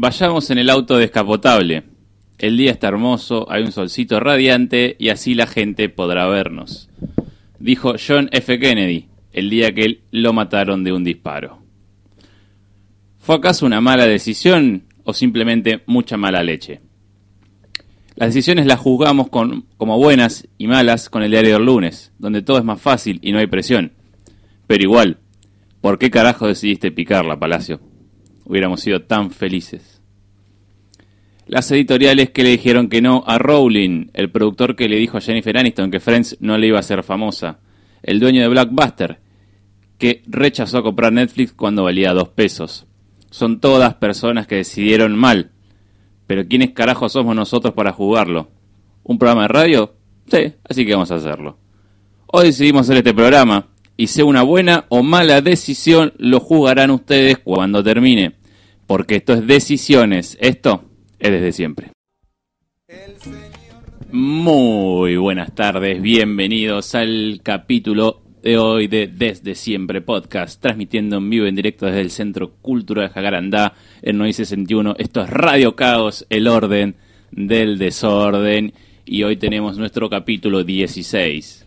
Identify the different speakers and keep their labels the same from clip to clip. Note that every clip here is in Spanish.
Speaker 1: Vayamos en el auto descapotable. El día está hermoso, hay un solcito radiante y así la gente podrá vernos. Dijo John F. Kennedy el día que lo mataron de un disparo. ¿Fue acaso una mala decisión o simplemente mucha mala leche? Las decisiones las juzgamos como buenas y malas con el diario del lunes, donde todo es más fácil y no hay presión. Pero igual, ¿por qué carajo decidiste picarla, Palacio? Hubiéramos sido tan felices. Las editoriales que le dijeron que no a Rowling, el productor que le dijo a Jennifer Aniston que Friends no le iba a ser famosa, el dueño de Blackbuster, que rechazó comprar Netflix cuando valía dos pesos. Son todas personas que decidieron mal. Pero ¿quiénes carajos somos nosotros para jugarlo? ¿Un programa de radio? Sí, así que vamos a hacerlo. Hoy decidimos hacer este programa, y sea una buena o mala decisión, lo jugarán ustedes cuando termine. Porque esto es decisiones, esto es desde siempre. Muy buenas tardes, bienvenidos al capítulo de hoy de Desde Siempre Podcast, transmitiendo en vivo en directo desde el Centro Cultural Jacarandá en 961. Esto es Radio Caos, el orden del desorden. Y hoy tenemos nuestro capítulo 16,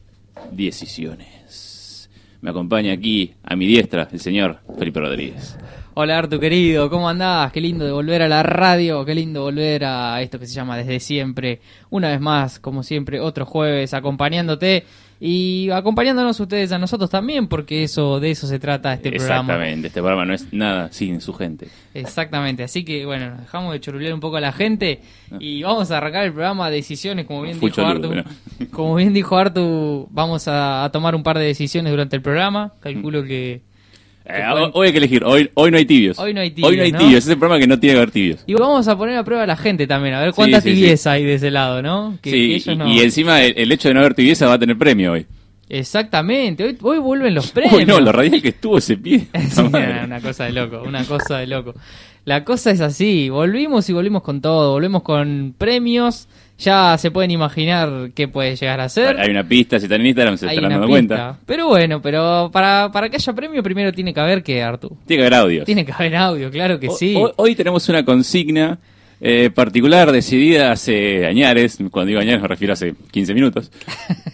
Speaker 1: Decisiones. Me acompaña aquí a mi diestra el señor Felipe Rodríguez.
Speaker 2: Hola Artu querido, ¿cómo andás? Qué lindo de volver a la radio, qué lindo volver a esto que se llama Desde Siempre. Una vez más, como siempre, otro jueves acompañándote y acompañándonos ustedes a nosotros también, porque eso de eso se trata este programa.
Speaker 1: Exactamente, este programa no es nada sin su gente.
Speaker 2: Exactamente, así que bueno, dejamos de chorulear un poco a la gente y vamos a arrancar el programa Decisiones, como bien dijo Artu. Como bien dijo Artu, vamos a, tomar un par de decisiones durante el programa. Calculo que
Speaker 1: eh, hoy hay que elegir, hoy, hoy no hay tibios.
Speaker 2: Hoy no hay tibios.
Speaker 1: Hoy no hay tibios, es el programa que no tiene que haber tibios.
Speaker 2: Y vamos a poner a prueba a la gente también, a ver cuánta tibieza hay de ese lado, ¿no?
Speaker 1: sí, y, encima el, hecho de no haber tibieza va a tener premio hoy.
Speaker 2: Exactamente, hoy, hoy vuelven los premios. Uy,
Speaker 1: no, lo radial que estuvo ese pie.
Speaker 2: una cosa de loco, una cosa de loco. La cosa es así, volvimos y volvimos con todo, volvemos con premios ya se pueden imaginar qué puede llegar a ser.
Speaker 1: Hay una pista, si están en Instagram se están dando cuenta.
Speaker 2: Pero bueno, pero para, para que haya premio primero tiene que haber que, Artu.
Speaker 1: Tiene que haber audio.
Speaker 2: Tiene que haber audio, claro que sí.
Speaker 1: Hoy, tenemos una consigna eh, particular decidida hace añares, cuando digo añares me refiero a hace 15 minutos.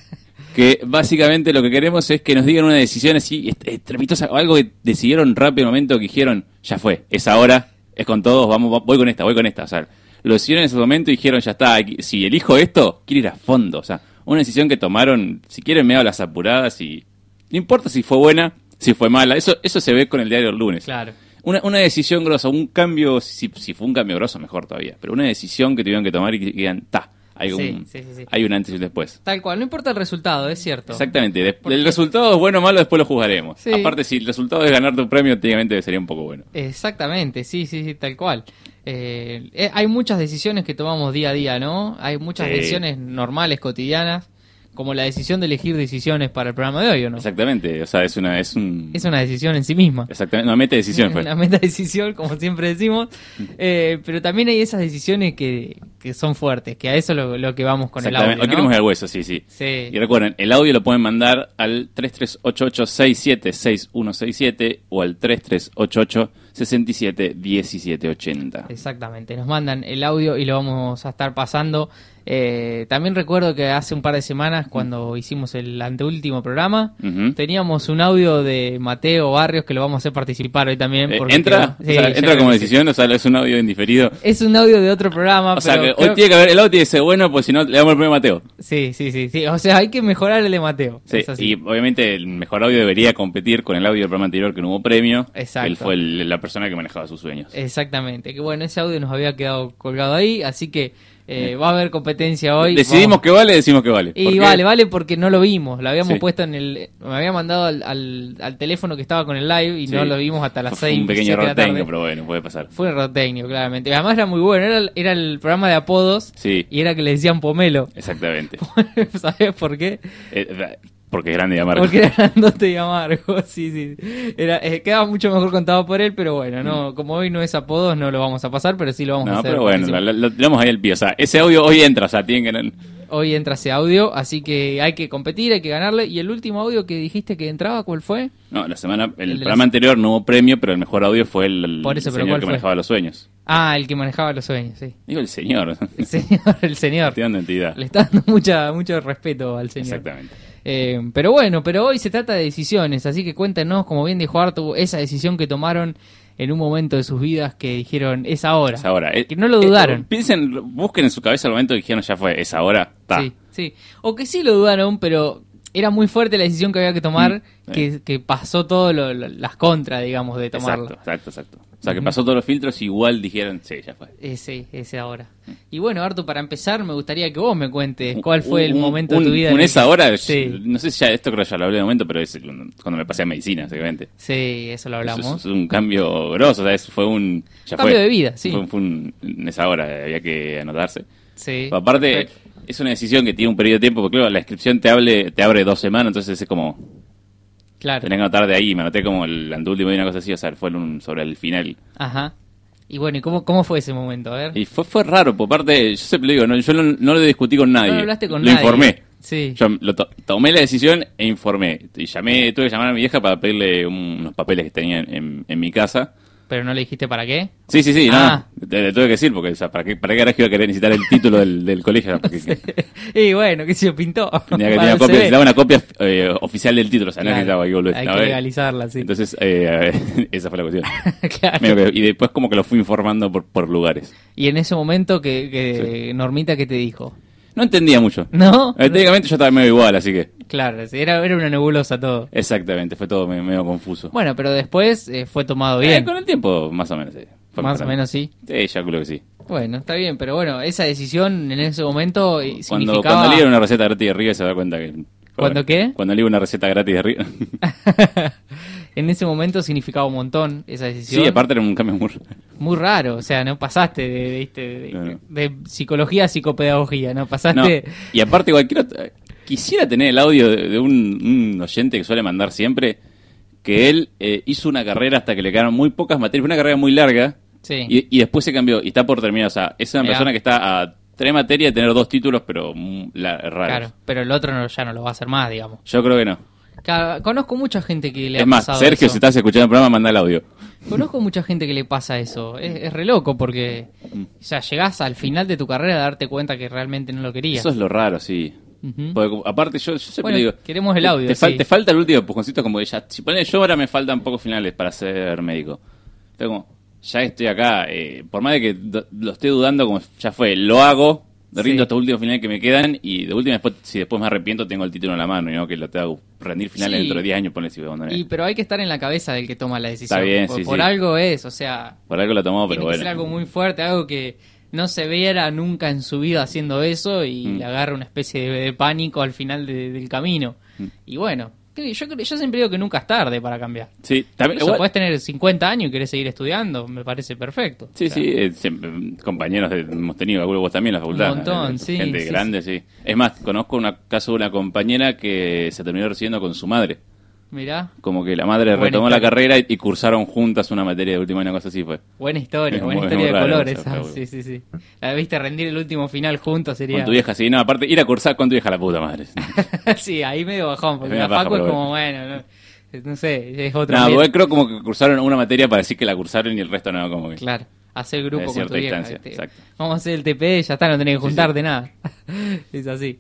Speaker 1: que básicamente lo que queremos es que nos digan una decisión así estrepitosa o algo que decidieron rápido en el momento que dijeron, ya fue, es ahora, es con todos, vamos, voy con esta, voy con esta. O sea, lo decidieron en ese momento y dijeron, ya está, si elijo esto, quiero ir a fondo. O sea, una decisión que tomaron, si quieren, medio a las apuradas y no importa si fue buena, si fue mala. Eso, eso se ve con el diario del lunes.
Speaker 2: Claro.
Speaker 1: Una, una decisión grosa, un cambio, si, si fue un cambio grosso, mejor todavía. Pero una decisión que tuvieron que tomar y que digan, ta, hay un, hay un antes y un después.
Speaker 2: Tal cual, no importa el resultado, es cierto.
Speaker 1: Exactamente, el resultado es bueno o malo, después lo juzgaremos. Aparte, si el resultado es ganar tu premio, técnicamente sería un poco bueno.
Speaker 2: Exactamente, sí, sí, sí, tal cual. Eh, eh, hay muchas decisiones que tomamos día a día, ¿no? Hay muchas decisiones normales, cotidianas, como la decisión de elegir decisiones para el programa de hoy, ¿o no?
Speaker 1: Exactamente, o sea, es una, es un...
Speaker 2: Es una decisión en sí misma.
Speaker 1: Exactamente, una meta decisión
Speaker 2: Una meta decisión, como siempre decimos, eh, pero también hay esas decisiones que, que son fuertes, que a eso lo, lo que vamos con el audio,
Speaker 1: Hoy queremos ir al hueso, sí, sí, sí. Y recuerden, el audio lo pueden mandar al 3388-676167 o al 3388 67 17 80.
Speaker 2: Exactamente, nos mandan el audio y lo vamos a estar pasando. Eh, también recuerdo que hace un par de semanas, cuando hicimos el anteúltimo programa, teníamos un audio de Mateo Barrios que lo vamos a hacer participar hoy también.
Speaker 1: Eh, ¿Entra? ¿Entra como decisión? O sea, es un audio indiferido.
Speaker 2: Es un audio de otro programa.
Speaker 1: O sea, que hoy tiene que haber, el audio tiene que ser bueno, pues si no, le damos el premio a Mateo.
Speaker 2: Sí, sí, sí, sí. O sea, hay que mejorar el de Mateo.
Speaker 1: Sí, y obviamente el mejor audio debería competir con el audio del programa anterior que no hubo premio. Exacto. Él fue la persona que manejaba sus sueños.
Speaker 2: Exactamente, que bueno, ese audio nos había quedado colgado ahí, así que eh, va a haber competencia hoy.
Speaker 1: Decidimos que vale, decimos que vale.
Speaker 2: Y vale, vale porque no lo vimos, lo habíamos puesto en el... Me había mandado al, al, teléfono que estaba con el live y no lo vimos hasta las 6.
Speaker 1: Fue un pequeño error técnico, pero bueno, puede pasar.
Speaker 2: Fue un error técnico, claramente. Además era muy bueno, era, era el programa de apodos y era que le decían Pomelo.
Speaker 1: Exactamente.
Speaker 2: ¿Sabes por qué?
Speaker 1: Eh, porque es grande y amargo.
Speaker 2: Porque era grandote y amargo, sí, sí. Era, eh, quedaba mucho mejor contado por él, pero bueno, no mm. como hoy no es apodos, no lo vamos a pasar, pero sí lo vamos a hacer.
Speaker 1: No, pero bueno, lo, tenemos ahí el pie. O sea, ese audio hoy entra, o sea, tienen que...
Speaker 2: Hoy entra ese audio, así que hay que competir, hay que ganarle. ¿Y el último audio que dijiste que entraba, cuál fue?
Speaker 1: No, la semana, el, programa anterior no hubo premio, pero el mejor audio fue el, señor que manejaba los sueños.
Speaker 2: Ah, el que manejaba los sueños, sí.
Speaker 1: Digo el señor.
Speaker 2: El señor, el señor.
Speaker 1: Estoy dando entidad.
Speaker 2: Le está dando mucha, mucho respeto al señor.
Speaker 1: Exactamente.
Speaker 2: Eh, pero bueno, pero hoy se trata de decisiones, así que cuéntenos, como bien dijo Artu, esa decisión que tomaron en un momento de sus vidas que dijeron, es ahora.
Speaker 1: Es ahora. Eh,
Speaker 2: Que no lo dudaron.
Speaker 1: eh, piensen, busquen en su cabeza el momento que dijeron ya fue, es ahora. Ta.
Speaker 2: Sí, sí. O que sí lo dudaron, pero era muy fuerte la decisión que había que tomar,
Speaker 1: Mm,
Speaker 2: que, que pasó todo lo- lo- las contras, digamos, de tomarlo.
Speaker 1: Exacto, exacto, exacto. O sea, que pasó todos los filtros, igual dijeron, sí, ya fue.
Speaker 2: Ese, ese ahora. Y bueno, Artu, para empezar, me gustaría que vos me cuentes cuál fue el momento
Speaker 1: un-
Speaker 2: de tu vida.
Speaker 1: Un
Speaker 2: en el
Speaker 1: es
Speaker 2: que-
Speaker 1: ahora,
Speaker 2: Sí,
Speaker 1: no sé si ya esto creo que ya lo hablé de momento, pero es cuando me pasé a medicina, básicamente.
Speaker 2: sí, eso lo hablamos.
Speaker 1: Es, un cambio grosso, o sea, es- fue un... Ya
Speaker 2: Cambio
Speaker 1: fue.
Speaker 2: de vida, sí.
Speaker 1: Fue, fue un, en esa hora, había que anotarse.
Speaker 2: Sí.
Speaker 1: Aparte,
Speaker 2: perfecto.
Speaker 1: es una decisión que tiene un periodo de tiempo, porque claro, la inscripción te, hable, te abre dos semanas, entonces es como,
Speaker 2: Claro.
Speaker 1: tenés que anotar de ahí, me anoté como el anteúltimo y una cosa así, o sea, fue un- sobre el final.
Speaker 2: Ajá. Y bueno, ¿y cómo, cómo fue ese momento? A ver.
Speaker 1: Y fue, fue raro, por parte, yo siempre lo digo, no, yo no, no lo discutí con nadie.
Speaker 2: No hablaste con
Speaker 1: lo
Speaker 2: nadie.
Speaker 1: informé.
Speaker 2: Sí.
Speaker 1: Yo lo to- tomé la decisión e informé. Y llamé, tuve que llamar a mi vieja para pedirle un- unos papeles que tenía en, en mi casa.
Speaker 2: Pero no le dijiste para qué.
Speaker 1: Sí, sí, sí,
Speaker 2: Ah.
Speaker 1: no. Le tuve que decir, porque, o sea, ¿para qué, para qué carajo iba a querer necesitar el título del, del colegio? Porque,
Speaker 2: y bueno, ¿qué se pintó?
Speaker 1: tenía que tener copia, necesitaba una copia eh, oficial del título, o sea, no necesitaba.
Speaker 2: Hay
Speaker 1: ¿no?
Speaker 2: que
Speaker 1: Eh,
Speaker 2: legalizarla, sí.
Speaker 1: Entonces, eh, esa fue la cuestión.
Speaker 2: Claro.
Speaker 1: Y después como que lo fui informando por, por lugares.
Speaker 2: Y en ese momento que, que Normita que te dijo.
Speaker 1: No entendía mucho.
Speaker 2: ¿No?
Speaker 1: Eh, técnicamente yo estaba medio igual, así que...
Speaker 2: Claro, era, era una nebulosa todo.
Speaker 1: Exactamente, fue todo medio, medio confuso.
Speaker 2: Bueno, pero después eh, fue tomado
Speaker 1: Eh,
Speaker 2: bien.
Speaker 1: con el tiempo, más o menos, sí. Fue
Speaker 2: Más o
Speaker 1: mejorando.
Speaker 2: menos sí.
Speaker 1: Sí, ya creo que sí.
Speaker 2: Bueno, está bien, pero bueno, esa decisión en ese momento eh,
Speaker 1: Cuando,
Speaker 2: significaba...
Speaker 1: cuando leí una receta gratis de Riga se da cuenta que...
Speaker 2: ¿Cuándo qué?
Speaker 1: Cuando leí una receta gratis de Riga.
Speaker 2: en ese momento significaba un montón esa decisión.
Speaker 1: sí, aparte era un cambio muy...
Speaker 2: Muy raro, o sea, no pasaste de, de, de-
Speaker 1: No, no.
Speaker 2: de psicología a psicopedagogía, no
Speaker 1: No,
Speaker 2: pasaste...
Speaker 1: y aparte cualquier otra- Quisiera tener el audio de, un, un oyente que suele mandar siempre que él eh, hizo una carrera hasta que le quedaron muy pocas materias, una carrera muy larga
Speaker 2: Sí.
Speaker 1: y, y después se cambió y está por terminar. O sea, es una
Speaker 2: Mirá.
Speaker 1: persona que está a tres materias de tener dos títulos, pero mm, la- raros.
Speaker 2: Claro, pero el otro no- ya no lo va a hacer más, digamos.
Speaker 1: Yo creo que no.
Speaker 2: Claro, conozco mucha gente que le
Speaker 1: es
Speaker 2: ha
Speaker 1: más,
Speaker 2: pasado
Speaker 1: Sergio,
Speaker 2: eso.
Speaker 1: si estás escuchando el programa, manda el audio.
Speaker 2: Conozco mucha gente que le pasa eso. Es, es re loco porque
Speaker 1: Mm.
Speaker 2: o sea, llegás al final de tu carrera a darte cuenta que realmente no lo querías.
Speaker 1: Eso es lo raro, sí. Porque, aparte, yo, yo siempre
Speaker 2: Bueno,
Speaker 1: digo.
Speaker 2: queremos el audio,
Speaker 1: Te, fal-
Speaker 2: sí.
Speaker 1: te falta el último empujoncito, como que ya. Si pones yo ahora me faltan pocos finales para ser médico. Entonces, como, ya estoy acá. eh, por más de que do- lo esté dudando, como ya fue, lo hago. Rindo
Speaker 2: Sí.
Speaker 1: estos últimos finales que me quedan. Y de última, después, si después me arrepiento, tengo el título en la mano. Y no que lo tengo que rendir finales
Speaker 2: Sí.
Speaker 1: dentro de 10 años, ponle si.
Speaker 2: Y, pero hay que estar en la cabeza del que toma la decisión.
Speaker 1: Está bien,
Speaker 2: por,
Speaker 1: sí,
Speaker 2: por algo es, o sea,
Speaker 1: Por algo lo tomó,
Speaker 2: tiene
Speaker 1: pero
Speaker 2: que
Speaker 1: bueno.
Speaker 2: ser algo muy fuerte, algo que no se viera nunca en su vida haciendo eso y
Speaker 1: Mm.
Speaker 2: le agarra una especie de, de pánico al final de- del camino.
Speaker 1: Mm.
Speaker 2: Y bueno, yo, yo siempre digo que nunca es tarde para cambiar.
Speaker 1: Sí, también.
Speaker 2: Incluso
Speaker 1: igual-
Speaker 2: podés tener 50 años y querés seguir estudiando, me parece perfecto.
Speaker 1: Sí,
Speaker 2: O sea,
Speaker 1: sí, eh, siempre, compañeros de- hemos tenido, algunos vos también en la facultad.
Speaker 2: Un montón,
Speaker 1: eh,
Speaker 2: sí,
Speaker 1: Gente
Speaker 2: sí,
Speaker 1: grande, sí. Es más, conozco un caso de una compañera que se terminó recibiendo con su madre.
Speaker 2: Mirá,
Speaker 1: Como que la madre
Speaker 2: Buena
Speaker 1: retomó la carrera y, y cursaron juntas una materia de último año, una cosa así fue.
Speaker 2: buena historia, buena
Speaker 1: muy-
Speaker 2: historia
Speaker 1: muy
Speaker 2: de color esa.
Speaker 1: pero
Speaker 2: Sí,
Speaker 1: bueno.
Speaker 2: sí, sí. La viste rendir el último final juntos sería...
Speaker 1: Con tu vieja, sí, no, aparte, ir a cursar con tu vieja la puta madre.
Speaker 2: sí, ahí medio bajón, porque la Facu es como, bueno, no, no sé, es otro
Speaker 1: no, igual creo como que cursaron una materia para decir que la cursaron y el resto no, como que.
Speaker 2: Claro, hacer grupo con tu vieja. Vamos a hacer el TP, ya está, no tenés que
Speaker 1: Sí, sí.
Speaker 2: juntarte nada. es así.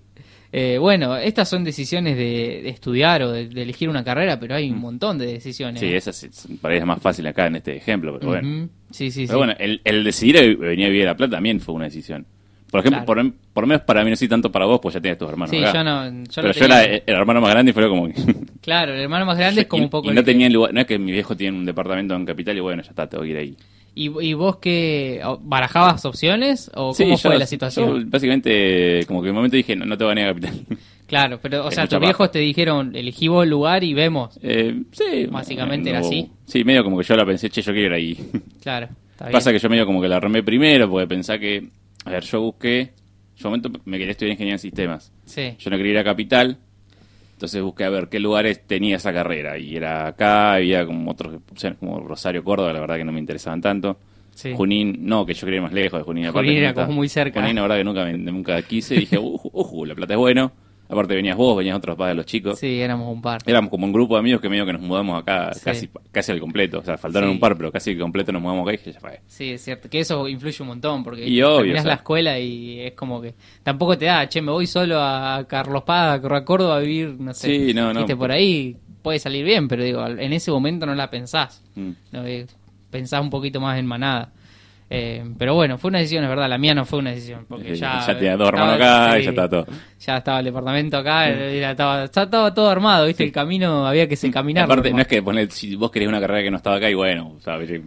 Speaker 2: Eh, bueno, estas son decisiones de, de estudiar o de, de elegir una carrera, pero hay un montón de decisiones.
Speaker 1: Mm. Sí, esa sí, es más fácil acá en este ejemplo, pero bueno.
Speaker 2: Ujú. Sí, sí,
Speaker 1: Pero
Speaker 2: sí.
Speaker 1: bueno, el, el decidir venir a vivir a La Plata también fue una decisión. Por ejemplo,
Speaker 2: Claro.
Speaker 1: por, por lo menos para mí no soy tanto para vos, pues ya tienes tus hermanos.
Speaker 2: Sí,
Speaker 1: acá.
Speaker 2: yo no. Yo
Speaker 1: Pero
Speaker 2: no
Speaker 1: yo era el hermano más grande y fue como.
Speaker 2: Claro, el hermano más grande es como
Speaker 1: y,
Speaker 2: un poco.
Speaker 1: y no
Speaker 2: que-
Speaker 1: tenía lugar, no es que mi viejo tiene un departamento en Capital y bueno, ya está, tengo que ir ahí.
Speaker 2: ¿Y, y vos qué? ¿Barajabas opciones? ¿O
Speaker 1: Sí,
Speaker 2: cómo
Speaker 1: yo-
Speaker 2: fue la
Speaker 1: yo
Speaker 2: situación?
Speaker 1: básicamente, como que en un momento dije, no, no te voy a negar Capital.
Speaker 2: Claro, pero, o
Speaker 1: Es
Speaker 2: sea, tus viejos te dijeron, elegí vos el lugar y vemos.
Speaker 1: Eh, sí.
Speaker 2: Básicamente era
Speaker 1: no-
Speaker 2: así.
Speaker 1: Sí, medio como que yo la pensé, che, yo quiero ir ahí.
Speaker 2: Claro, está
Speaker 1: Pasa
Speaker 2: bien.
Speaker 1: que yo medio como que la armé primero porque pensé que, a ver, yo busqué, yo un momento me quería estudiar ingeniería en sistemas.
Speaker 2: Sí,
Speaker 1: Yo no quería ir a Capital, entonces busqué a ver qué lugares tenía esa carrera. Y era acá, había como otros opciones como Rosario, Córdoba, la verdad que no me interesaban tanto.
Speaker 2: sí.
Speaker 1: Junín, no, que yo quería ir más lejos de Junín. aparte
Speaker 2: Junín
Speaker 1: que
Speaker 2: era como muy cerca.
Speaker 1: Junín, la verdad que nunca, nunca quise. Dije, uh, uh, La Plata es bueno. Aparte venías vos, venías otros padres de los chicos.
Speaker 2: Sí, éramos un par.
Speaker 1: Éramos como un grupo de amigos que medio que nos mudamos acá
Speaker 2: Sí.
Speaker 1: casi, casi al completo. O sea, faltaron
Speaker 2: Sí.
Speaker 1: un par, pero casi al completo nos mudamos acá y ya fue.
Speaker 2: Sí, es cierto. Que eso influye un montón, porque
Speaker 1: Y obvio,
Speaker 2: terminás
Speaker 1: o sea.
Speaker 2: la escuela y es como que tampoco te da, che, me voy solo a Carlos Paz, a Córdoba a vivir, no sé.
Speaker 1: Sí, no, no.
Speaker 2: Viste, por ahí puede salir bien, pero digo, en ese momento no la pensás.
Speaker 1: Mm.
Speaker 2: Eh, Pensás un poquito más en manada. Eh, pero bueno, fue una decisión, es verdad, la mía no fue una decisión, porque
Speaker 1: Eh,
Speaker 2: ya...
Speaker 1: ya tenía dos
Speaker 2: estaba-
Speaker 1: hermanos acá y ya estaba todo.
Speaker 2: Ya estaba el departamento acá, era- estaba, ya estaba todo armado, viste, el camino había que se caminar.
Speaker 1: Aparte, no es que poner, si vos querés una carrera que no estaba acá y bueno, o sea, pero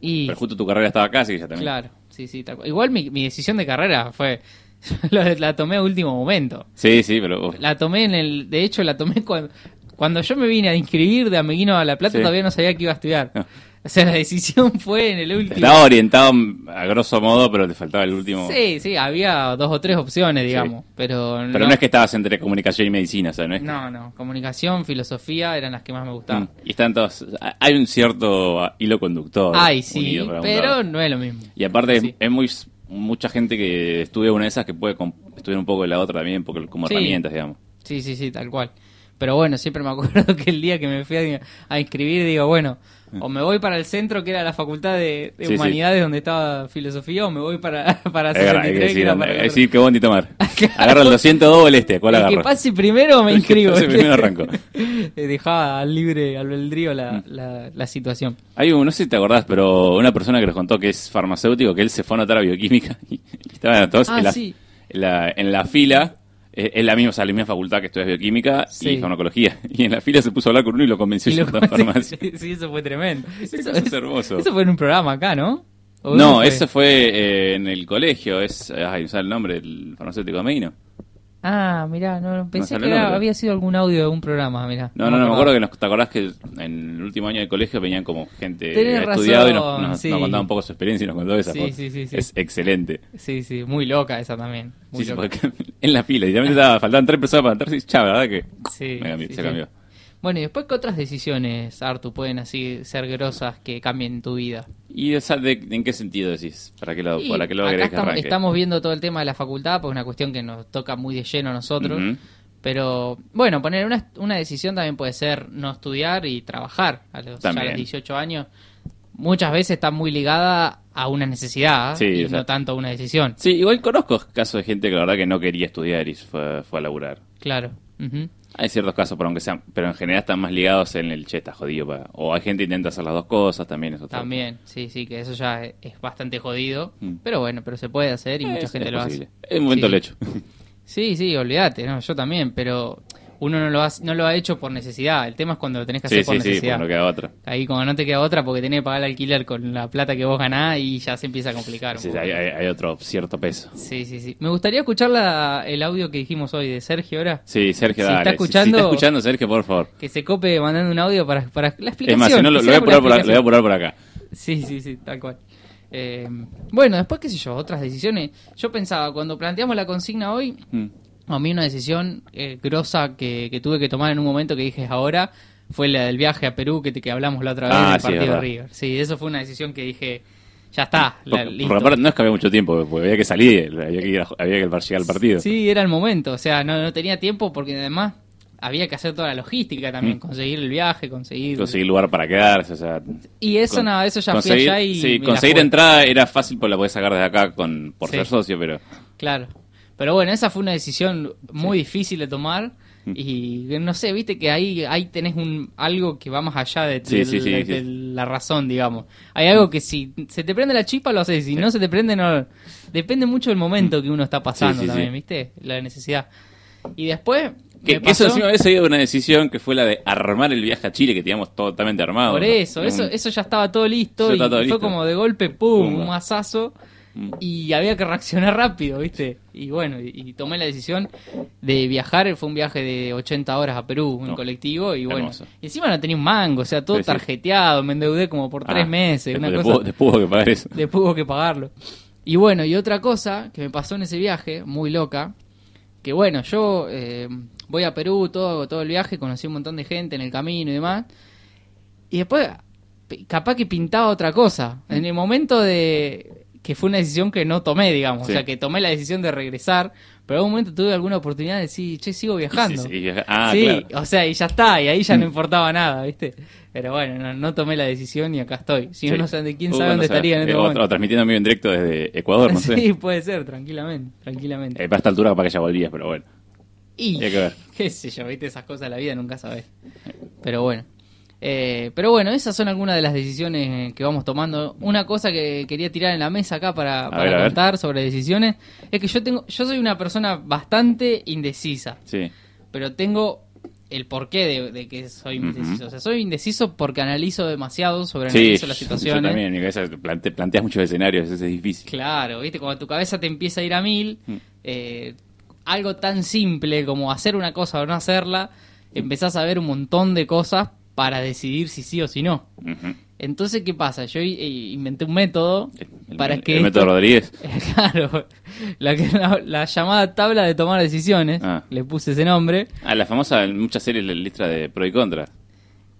Speaker 2: Y,
Speaker 1: justo tu carrera estaba acá, así que ya también.
Speaker 2: Claro, sí, sí. tal. Igual mi, mi decisión de carrera fue. la, la tomé a último momento.
Speaker 1: Sí, sí, pero uf,
Speaker 2: La tomé en el. De hecho, la tomé cuando. Cuando yo me vine a inscribir de Ameguino a La Plata,
Speaker 1: Sí.
Speaker 2: todavía no sabía que iba a estudiar.
Speaker 1: No.
Speaker 2: O sea, la decisión fue en el último.
Speaker 1: estaba orientado a grosso modo, pero te faltaba el último.
Speaker 2: Sí, sí, había dos o tres opciones, digamos. Pero,
Speaker 1: Pero no. es que estabas entre comunicación y medicina, o sea, no es que-
Speaker 2: No, no. Comunicación, filosofía eran las que más me gustaban.
Speaker 1: Mm. Y están todos. Hay un cierto hilo conductor.
Speaker 2: Ay, sí, pero no es lo mismo.
Speaker 1: Y aparte,
Speaker 2: Sí.
Speaker 1: es muy. Mucha gente que estudia una de esas que puede estudiar un poco de la otra también, porque como
Speaker 2: Sí.
Speaker 1: herramientas, digamos.
Speaker 2: Sí, sí, sí, tal cual. Pero bueno, siempre me acuerdo que el día que me fui a, a inscribir, digo, bueno, o me voy para el centro, que era la facultad de, de
Speaker 1: Sí, sí.
Speaker 2: Humanidades, donde estaba filosofía, o me voy para, para
Speaker 1: Es verdad, hay
Speaker 2: 63,
Speaker 1: que
Speaker 2: que
Speaker 1: decir,
Speaker 2: era para
Speaker 1: hay que decir qué bondi tomar. Agarra el 202 o el este, ¿cuál
Speaker 2: el que
Speaker 1: agarra?
Speaker 2: pase primero me
Speaker 1: El que
Speaker 2: inscribo.
Speaker 1: pase primero arranco.
Speaker 2: Eh, Dejaba al libre albedrío
Speaker 1: Mm.
Speaker 2: la, la, la situación.
Speaker 1: Hay un, no sé si te acordás, pero una persona que nos contó que es farmacéutico, que él se fue a anotar a bioquímica y, y estaban todos
Speaker 2: Ah,
Speaker 1: en, la,
Speaker 2: sí.
Speaker 1: en, la, en la fila. Eh, Es la misma, o sea, la misma facultad que estudias bioquímica
Speaker 2: Sí.
Speaker 1: y farmacología. Y en la fila se puso a hablar con uno y lo convenció
Speaker 2: Y lo-
Speaker 1: a farmacia.
Speaker 2: sí, sí, eso fue tremendo. Eso,
Speaker 1: caso es hermoso.
Speaker 2: eso fue en un programa acá, ¿no? ¿O
Speaker 1: No,
Speaker 2: fue?
Speaker 1: eso fue eh, en el colegio. Es, ay, ¿sabes el nombre? El farmacéutico de Medina.
Speaker 2: Ah, mirá, no, pensé que era- había sido algún audio de un programa, mirá.
Speaker 1: No, no, no, me acuerdo que nos, te acordás que en el último año de colegio venían como gente
Speaker 2: Tenés
Speaker 1: estudiado y nos,
Speaker 2: razón,
Speaker 1: nos-
Speaker 2: sí.
Speaker 1: nos contaba un poco su experiencia y nos contó esa.
Speaker 2: Sí,
Speaker 1: fue-
Speaker 2: sí, sí, sí.
Speaker 1: Es excelente.
Speaker 2: Sí, sí, muy loca esa también. Muy
Speaker 1: Sí, sí,
Speaker 2: loca.
Speaker 1: porque en la fila, literalmente estaba, faltaban tres personas para entrar y ya, ¿verdad? Que
Speaker 2: Sí,
Speaker 1: me cambió-
Speaker 2: sí,
Speaker 1: se cambió.
Speaker 2: Bueno, y después, ¿qué otras decisiones, Artu, pueden así ser grosas que cambien tu vida?
Speaker 1: ¿Y esa de- en qué sentido decís? ¿Para qué lado,
Speaker 2: Y
Speaker 1: para qué lado
Speaker 2: acá
Speaker 1: que
Speaker 2: estamos, viendo todo el tema de la facultad, porque es una cuestión que nos toca muy de lleno a nosotros. Pero, bueno, poner una, una decisión también puede ser no estudiar y trabajar a los, ya a
Speaker 1: También.
Speaker 2: los 18 años. Muchas veces está muy ligada a una necesidad
Speaker 1: Sí,
Speaker 2: y
Speaker 1: o sea-
Speaker 2: no tanto a una decisión.
Speaker 1: Sí, igual conozco casos de gente que la verdad que no quería estudiar y fue, fue a laburar.
Speaker 2: Claro. Ujú.
Speaker 1: Hay ciertos casos, pero aunque sean, pero en general están más ligados en el che, está jodido. pa". O hay gente que intenta hacer las dos cosas, también.
Speaker 2: También, sí, sí, que eso ya es, es bastante jodido.
Speaker 1: Mm.
Speaker 2: Pero bueno, pero se puede hacer y mucha gente
Speaker 1: es
Speaker 2: lo
Speaker 1: posible.
Speaker 2: hace.
Speaker 1: En un momento
Speaker 2: Sí.
Speaker 1: lo he hecho.
Speaker 2: Sí, sí, olvídate, ¿no? yo también, pero uno no lo, ha, no lo ha hecho por necesidad. El tema es cuando lo tenés que hacer
Speaker 1: Sí,
Speaker 2: por
Speaker 1: sí, sí,
Speaker 2: necesidad.
Speaker 1: no queda otra.
Speaker 2: Ahí como no te queda otra porque tenés que pagar el alquiler con la plata que vos ganás y ya se empieza a complicar. un
Speaker 1: Sí,
Speaker 2: poco.
Speaker 1: hay, hay- hay otro cierto peso.
Speaker 2: Sí, sí, sí. Me gustaría escuchar la- el audio que dijimos hoy de Sergio ahora.
Speaker 1: Sí, Sergio,
Speaker 2: Si
Speaker 1: dale.
Speaker 2: está
Speaker 1: Si- Si,
Speaker 2: escuchando-
Speaker 1: está escuchando, Sergio, por favor.
Speaker 2: Que se cope mandando un audio para, para la explicación.
Speaker 1: Es más, si no, lo, lo voy a por, la- lo voy a apurar por acá.
Speaker 2: Sí, sí, sí, tal cual. Eh, bueno, después, qué sé yo, otras decisiones. Yo pensaba, cuando planteamos la consigna hoy,
Speaker 1: Mm.
Speaker 2: A mí una decisión eh, grosa que, que tuve que tomar en un momento que dije ahora fue la del viaje a Perú que, te- que hablamos la otra vez
Speaker 1: Ah,
Speaker 2: del
Speaker 1: sí,
Speaker 2: partido de. River. Sí, eso fue una decisión que dije, ya está, la-
Speaker 1: aparte no es que había mucho tiempo, porque había que salir, había que, ir a- había que llegar al partido.
Speaker 2: Sí, era el momento, o sea, no, no tenía tiempo porque además había que hacer toda la logística también,
Speaker 1: Mm.
Speaker 2: conseguir el viaje, conseguir...
Speaker 1: Conseguir lugar para quedarse, o sea.
Speaker 2: Y eso
Speaker 1: con-
Speaker 2: nada, eso ya fui allá y...
Speaker 1: Sí, conseguir entrada era fácil porque la podés sacar desde acá con, por
Speaker 2: Sí.
Speaker 1: ser socio, pero.
Speaker 2: Claro. Pero bueno, esa fue una decisión muy difícil de tomar.
Speaker 1: Mm.
Speaker 2: Y no sé, viste que ahí, ahí tenés un, algo que va más allá de,
Speaker 1: Sí,
Speaker 2: de-
Speaker 1: sí, sí,
Speaker 2: de-
Speaker 1: sí.
Speaker 2: de la razón, digamos. Hay algo que si se te prende la chispa lo haces, si no se te prende no... Depende mucho del momento que uno está pasando también, viste, la necesidad. Y después...
Speaker 1: Que, que eso
Speaker 2: pasó-
Speaker 1: encima había una decisión que fue la de armar el viaje a Chile, que teníamos totalmente armado.
Speaker 2: Por eso, eso, eso ya estaba todo listo y
Speaker 1: todo
Speaker 2: fue
Speaker 1: listo.
Speaker 2: como de golpe, pum,
Speaker 1: Pumba.
Speaker 2: un mazazo
Speaker 1: Mm.
Speaker 2: Y había que reaccionar rápido, ¿viste? Y bueno, y, y tomé la decisión de viajar, fue un viaje de 80 horas a Perú en
Speaker 1: No.
Speaker 2: colectivo y bueno,
Speaker 1: Hermoso.
Speaker 2: y encima no tenía un mango, o sea, todo
Speaker 1: Sí, sí.
Speaker 2: tarjeteado, me endeudé como por tres
Speaker 1: Ah,
Speaker 2: meses,
Speaker 1: después-
Speaker 2: una
Speaker 1: después-
Speaker 2: cosa,
Speaker 1: después hubo que pagar eso.
Speaker 2: después hubo que pagarlo. Y bueno, y otra cosa que me pasó en ese viaje, muy loca, que bueno, yo eh, voy a Perú todo, todo el viaje, conocí un montón de gente en el camino y demás, y después capaz que pintaba otra cosa. En el momento de que fue una decisión que no tomé, digamos.
Speaker 1: Sí.
Speaker 2: O sea, que tomé la decisión de regresar, pero en algún momento tuve alguna oportunidad de decir, che, sigo viajando.
Speaker 1: Sí, sí, viaja- ah,
Speaker 2: Sí,
Speaker 1: claro.
Speaker 2: o sea, y ya está, y ahí ya
Speaker 1: Mm.
Speaker 2: no importaba nada, ¿viste? Pero bueno, no, no tomé la decisión y acá estoy. Si
Speaker 1: Sí.
Speaker 2: no, sé de quién
Speaker 1: Uh,
Speaker 2: sabe
Speaker 1: no
Speaker 2: dónde estaría en este
Speaker 1: Eh,
Speaker 2: momento.
Speaker 1: o transmitiendo en vivo en directo desde Ecuador, no sé.
Speaker 2: Sí, puede ser, tranquilamente, tranquilamente.
Speaker 1: Eh, para esta altura para que ya volvías, pero bueno.
Speaker 2: y,
Speaker 1: hay que ver.
Speaker 2: qué sé yo, ¿viste? Esas cosas de la vida nunca sabes. Pero bueno. Eh, pero bueno, esas son algunas de las decisiones que vamos tomando. Una cosa que quería tirar en la mesa acá para, para
Speaker 1: ver,
Speaker 2: contar sobre decisiones es que yo tengo, yo soy una persona bastante indecisa.
Speaker 1: Sí.
Speaker 2: pero tengo el porqué de, de que soy indeciso. O sea, soy indeciso porque analizo demasiado, sobre
Speaker 1: Sí,
Speaker 2: las
Speaker 1: yo
Speaker 2: situaciones.
Speaker 1: también en mi cabeza plante- planteas muchos escenarios, eso es difícil.
Speaker 2: Claro, viste, cuando tu cabeza te empieza a ir a mil,
Speaker 1: Mm.
Speaker 2: eh, algo tan simple como hacer una cosa o no hacerla, empezás a ver un montón de cosas para decidir si sí o si no. Entonces, ¿qué pasa? Yo eh, inventé un método
Speaker 1: El,
Speaker 2: para
Speaker 1: el-
Speaker 2: que...
Speaker 1: el método Rodríguez.
Speaker 2: claro, la, la, la llamada tabla de tomar decisiones,
Speaker 1: Ah.
Speaker 2: le puse ese nombre.
Speaker 1: Ah, la famosa, en muchas series, la lista de pro y contra.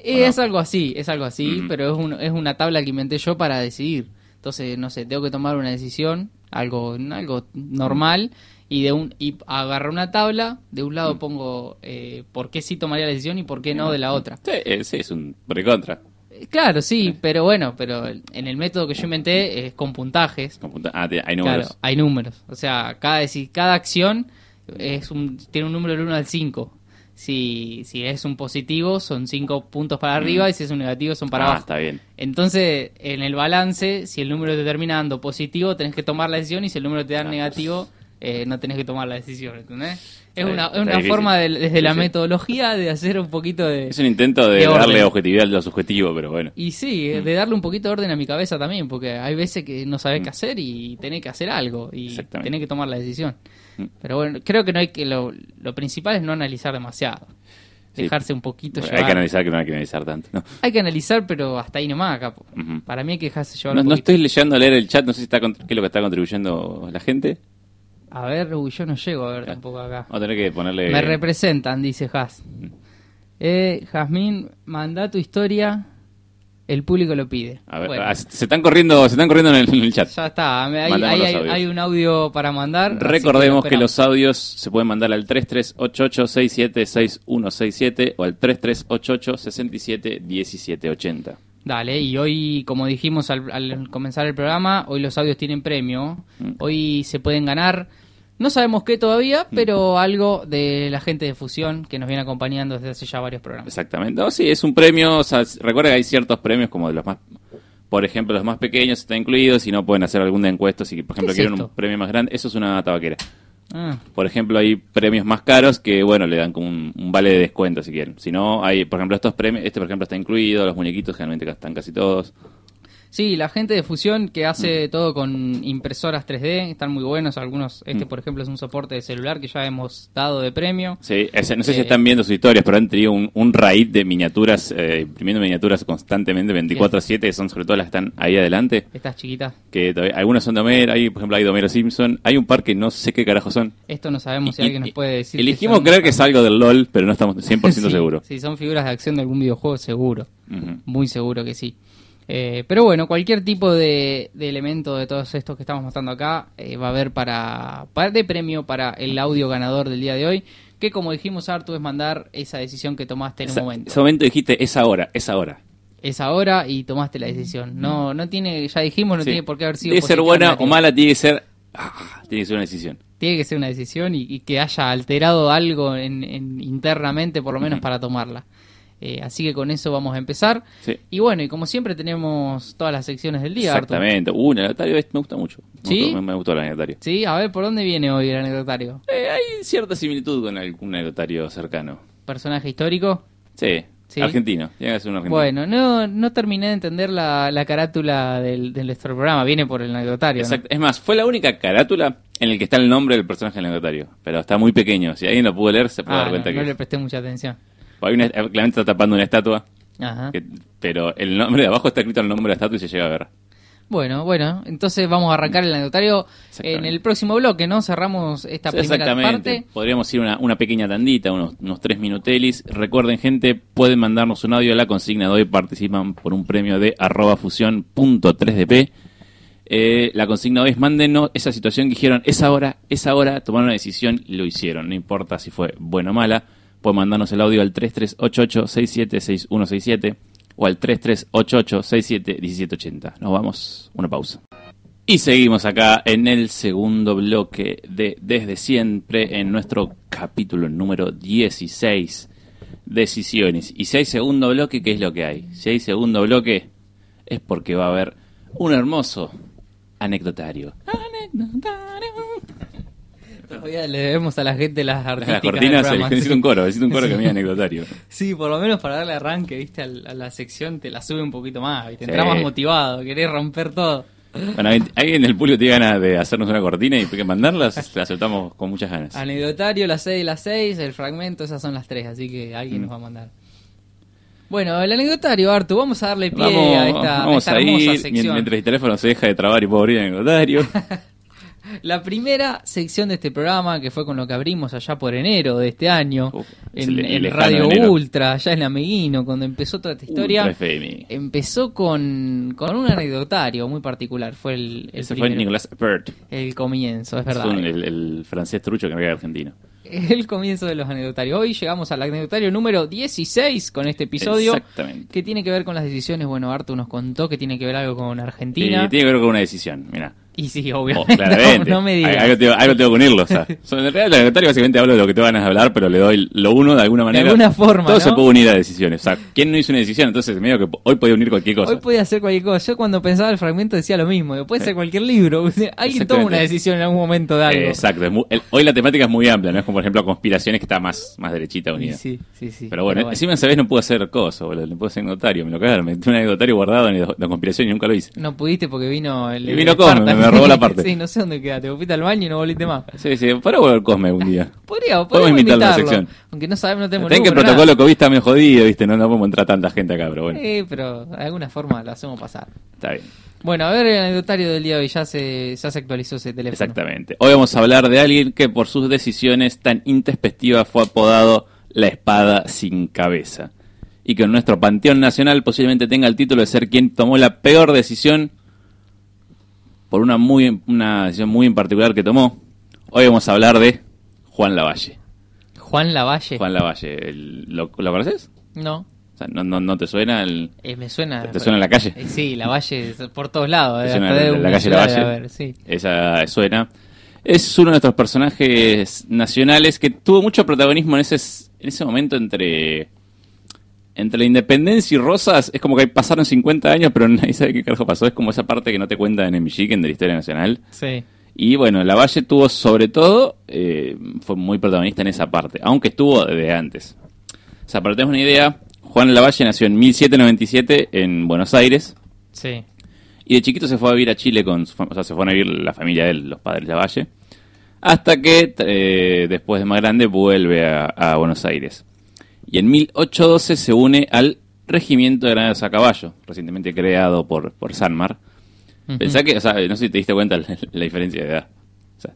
Speaker 2: Eh. Es algo así, es algo así, pero es, un- es una tabla que inventé yo para decidir. Entonces, no sé, tengo que tomar una decisión, algo, algo normal, y de un y agarro una tabla, de un lado pongo eh, por qué sí tomaría la decisión y por qué no de la otra.
Speaker 1: Sí, es un pro y contra.
Speaker 2: Eh, Claro, sí, pero bueno, pero en el método que yo inventé es con puntajes.
Speaker 1: Con punta- Ah, hay
Speaker 2: Claro,
Speaker 1: números.
Speaker 2: hay números. O sea, cada, cada acción es un, tiene un número del 1 al 5. Si, si es un positivo, son 5 puntos para arriba, y si es un negativo, son para
Speaker 1: Mm. ah,
Speaker 2: abajo.
Speaker 1: está bien.
Speaker 2: Entonces, en el balance, si el número te termina dando positivo, tenés que tomar la decisión, y si el número te da
Speaker 1: Ah.
Speaker 2: negativo, eh, no tenés que tomar la decisión, ¿entendés? Es una, es una forma de- desde la metodología de hacer un poquito de...
Speaker 1: Es un intento de, darle objetividad a lo subjetivo, pero bueno.
Speaker 2: Y sí,
Speaker 1: Mm.
Speaker 2: de darle un poquito de orden a mi cabeza también, porque hay veces que no sabés qué hacer y tenés que hacer algo y tenés que tomar la decisión.
Speaker 1: Mm.
Speaker 2: Pero bueno, creo que no hay que lo, lo principal es no analizar demasiado.
Speaker 1: Sí.
Speaker 2: Dejarse un poquito
Speaker 1: Bueno,
Speaker 2: llevar.
Speaker 1: hay que analizar que no hay que analizar tanto. No,
Speaker 2: Hay que analizar, pero hasta ahí nomás, capo. Para mí hay que dejarse llevar
Speaker 1: no,
Speaker 2: un
Speaker 1: no estoy leyendo a leer el chat, no sé si está qué es lo que está contribuyendo la gente.
Speaker 2: A ver, uy, yo no llego a ver tampoco acá.
Speaker 1: Vamos a tener que ponerle...
Speaker 2: Me representan, dice Has. Eh, Jazmín, manda tu historia, el público lo pide.
Speaker 1: A ver,
Speaker 2: Bueno.
Speaker 1: ah, se están corriendo, se están corriendo en el, en el chat.
Speaker 2: Ya está, hay, un audio para mandar.
Speaker 1: Recordemos
Speaker 2: lo
Speaker 1: que los audios se pueden mandar al 3388-676167 o al 3388-671780.
Speaker 2: Dale, y hoy, como dijimos al, al comenzar el programa, hoy los audios tienen premio.
Speaker 1: Mm.
Speaker 2: Hoy se pueden ganar, no sabemos qué todavía, pero algo de la gente de Fusión que nos viene acompañando desde hace ya varios programas.
Speaker 1: Exactamente. No, sí, es un premio. O sea, recuerda que hay ciertos premios como de los más. Por ejemplo, los más pequeños están incluidos y no pueden hacer alguna encuesta. Si, por ejemplo,
Speaker 2: es
Speaker 1: quieren
Speaker 2: esto?
Speaker 1: un premio más grande, eso es una tabaquera.
Speaker 2: Ah,
Speaker 1: Por ejemplo, hay premios más caros que, bueno, le dan como un, un vale de descuento si quieren. Si no, hay, por ejemplo, estos premios, este por ejemplo está incluido, los muñequitos generalmente están casi todos.
Speaker 2: Sí, la gente de Fusión que hace todo con impresoras 3D, están muy buenos. Algunos, este
Speaker 1: Mm.
Speaker 2: por ejemplo es un soporte de celular que ya hemos dado de premio.
Speaker 1: Sí, no sé si
Speaker 2: Eh,
Speaker 1: están viendo sus historias, pero han tenido un, un raid de miniaturas, eh, imprimiendo miniaturas constantemente, 24-7, que son sobre todo las que están ahí adelante.
Speaker 2: Estas chiquitas.
Speaker 1: Que todavía- algunas son de Homero, hay, por ejemplo, hay de Homero Simpson. Hay un par que no sé qué carajo son.
Speaker 2: Esto no sabemos si
Speaker 1: Y-
Speaker 2: alguien
Speaker 1: y-
Speaker 2: nos puede decir.
Speaker 1: Elegimos
Speaker 2: son-
Speaker 1: creer que es algo del LOL, pero no estamos 100%
Speaker 2: Sí,
Speaker 1: seguros.
Speaker 2: Si son figuras de acción de algún videojuego, seguro. Muy seguro que sí. Eh, pero bueno, cualquier tipo de, de elemento de todos estos que estamos mostrando acá eh, va a haber para, para de premio para el audio ganador del día de hoy. Que como dijimos, Artu, es mandar esa decisión que tomaste en
Speaker 1: Esa-
Speaker 2: un momento.
Speaker 1: Ese momento dijiste, es ahora, es ahora.
Speaker 2: Es ahora y tomaste la decisión. No, no tiene, ya dijimos, no
Speaker 1: Sí.
Speaker 2: tiene por qué haber sido.
Speaker 1: Debe ser
Speaker 2: positiva
Speaker 1: buena o mala, tiene que ser. ah, tiene que ser una decisión.
Speaker 2: Tiene que ser una decisión y, y que haya alterado algo en, en- internamente, por lo menos para tomarla. Eh, así que con eso vamos a empezar.
Speaker 1: Sí.
Speaker 2: Y bueno, y como siempre tenemos todas las secciones del día.
Speaker 1: Exactamente. Uh, el anecdotario me gusta mucho. Me
Speaker 2: ¿Sí?
Speaker 1: gustó, me, me gustó el anecdotario.
Speaker 2: Sí, a ver, ¿por dónde viene hoy el anecdotario?
Speaker 1: Eh, hay cierta similitud con algún anecdotario cercano.
Speaker 2: ¿Personaje histórico?
Speaker 1: Sí,
Speaker 2: Sí.
Speaker 1: argentino. Tiene que ser un argentino.
Speaker 2: Bueno, no, no terminé de entender la, la carátula del, del nuestro programa. Viene por el anecdotario, ¿no?
Speaker 1: Exacto. Es más, fue la única carátula en la que está el nombre del personaje del anecdotario. Pero está muy pequeño. Si alguien lo pudo leer, se puede
Speaker 2: Ah,
Speaker 1: dar
Speaker 2: no,
Speaker 1: cuenta
Speaker 2: no
Speaker 1: que.
Speaker 2: le presté mucha atención.
Speaker 1: Hay una, claramente está tapando una estatua.
Speaker 2: Ajá.
Speaker 1: que- pero el nombre de abajo está escrito el nombre de la estatua y se llega a ver.
Speaker 2: Bueno, bueno, entonces vamos a arrancar el anecdotario en el próximo bloque, ¿no? Cerramos esta
Speaker 1: Sí,
Speaker 2: primera
Speaker 1: Exactamente.
Speaker 2: parte.
Speaker 1: Podríamos ir una, una pequeña tandita, unos, unos tres minutelis. Recuerden, gente, pueden mandarnos un audio a la consigna de hoy. Participan por un premio de arroba fusión punto 3dp. Eh, la consigna hoy es mándenos esa situación que dijeron, es ahora, es ahora, tomaron una decisión y lo hicieron. No importa si fue buena o mala, pueden mandarnos el audio al 3388-676167 o al 3388-671780. Nos vamos, una pausa. Y seguimos acá en el segundo bloque de Desde Siempre, en nuestro capítulo número 16, Decisiones. Y si hay segundo bloque, ¿qué es lo que hay? Si hay segundo bloque, es porque va a haber un hermoso anecdotario.
Speaker 2: Todavía le debemos a la gente las
Speaker 1: Las
Speaker 2: artísticas del
Speaker 1: cortinas,
Speaker 2: programa,
Speaker 1: necesito
Speaker 2: sí.
Speaker 1: un coro, necesito un coro que me anecdotario.
Speaker 2: Sí, por lo menos para darle arranque, viste, a la sección te la sube un poquito más, ¿viste?
Speaker 1: Sí.
Speaker 2: Más motivado, querés romper todo.
Speaker 1: Bueno, ¿alguien alguien del público tiene ganas de hacernos una cortina y mandarlas? La aceptamos con muchas ganas.
Speaker 2: Anecdotario, las 6 y las 6, el fragmento, esas son las tres, así que alguien
Speaker 1: Mm.
Speaker 2: nos va a mandar. Bueno, el anecdotario, Artu, vamos a darle pie
Speaker 1: Vamos,
Speaker 2: a esta, a
Speaker 1: vamos
Speaker 2: esta
Speaker 1: a
Speaker 2: hermosa
Speaker 1: ir
Speaker 2: sección.
Speaker 1: mientras el teléfono se deja de trabar y puedo abrir el anecdotario.
Speaker 2: La primera sección de este programa, que fue con lo que abrimos allá por enero de este año,
Speaker 1: Uf,
Speaker 2: en,
Speaker 1: el- el
Speaker 2: en
Speaker 1: lejano
Speaker 2: Radio
Speaker 1: enero.
Speaker 2: Ultra, allá en Ameguino, cuando empezó toda esta historia, empezó con, con un anecdotario muy particular. Fue el, el
Speaker 1: Ese fue Nicolás Pert.
Speaker 2: el comienzo, es verdad.
Speaker 1: Un- el, el francés trucho que no queda argentino.
Speaker 2: El comienzo de los anecdotarios. Hoy llegamos al anecdotario número 16 con este episodio.
Speaker 1: Exactamente.
Speaker 2: Que tiene que ver con las decisiones. Bueno, Artu nos contó que tiene que ver algo con Argentina.
Speaker 1: tiene que ver con una decisión, mira.
Speaker 2: Y sí,
Speaker 1: Oh,
Speaker 2: obviamente.
Speaker 1: claramente.
Speaker 2: No, no me digas.
Speaker 1: Algo tengo, algo tengo que unirlo. O sea, en realidad el básicamente hablo de lo que te van a hablar, pero le doy lo uno de alguna manera.
Speaker 2: alguna forma,
Speaker 1: Todo
Speaker 2: ¿no?
Speaker 1: se puede unir a decisiones. O sea, ¿quién no hizo una decisión? Entonces, medio que hoy podía unir cualquier cosa.
Speaker 2: Hoy puede hacer cualquier cosa. Yo cuando pensaba el fragmento decía lo mismo. Puede ser cualquier libro. O sea, Alguien toma una decisión en algún momento de algo.
Speaker 1: Exacto. el- hoy la temática es muy amplia, no es como por ejemplo conspiraciones que está más, más derechita unida.
Speaker 2: sí, sí, sí.
Speaker 1: Pero bueno, encima esa vez no pude hacer cosas, boludo. No pude hacer notario, me lo cagaron. Me metí un anecdotario guardado en la conspiración y nunca lo hice.
Speaker 2: No pudiste porque vino el.
Speaker 1: Y vino
Speaker 2: el.
Speaker 1: Me robó la parte.
Speaker 2: sí, no sé dónde quedaste. Vos fuiste al baño y no volviste más.
Speaker 1: Sí, sí, para volver Cosme un día.
Speaker 2: Podría,
Speaker 1: Podemos invitarlo a la sección.
Speaker 2: Aunque no sabemos, no tenemos
Speaker 1: Ten que el
Speaker 2: número, nada.
Speaker 1: protocolo COVID está medio jodido, viste, no, no podemos entrar tanta gente acá, pero bueno,
Speaker 2: Eh, pero de alguna forma lo hacemos pasar.
Speaker 1: está bien.
Speaker 2: Bueno, a ver el anecdotario del día de hoy. Ya se, ya se actualizó ese teléfono.
Speaker 1: Exactamente. Hoy vamos a hablar de alguien que por sus decisiones tan intempestivas fue apodado la espada sin cabeza. Y que en nuestro panteón nacional posiblemente tenga el título de ser quien tomó la peor decisión por una, muy, una decisión muy en particular que tomó. Hoy vamos a hablar de Juan Lavalle.
Speaker 2: Juan Lavalle.
Speaker 1: Juan Lavalle, el- ¿lo, ¿lo conoces?
Speaker 2: No,
Speaker 1: O sea, ¿no, no, no te suena el...?
Speaker 2: eh, me suena.
Speaker 1: ¿Te suena la calle?
Speaker 2: Eh, sí, Lavalle por todos lados.
Speaker 1: ¿Te
Speaker 2: eh,
Speaker 1: suena la, la calle Lavalle?
Speaker 2: haber, sí.
Speaker 1: Esa suena. Es uno de nuestros personajes nacionales que tuvo mucho protagonismo en ese, en ese momento entre, entre la independencia y Rosas. Es como que pasaron 50 años, pero nadie sabe qué carajo pasó. Es como esa parte que no te cuentan en Chicken de la historia nacional.
Speaker 2: Sí.
Speaker 1: Y bueno, Lavalle tuvo sobre todo, eh, fue muy protagonista en esa parte, aunque estuvo desde antes. O sea, para que una idea, Juan Lavalle nació en 1797 en Buenos Aires.
Speaker 2: Sí.
Speaker 1: Y de chiquito se fue a vivir a Chile con su o sea, se fue a vivir la familia de él, los padres de Lavalle. Hasta que eh, después de más grande vuelve a, a Buenos Aires. Y en 1812 se une al Regimiento de Granaderos a Caballo, recientemente creado por, por Sanmar. Pensá que, o sea, no sé si te diste cuenta la, la diferencia de edad. O sea,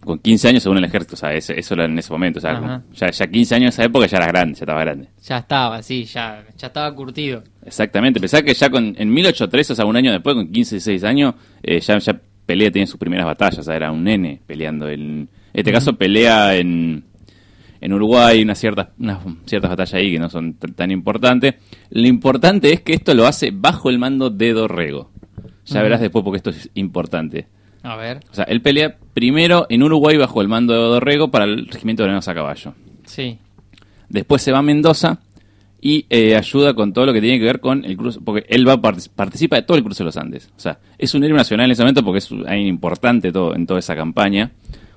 Speaker 1: con 15 años se une al ejército, o sea, eso era en ese momento. O sea, como- ya, ya 15 años en esa época ya eras grande, ya estaba grande.
Speaker 2: Ya estaba, sí, ya, ya estaba curtido.
Speaker 1: Exactamente, pensá que ya con, en 1813, o sea, un año después, con 15, 16 años, eh, ya, ya pelea, tenía sus primeras batallas, o sea, era un nene peleando. En, en este caso pelea en, en Uruguay, unas ciertas, unas ciertas batallas ahí que no son tan importantes. Lo importante es que esto lo hace bajo el mando de Dorrego. Ya verás después porque esto es importante.
Speaker 2: A ver,
Speaker 1: O sea, él pelea primero en Uruguay bajo el mando de Dorrego para el regimiento de Granados a caballo.
Speaker 2: sí.
Speaker 1: Después se va a Mendoza y eh, ayuda con todo lo que tiene que ver con el cruce, porque él va participa de todo el cruce de los Andes. O sea, es un héroe nacional en ese momento porque es un- importante todo, en toda esa campaña.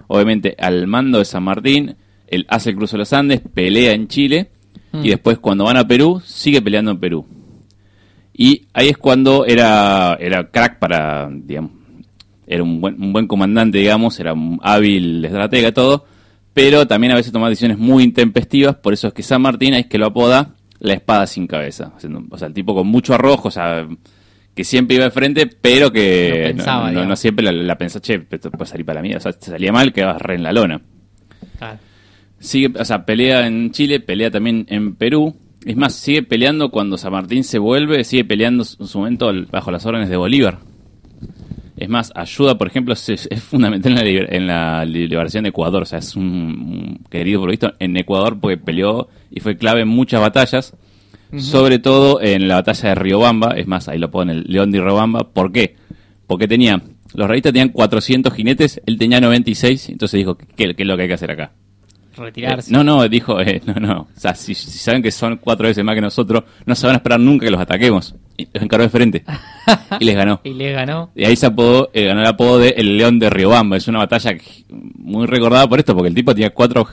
Speaker 1: Obviamente, al mando de San Martín, él hace el cruce de los Andes, pelea en Chile
Speaker 2: Mm.
Speaker 1: y después cuando van a Perú, sigue peleando en Perú. Y ahí es cuando era, era crack para, digamos, era un buen, un buen comandante, digamos, era un hábil estratega y todo, pero también a veces tomaba decisiones muy intempestivas, por eso es que San Martín es que lo apoda la espada sin cabeza. O sea, el tipo con mucho arrojo, o sea, que siempre iba de frente, pero que
Speaker 2: No pensaba,
Speaker 1: no- siempre la, la pensó, che, esto puede salir para la mía. O sea, te salía mal, quedabas re en la lona.
Speaker 2: Claro.
Speaker 1: Sigue, o sea, pelea en Chile, pelea también en Perú. Es más, sigue peleando cuando San Martín se vuelve, sigue peleando en su momento bajo las órdenes de Bolívar. Es más, ayuda, por ejemplo, es, es fundamental en la, liber- en la liberación de Ecuador. O sea, es un, un querido por lo visto en Ecuador porque peleó y fue clave en muchas batallas. Sobre todo en la batalla de Riobamba. Es más, ahí lo pone el León de Riobamba. ¿Por qué? Porque tenía, los realistas tenían 400 jinetes, él tenía 96. Entonces dijo, ¿qué, qué es lo que hay que hacer acá?
Speaker 2: Retirarse.
Speaker 1: Eh, no, no, dijo, eh, no, no. O sea, si, si saben que son cuatro veces más que nosotros, no se van a esperar nunca que los ataquemos. Y los encaró de frente. y les ganó.
Speaker 2: Y le ganó.
Speaker 1: Y ahí se apodó, eh, ganó el apodo de El León de Riobamba. Es una batalla muy recordada por esto, porque el tipo tenía cuatro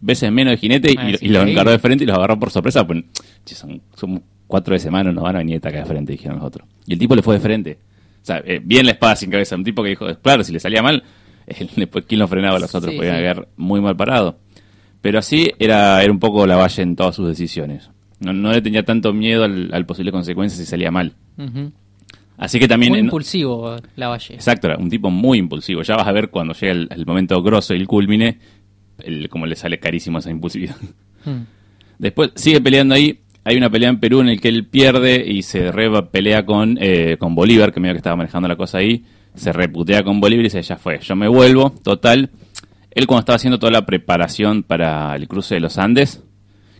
Speaker 1: veces menos de jinete y,
Speaker 2: Ah,
Speaker 1: y los encaró de frente y los agarró por sorpresa. Pues, che, son, son cuatro veces más, no nos van a venir a atacar de frente, dijeron los otros. Y el tipo le fue de frente. O sea, eh, bien la espada sin cabeza. Un tipo que dijo, claro, si le salía mal, él, después, ¿quién lo frenaba a los otros?
Speaker 2: Sí,
Speaker 1: Podían
Speaker 2: sí.
Speaker 1: muy mal parado. Pero así era, era un poco la valle en todas sus decisiones. No, no le tenía tanto miedo al, al posible consecuencia si salía mal. Así que también...
Speaker 2: Muy
Speaker 1: en-
Speaker 2: impulsivo la Valle.
Speaker 1: Exacto, era un tipo muy impulsivo. Ya vas a ver cuando llega el, el momento grosso y el culmine, el, cómo le sale carísimo esa impulsividad.
Speaker 2: Mm.
Speaker 1: Después sigue peleando ahí. Hay una pelea en Perú en el que él pierde y se re pelea con, eh, con Bolívar, que medio que estaba manejando la cosa ahí. Se reputea con Bolívar y dice, ya fue, yo me vuelvo. Total, él cuando estaba haciendo toda la preparación para el cruce de los Andes,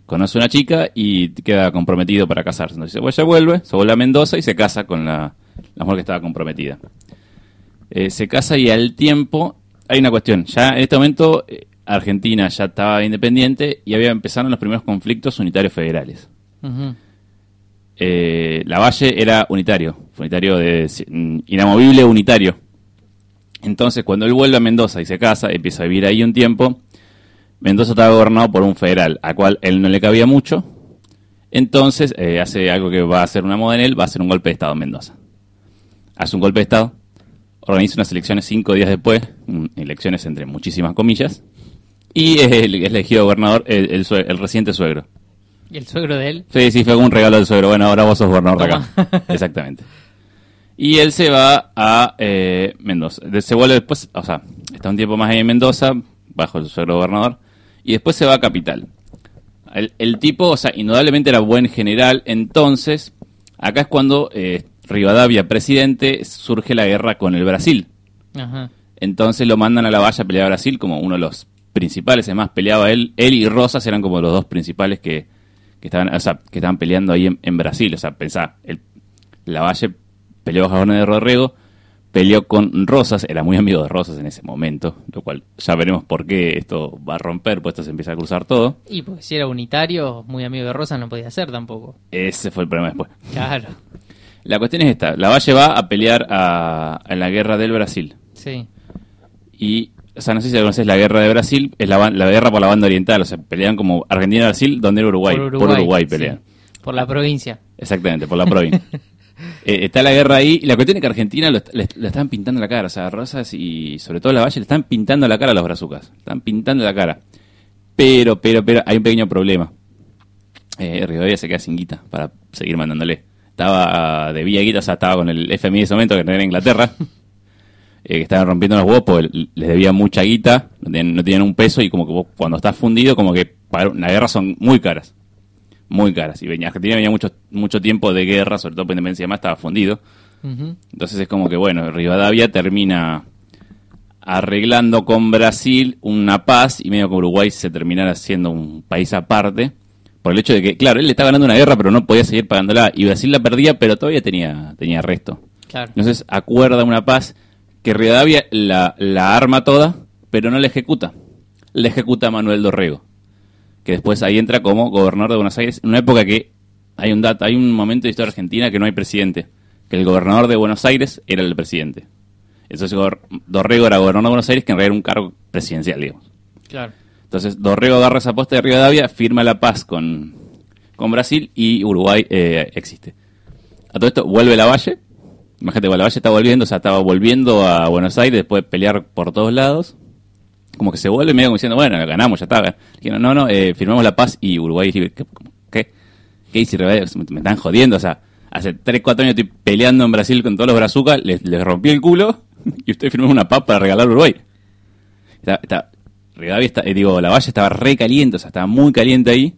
Speaker 1: conoce a una chica y queda comprometido para casarse. Entonces pues, se vuelve, se vuelve a Mendoza y se casa con la, la mujer que estaba comprometida. Eh, se casa y al tiempo hay una cuestión. Ya en este momento eh, Argentina ya estaba independiente y había empezaron los primeros conflictos unitarios federales. Eh, la Valle era unitario, unitario de mm, inamovible unitario. Entonces, cuando él vuelve a Mendoza y se casa, empieza a vivir ahí un tiempo. Mendoza estaba gobernado por un federal, al cual él no le cabía mucho. Entonces, eh, hace algo que va a ser una moda en él, va a hacer un golpe de Estado en Mendoza. Hace un golpe de Estado, organiza unas elecciones cinco días después, elecciones entre muchísimas comillas, y es, el- es elegido gobernador el, el reciente suegro.
Speaker 2: Y el suegro de él.
Speaker 1: Sí, sí, fue un regalo del suegro. Bueno, ahora vos sos gobernador de acá. Exactamente. Y él se va a eh, Mendoza. Se vuelve después, o sea, está un tiempo más ahí en Mendoza, bajo el suegro gobernador, y después se va a Capital. El, el tipo, o sea, indudablemente era buen general, entonces, acá es cuando eh, Rivadavia, presidente, surge la guerra con el Brasil.
Speaker 2: Ajá.
Speaker 1: Entonces lo mandan a la valla a pelear a Brasil como uno de los principales. Además, peleaba él. Él y Rosas eran como los dos principales que, que estaban, o sea, que estaban peleando ahí en, en Brasil. O sea, pensá, el, la Valle peleó bajo de Rodrigo, peleó con Rosas, era muy amigo de Rosas en ese momento, lo cual ya veremos por qué esto va a romper, pues esto se empieza a cruzar todo.
Speaker 2: Y porque si era unitario, muy amigo de Rosa, no podía ser tampoco.
Speaker 1: Ese fue el problema después.
Speaker 2: Claro.
Speaker 1: La cuestión es esta, la Valle va a pelear a, a la guerra del Brasil.
Speaker 2: Sí.
Speaker 1: Y, o sea, no sé si conoces la guerra de Brasil, es la, guerra por la banda oriental, o sea, pelean como Argentina y Brasil, donde era Uruguay. Por Uruguay, pelean.
Speaker 2: Por la provincia.
Speaker 1: Exactamente, por la provincia. Eh, está la guerra ahí, y la cuestión es que Argentina lo, le, le están pintando la cara, o sea, Rosas y sobre todo la Valle le están pintando la cara a los brazucas, están pintando la cara. Pero, pero, pero, hay un pequeño problema. Eh, Rivadavia se queda sin guita para seguir mandándole. Estaba, debía guita, o sea, estaba con el FMI de ese momento que tenía en Inglaterra. eh, que estaban rompiendo los huevos porque les debía mucha guita, no tenían, no tenían un peso y como que vos, cuando estás fundido, como que para una guerra son muy caras. Muy caras. Y venía, Argentina venía mucho, mucho tiempo de guerra, sobre todo por independencia y demás, estaba fundido. Entonces es como que, bueno, Rivadavia termina arreglando con Brasil una paz y medio que Uruguay se terminara siendo un país aparte. Por el hecho de que, claro, él le estaba ganando una guerra, pero no podía seguir pagándola. Y Brasil la perdía, pero todavía tenía, tenía resto.
Speaker 2: Claro.
Speaker 1: Entonces acuerda una paz que Rivadavia la, la arma toda, pero no la ejecuta. La ejecuta Manuel Dorrego, que después ahí entra como gobernador de Buenos Aires, en una época que hay un dato, hay un momento de historia argentina que no hay presidente, que el gobernador de Buenos Aires era el presidente. Entonces Dorrego era gobernador de Buenos Aires, que en realidad era un cargo presidencial, digamos.
Speaker 2: Claro.
Speaker 1: Entonces Dorrego agarra esa posta de Rivadavia, firma la paz con, con Brasil y Uruguay eh, existe. A todo esto vuelve la Valle. Imagínate, la Valle está volviendo, o sea, estaba volviendo a Buenos Aires después de pelear por todos lados. Como que se vuelve medio como diciendo, bueno, ganamos, ya está. Dijeron, no, no, eh, firmamos la paz y Uruguay dice, ¿qué? ¿Qué, ¿Qué Rivadavia? Me, están jodiendo, o sea, hace 3, 4 años estoy peleando en Brasil con todos los brazucas, les, les rompí el culo y ustedes firmaron una paz para regalar a Uruguay. Está, está, eh, digo, la valla estaba re caliente, o sea, estaba muy caliente ahí.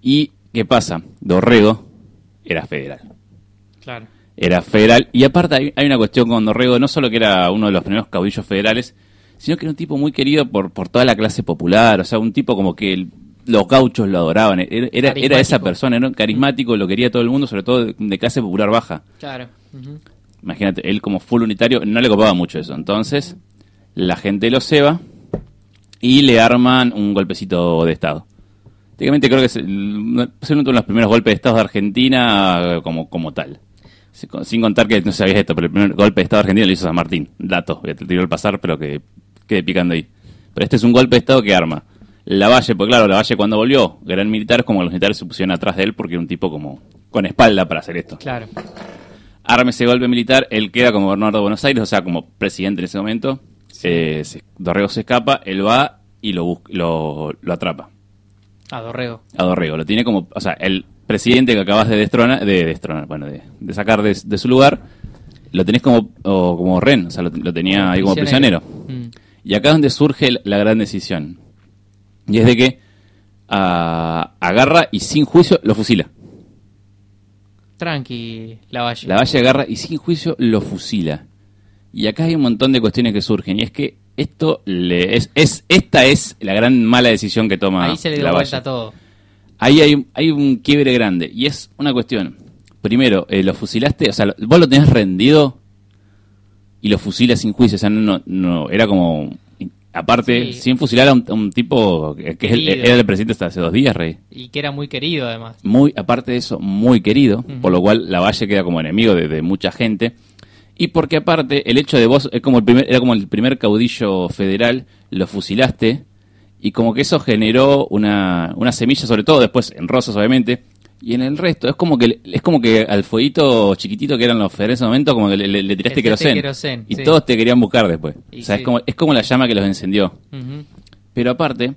Speaker 1: ¿Y qué pasa? Dorrego era federal.
Speaker 2: Claro.
Speaker 1: era federal. Y aparte hay, hay una cuestión con Dorrego, no solo que era uno de los primeros caudillos federales, sino que era un tipo muy querido por, por toda la clase popular, o sea, un tipo como que el- los gauchos lo adoraban, era, era, esa persona, era un carismático, lo quería todo el mundo, sobre todo de, de clase popular baja.
Speaker 2: Claro.
Speaker 1: Imagínate, él como full unitario no le copaba mucho eso. Entonces, la gente lo ceba y le arman un golpecito de Estado. Técnicamente creo que es el- uno de los primeros golpes de Estado de Argentina como, como tal. Sin con- Sin contar que no sabías esto, pero el primer golpe de Estado de Argentina lo hizo San Martín. Dato, te tiro al pasar, pero que quede picando ahí. Pero este es un golpe de Estado que arma. Lavalle, pues claro, Lavalle cuando volvió, gran militar, es como los militares se pusieron atrás de él porque era un tipo como con espalda para hacer esto
Speaker 2: Claro.
Speaker 1: arma ese golpe militar, él queda como gobernador de Buenos Aires, o sea, como presidente en ese momento. Eh, se- Dorrego se escapa, él va y lo, bus- lo, lo atrapa
Speaker 2: A Dorrego.
Speaker 1: a Dorrego. Lo tiene como, o sea, el presidente que acabas de destronar, de destronar, bueno, de, de sacar de, de su lugar, lo tenés como, o como ren, o sea, lo, lo tenía ahí como prisionero.
Speaker 2: Mm.
Speaker 1: Y acá es donde surge la gran decisión. Y es de que ah, agarra y sin juicio lo fusila.
Speaker 2: Tranqui, la valle.
Speaker 1: La Valle agarra y sin juicio lo fusila. Y acá hay un montón de cuestiones que surgen. Y es que esto le es, es esta es la gran mala decisión que toma
Speaker 2: Ahí se le dio
Speaker 1: la
Speaker 2: vuelta
Speaker 1: Valle.
Speaker 2: todo.
Speaker 1: Ahí hay, hay un quiebre grande. Y es una cuestión. Primero, eh, lo fusilaste, o sea, vos lo tenés rendido y lo fusilas sin juicio. O sea, no, no, era como. Aparte,
Speaker 2: Sí.
Speaker 1: sin fusilar a un, a un tipo que es el- era el presidente hasta hace dos días, Rey
Speaker 2: Y que era muy querido además.
Speaker 1: muy, aparte de eso, muy querido, por lo cual la Valle queda como enemigo de, de mucha gente. Y porque aparte, el hecho de vos, es como el primer, era como el primer caudillo federal, lo fusilaste, y como que eso generó una, una semilla, sobre todo después en Rosas, obviamente, y en el resto, es como que es como que al fueguito chiquitito que eran los en ese momento, como que le, le- le tiraste querosén.
Speaker 2: querosén,
Speaker 1: Y
Speaker 2: sí.
Speaker 1: todos te querían buscar después.
Speaker 2: Y
Speaker 1: o sea,
Speaker 2: sí.
Speaker 1: es, como, es como la llama que los encendió. Pero aparte,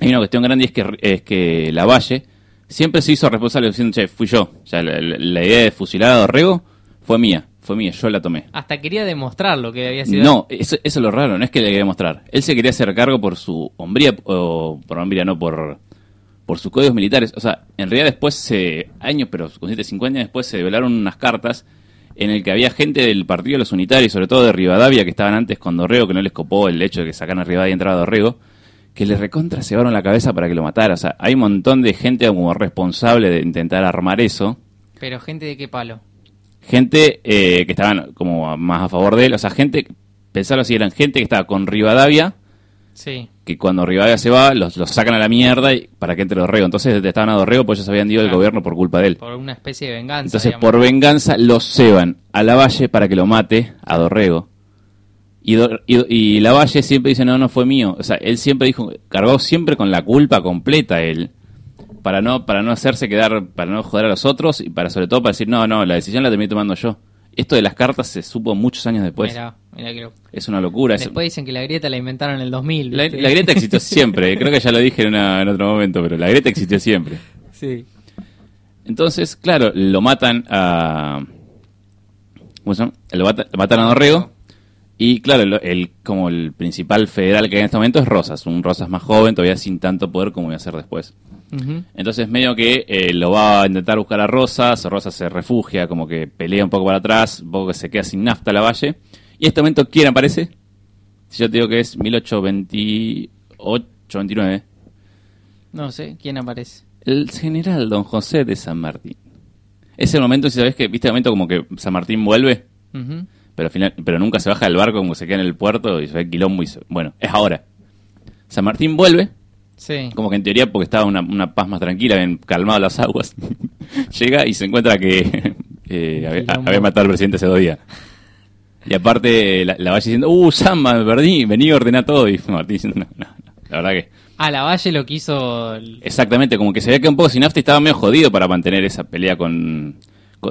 Speaker 1: hay una cuestión grande y es que, es que la Valle siempre se hizo responsable diciendo, che, fui yo. O sea, la, la- la idea de fusilar a Dorrego fue mía, fue mía, yo la tomé.
Speaker 2: Hasta quería demostrar lo que había sido.
Speaker 1: No, eso, eso es lo raro, no es que le quería mostrar. Él se quería hacer cargo por su hombría, o por hombría, no por, por sus códigos militares. O sea, en realidad después, se, años, pero con 50 años después, se develaron unas cartas en el que había gente del Partido de los Unitarios, sobre todo de Rivadavia, que estaban antes con Dorrego, que no les copó el hecho de que sacaran a Rivadavia y entrara Dorrego, que le recontra cebaron la cabeza para que lo matara. O sea, hay un montón de gente como responsable de intentar armar eso
Speaker 2: Pero gente de qué palo.
Speaker 1: gente eh, que estaban como más a favor de él, o sea, gente, pensarlo así, eran gente que estaba con Rivadavia,
Speaker 2: Sí.
Speaker 1: que cuando Rivadavia se va, los, los sacan a la mierda y, para que entre Dorrego. Entonces estaban a Dorrego porque ellos habían ido del
Speaker 2: Claro.
Speaker 1: gobierno por culpa de él.
Speaker 2: Por una especie de venganza.
Speaker 1: Entonces,
Speaker 2: digamos.
Speaker 1: por venganza, los ceban a la Valle para que lo mate a Dorrego. Y, Dor- y, y la Valle siempre dice, no, no fue mío. O sea, él siempre dijo, cargó siempre con la culpa completa él. Para no, para no hacerse quedar, para no joder a los otros y para sobre todo para decir, no, no, la decisión la terminé tomando yo. Esto de las cartas se supo muchos años después.
Speaker 2: Mirá, mirá que lo-
Speaker 1: Es una locura. es-
Speaker 2: Después dicen que la grieta la inventaron en el 2000.
Speaker 1: la, grieta existió siempre. Creo que ya lo dije en, una- en otro momento, pero la grieta existió siempre.
Speaker 2: Sí.
Speaker 1: Entonces, claro, lo matan a. ¿Cómo se llama? Lo, mata- lo matan a Dorrego. Y claro, el, el- como el principal federal que hay en este momento es Rosas. Un Rosas más joven, todavía sin tanto poder como iba a ser después. Entonces, medio que eh, lo va a intentar buscar a Rosas. Rosas se refugia, como que pelea un poco para atrás. Un poco que se queda sin nafta la valle. Y en este momento, ¿quién aparece? Si yo te digo que es 1828, 29.
Speaker 2: No sé, ¿quién aparece?
Speaker 1: El general don José de San Martín. Es el momento, si sabes que, viste el momento como que San Martín vuelve,
Speaker 2: Ujú.
Speaker 1: Pero al final, pero nunca se baja del barco, como se queda en el puerto y se ve quilombo y se- bueno, es ahora. San Martín vuelve,
Speaker 2: Sí.
Speaker 1: como que en teoría porque estaba una, una paz más tranquila, habían calmado las aguas. Llega y se encuentra que eh, había, matado al presidente hace dos días. Y aparte la, la vaya diciendo, uh, Samba, me perdí, vení a ordenar todo. Y Martín diciendo, no, no, no, la verdad que...
Speaker 2: A la Valle lo quiso. el-
Speaker 1: Exactamente, como que se veía que un poco sin nafta y estaba medio jodido para mantener esa pelea con-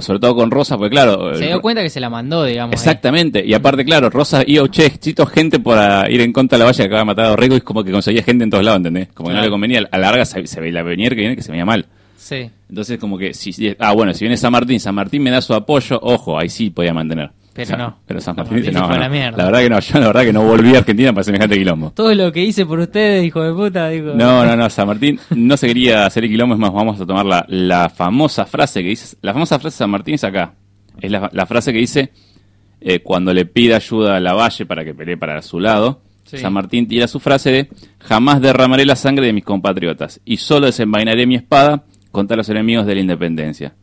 Speaker 1: sobre todo con Rosa, porque claro,
Speaker 2: Se dio cuenta que se la mandó, digamos.
Speaker 1: exactamente, y aparte claro, Rosa iba, che, necesito gente para ir en contra de la valla que acaba de matar a Dorrego y es como que conseguía gente en todos lados, ¿entendés? Como que no le convenía, a la larga se, se veía la venir que viene que se veía mal.
Speaker 2: Sí.
Speaker 1: Entonces como que, si, si- ah bueno, si viene San Martín, San Martín me da su apoyo, ojo, ahí sí podía mantener.
Speaker 2: Pero no.
Speaker 1: Pero San Martín, dice,
Speaker 2: Martín se
Speaker 1: no,
Speaker 2: fue a
Speaker 1: no.
Speaker 2: la mierda.
Speaker 1: verdad que no, yo la verdad que no volví a Argentina para semejante quilombo.
Speaker 2: Todo lo que hice por ustedes, hijo de puta, digo.
Speaker 1: No, no, no, San Martín no se quería hacer el quilombo, es más, vamos a tomar la, la famosa frase que dice, la famosa frase de San Martín es acá. Es la, la frase que dice, eh, cuando le pide ayuda a la Valle para que pelee para su lado,
Speaker 2: Sí.
Speaker 1: San Martín tira su frase de, jamás derramaré la sangre de mis compatriotas y solo desenvainaré mi espada contra los enemigos de la independencia.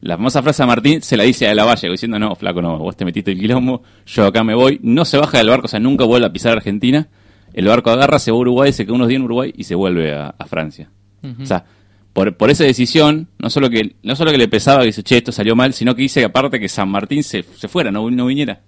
Speaker 1: La famosa frase a Martín se la dice a la Valle, diciendo, no, flaco, no, vos te metiste el quilombo, yo acá me voy, no se baja del barco, o sea, nunca vuelve a pisar Argentina, el barco agarra, se va a Uruguay, se queda unos días en Uruguay y se vuelve a, a Francia. O sea, por, por esa decisión, no solo que no solo que le pesaba que dice, che, esto salió mal, sino que dice que aparte que San Martín se, se fuera, no, no viniera.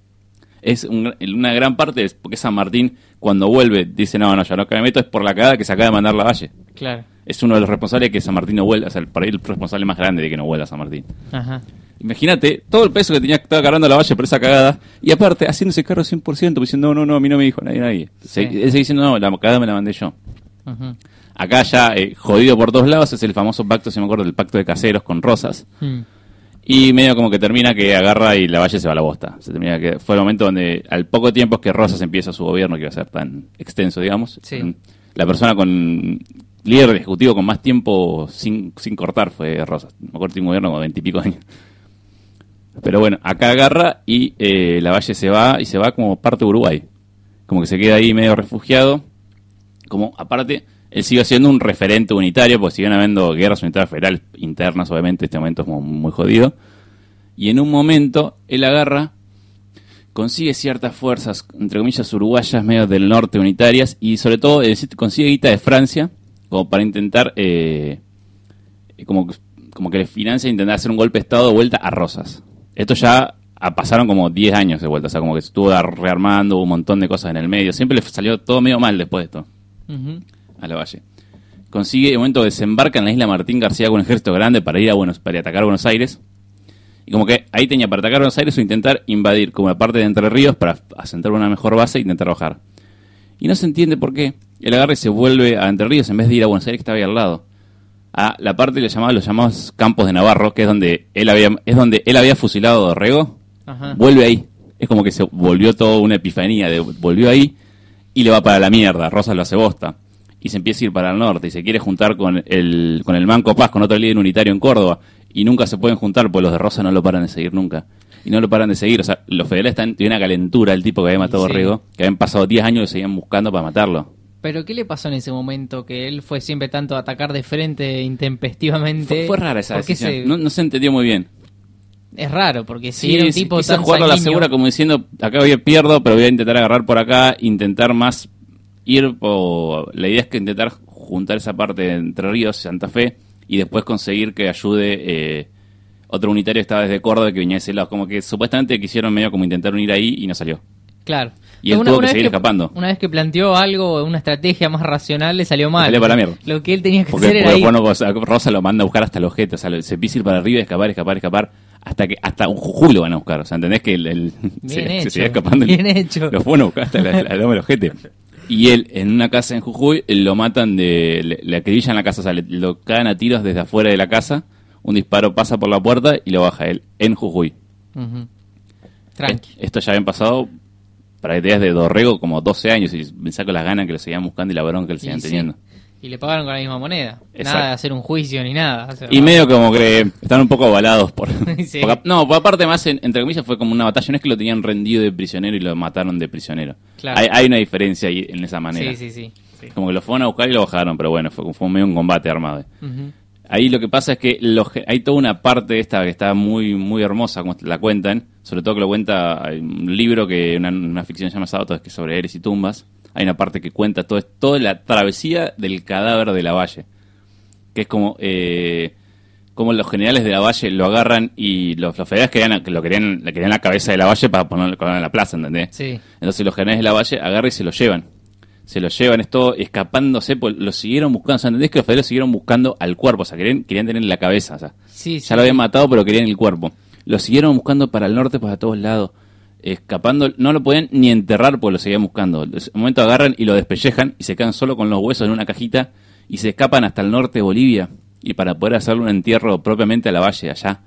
Speaker 1: Es un- una gran parte, es porque San Martín, cuando vuelve, dice, no, no, yo no que me meto, es por la cagada que se acaba de mandar la Valle.
Speaker 2: Claro.
Speaker 1: Es uno de los responsables de que San Martín no vuelva, o sea, por ahí el responsable más grande de que no vuelva San Martín.
Speaker 2: Ajá.
Speaker 1: Imagínate todo el peso que tenía que estar cargando la Valle por esa cagada, y aparte, haciéndose cargo 100%, diciendo, no, no, no, a mí no me dijo nadie, nadie. Se-
Speaker 2: Sí.
Speaker 1: Él sigue diciendo, no, la cagada me la mandé yo.
Speaker 2: Ujú.
Speaker 1: Acá ya, eh, jodido por todos lados, es el famoso pacto, si me acuerdo, del pacto de caseros con Rosas.
Speaker 2: Mm.
Speaker 1: Y medio como que termina que agarra y la valle se va a la bosta. Se termina que fue el momento donde al poco tiempo es que Rosas empieza su gobierno, que iba a ser tan extenso, digamos.
Speaker 2: Sí.
Speaker 1: La persona con líder ejecutivo con más tiempo sin, sin cortar fue Rosas. Me acuerdo tiene un gobierno como veintipico años. Pero bueno, acá agarra y eh, la valle se va y se va como parte de Uruguay. Como que se queda ahí medio refugiado. Como aparte, él sigue siendo un referente unitario, porque siguen habiendo guerras unitarias federales internas, obviamente, este momento es como muy jodido. Y en un momento, él agarra, consigue ciertas fuerzas, entre comillas, uruguayas, medio del norte unitarias, y sobre todo consigue guita de Francia, como para intentar, eh, como, como que le financia intentar hacer un golpe de Estado de vuelta a Rosas. Esto ya pasaron como 10 años de vuelta, o sea, como que se estuvo rearmando, hubo un montón de cosas en el medio, siempre le salió todo medio mal después de esto a la valle. Consigue, de momento desembarca en la isla Martín García con un ejército grande para ir a Buenos, para atacar Buenos Aires. Y como que ahí tenía para atacar Buenos Aires o intentar invadir como una parte de Entre Ríos para asentar una mejor base e intentar bajar. Y no se entiende por qué. El agarre se vuelve a Entre Ríos en vez de ir a Buenos Aires que estaba ahí al lado. A la parte que le llamaba los llamados Campos de Navarro, que es donde él había, es donde él había fusilado a Dorrego
Speaker 2: Ajá.
Speaker 1: vuelve ahí. Es como que se volvió toda una epifanía, de, volvió ahí y le va para la mierda. Rosas lo hace bosta. Y se empieza a ir para el norte y se quiere juntar con el, con el Manco Paz, con otro líder unitario en Córdoba. Y nunca se pueden juntar, pues los de Rosa no lo paran de seguir nunca. Y no lo paran de seguir. O sea, los federales están, tienen una calentura el tipo que había matado a. Dorrego, que habían pasado 10 años y seguían buscando para matarlo.
Speaker 2: Pero ¿qué le pasó en ese momento? Que él fue siempre tanto a atacar de frente intempestivamente.
Speaker 1: Fue, fue rara esa
Speaker 2: ¿Por qué
Speaker 1: decisión.
Speaker 2: se-
Speaker 1: No, no se entendió muy bien.
Speaker 2: Es raro, porque si
Speaker 1: Sí,
Speaker 2: era un tipo
Speaker 1: quiso
Speaker 2: tan
Speaker 1: jugarlo a la segura como diciendo, acá voy a pierdo, pero voy a intentar agarrar por acá, intentar más ir, o la idea es que intentar juntar esa parte de Entre Ríos y Santa Fe y después conseguir que ayude eh, otro unitario que estaba desde Córdoba que venía de ese lado, como que supuestamente quisieron medio como intentar unir ahí y no salió.
Speaker 2: Claro.
Speaker 1: Y él
Speaker 2: Pero
Speaker 1: tuvo que seguir escapando.
Speaker 2: Una vez que planteó algo, una estrategia más racional, le salió mal.
Speaker 1: salió para la mierda.
Speaker 2: Lo que él tenía que
Speaker 1: Porque,
Speaker 2: hacer
Speaker 1: porque bueno, o sea, Rosa lo manda a buscar hasta el ojete, o sea, se empieza a ir para arriba, escapar, escapar, escapar, hasta que hasta un Jujuy lo van a buscar, o sea, ¿entendés que el, el-
Speaker 2: Bien
Speaker 1: se,
Speaker 2: hecho,
Speaker 1: se sigue escapando?
Speaker 2: bien hecho.
Speaker 1: Lo fueron a buscar hasta loma del ojete. Y él, en una casa en Jujuy, lo matan de, le, le acribillan la casa, o sea, le- lo caen a tiros desde afuera de la casa, un disparo pasa por la puerta y lo baja él, en Jujuy.
Speaker 2: Ujú. Tranqui.
Speaker 1: Esto ya habían pasado, para que te de Dorrego como 12 años y me saco las ganas que lo seguían buscando y la bronca que le seguían
Speaker 2: sí.
Speaker 1: teniendo.
Speaker 2: Y le pagaron con la misma moneda.
Speaker 1: Exacto.
Speaker 2: Nada de hacer un juicio ni nada. O sea,
Speaker 1: Y medio como que están un poco avalados por...
Speaker 2: Sí.
Speaker 1: porque- no, por aparte más, en- entre comillas, fue como una batalla. No es que lo tenían rendido de prisionero y lo mataron de prisionero.
Speaker 2: Claro.
Speaker 1: Hay, hay una diferencia ahí en esa manera.
Speaker 2: Sí, sí, sí.
Speaker 1: Como que lo fueron a buscar y lo bajaron, pero bueno, fue, fue medio un combate armado. Ahí lo que pasa es que los hay toda una parte de esta que está muy muy hermosa, como la cuentan, sobre todo que lo cuenta hay un libro que una, una ficción se llama Sábado, que es sobre Eres y tumbas. Hay una parte que cuenta todo, toda la travesía del cadáver de la valle, que es como eh, como los generales de la valle lo agarran y los, los federales querían, lo querían, le querían la cabeza de la valle para ponerlo en la plaza, ¿entendés?
Speaker 2: Sí.
Speaker 1: Entonces los generales de la Valle agarran y se lo llevan. Se lo llevan, esto escapándose, pues lo siguieron buscando. O sea, ¿entendés que los federales siguieron buscando al cuerpo? O sea, querían, querían tener la cabeza. O sea,
Speaker 2: Sí, sí.
Speaker 1: ya lo habían matado, pero querían el cuerpo. Lo siguieron buscando para el norte, pues a todos lados. Escapando, no lo podían ni enterrar porque lo seguían buscando. En un momento agarran y lo despellejan y se quedan solo con los huesos en una cajita y se escapan hasta el norte de Bolivia. Y para poder hacerle un entierro propiamente a la valle allá.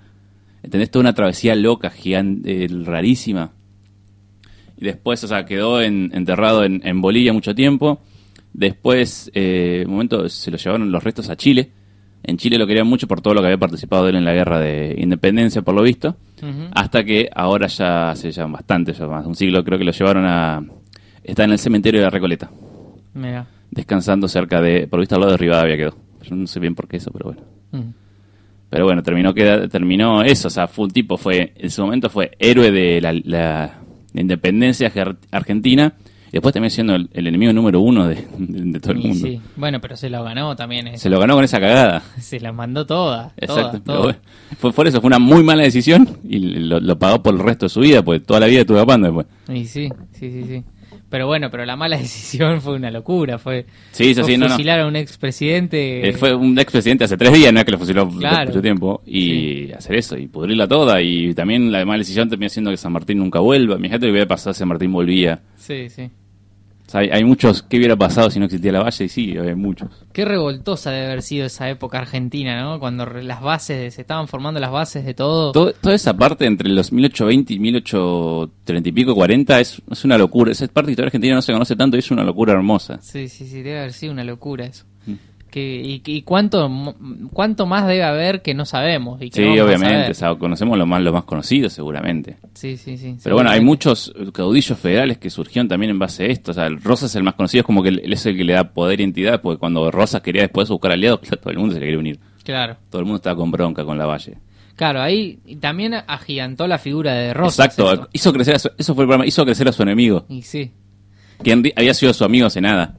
Speaker 1: ¿Entendés? Toda una travesía loca, gigante, rarísima. Y después, o sea, quedó en- enterrado en, en Bolivia mucho tiempo. Después, eh, un momento, se lo llevaron los restos a Chile. En Chile lo querían mucho por todo lo que había participado él en la guerra de independencia, por lo visto. Hasta que ahora ya hace ya bastante, ya más de un siglo, creo que lo llevaron a... Está en el cementerio de la Recoleta,
Speaker 2: Mira.
Speaker 1: descansando cerca de... Por lo visto al lado de Rivadavia quedó. Yo no sé bien por qué eso, pero bueno. Pero bueno, terminó, queda, terminó eso, o sea, fue un tipo, fue, en su momento fue héroe de la, la- la independencia argentina después también siendo el, el enemigo número uno de, de- de todo el
Speaker 2: Y
Speaker 1: mundo.
Speaker 2: sí. Bueno, pero se lo ganó también. eso.
Speaker 1: Se lo ganó con esa cagada.
Speaker 2: Se la mandó toda.
Speaker 1: Exacto.
Speaker 2: toda,
Speaker 1: fue por eso, fue una muy mala decisión y lo, lo pagó por el resto de su vida, porque toda la vida estuvo apando después.
Speaker 2: Y sí, sí, sí, sí. Pero bueno, pero la mala decisión fue una locura. Fue,
Speaker 1: Sí, eso
Speaker 2: fue
Speaker 1: sí, no, no.
Speaker 2: fusilar a un expresidente.
Speaker 1: Eh, fue un expresidente hace tres días, no es que lo fusiló
Speaker 2: Claro.
Speaker 1: mucho tiempo. Y hacer eso, y pudrirla toda. Y también la mala decisión termina siendo que San Martín nunca vuelva. Mi gente lo que hubiera pasado si San Martín volvía.
Speaker 2: Sí, sí.
Speaker 1: Hay, hay muchos que hubiera pasado si no existía la valle, y sí, hay muchos.
Speaker 2: Qué revoltosa debe haber sido esa época argentina, ¿no? Cuando las bases, se estaban formando las bases de todo.
Speaker 1: Todo- toda esa parte entre los 1820 y 1830 y pico, 40, es, es una locura. Esa parte de historia argentina no se conoce tanto y es una locura hermosa.
Speaker 2: Sí, sí, sí, debe haber sido una locura eso. Que, y, y cuánto, cuánto más debe haber que no sabemos. Y que
Speaker 1: Sí,
Speaker 2: no
Speaker 1: obviamente. O sea, conocemos lo más, lo más conocido, seguramente.
Speaker 2: Sí, sí, sí.
Speaker 1: Pero bueno, hay muchos caudillos federales que surgieron también en base a esto. O sea, Rosas es el más conocido, es como que él es el que le da poder y entidad, porque cuando Rosas quería después buscar aliados, claro, todo el mundo se le quería unir.
Speaker 2: Claro,
Speaker 1: Todo el mundo estaba con bronca con la Valle.
Speaker 2: claro, ahí también agigantó la figura de Rosas.
Speaker 1: Exacto,
Speaker 2: esto.
Speaker 1: hizo crecer a su, eso fue el programa, hizo crecer a su enemigo,
Speaker 2: Y sí,
Speaker 1: ri- había sido su amigo hace nada.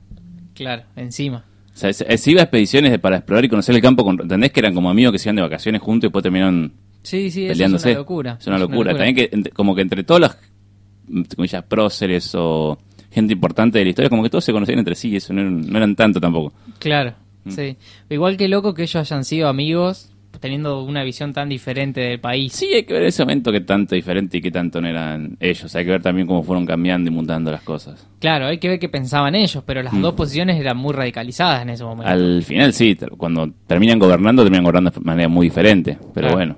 Speaker 2: claro, encima.
Speaker 1: O sea, se, se iba a expediciones de- para explorar y conocer el campo, con, ¿entendés? Que eran como amigos que se iban de vacaciones juntos y después terminaron
Speaker 2: Sí, sí,
Speaker 1: peleándose.
Speaker 2: es una locura.
Speaker 1: Es una locura. También que como que entre todos los entre comillas, próceres o gente importante de la historia, como que todos se conocían entre sí, y eso no eran, no eran tanto tampoco.
Speaker 2: Claro,
Speaker 1: Mm.
Speaker 2: sí. Igual que loco que ellos hayan sido amigos teniendo una visión tan diferente del país.
Speaker 1: Sí, hay que ver ese momento que tanto diferente y que tanto no eran ellos. Hay que ver también cómo fueron cambiando y mutando las cosas.
Speaker 2: Claro, hay que ver qué pensaban ellos, pero las
Speaker 1: Mm.
Speaker 2: dos posiciones eran muy radicalizadas en ese momento.
Speaker 1: Al final sí, cuando terminan gobernando, terminan gobernando de manera muy diferente. Pero
Speaker 2: Claro.
Speaker 1: bueno,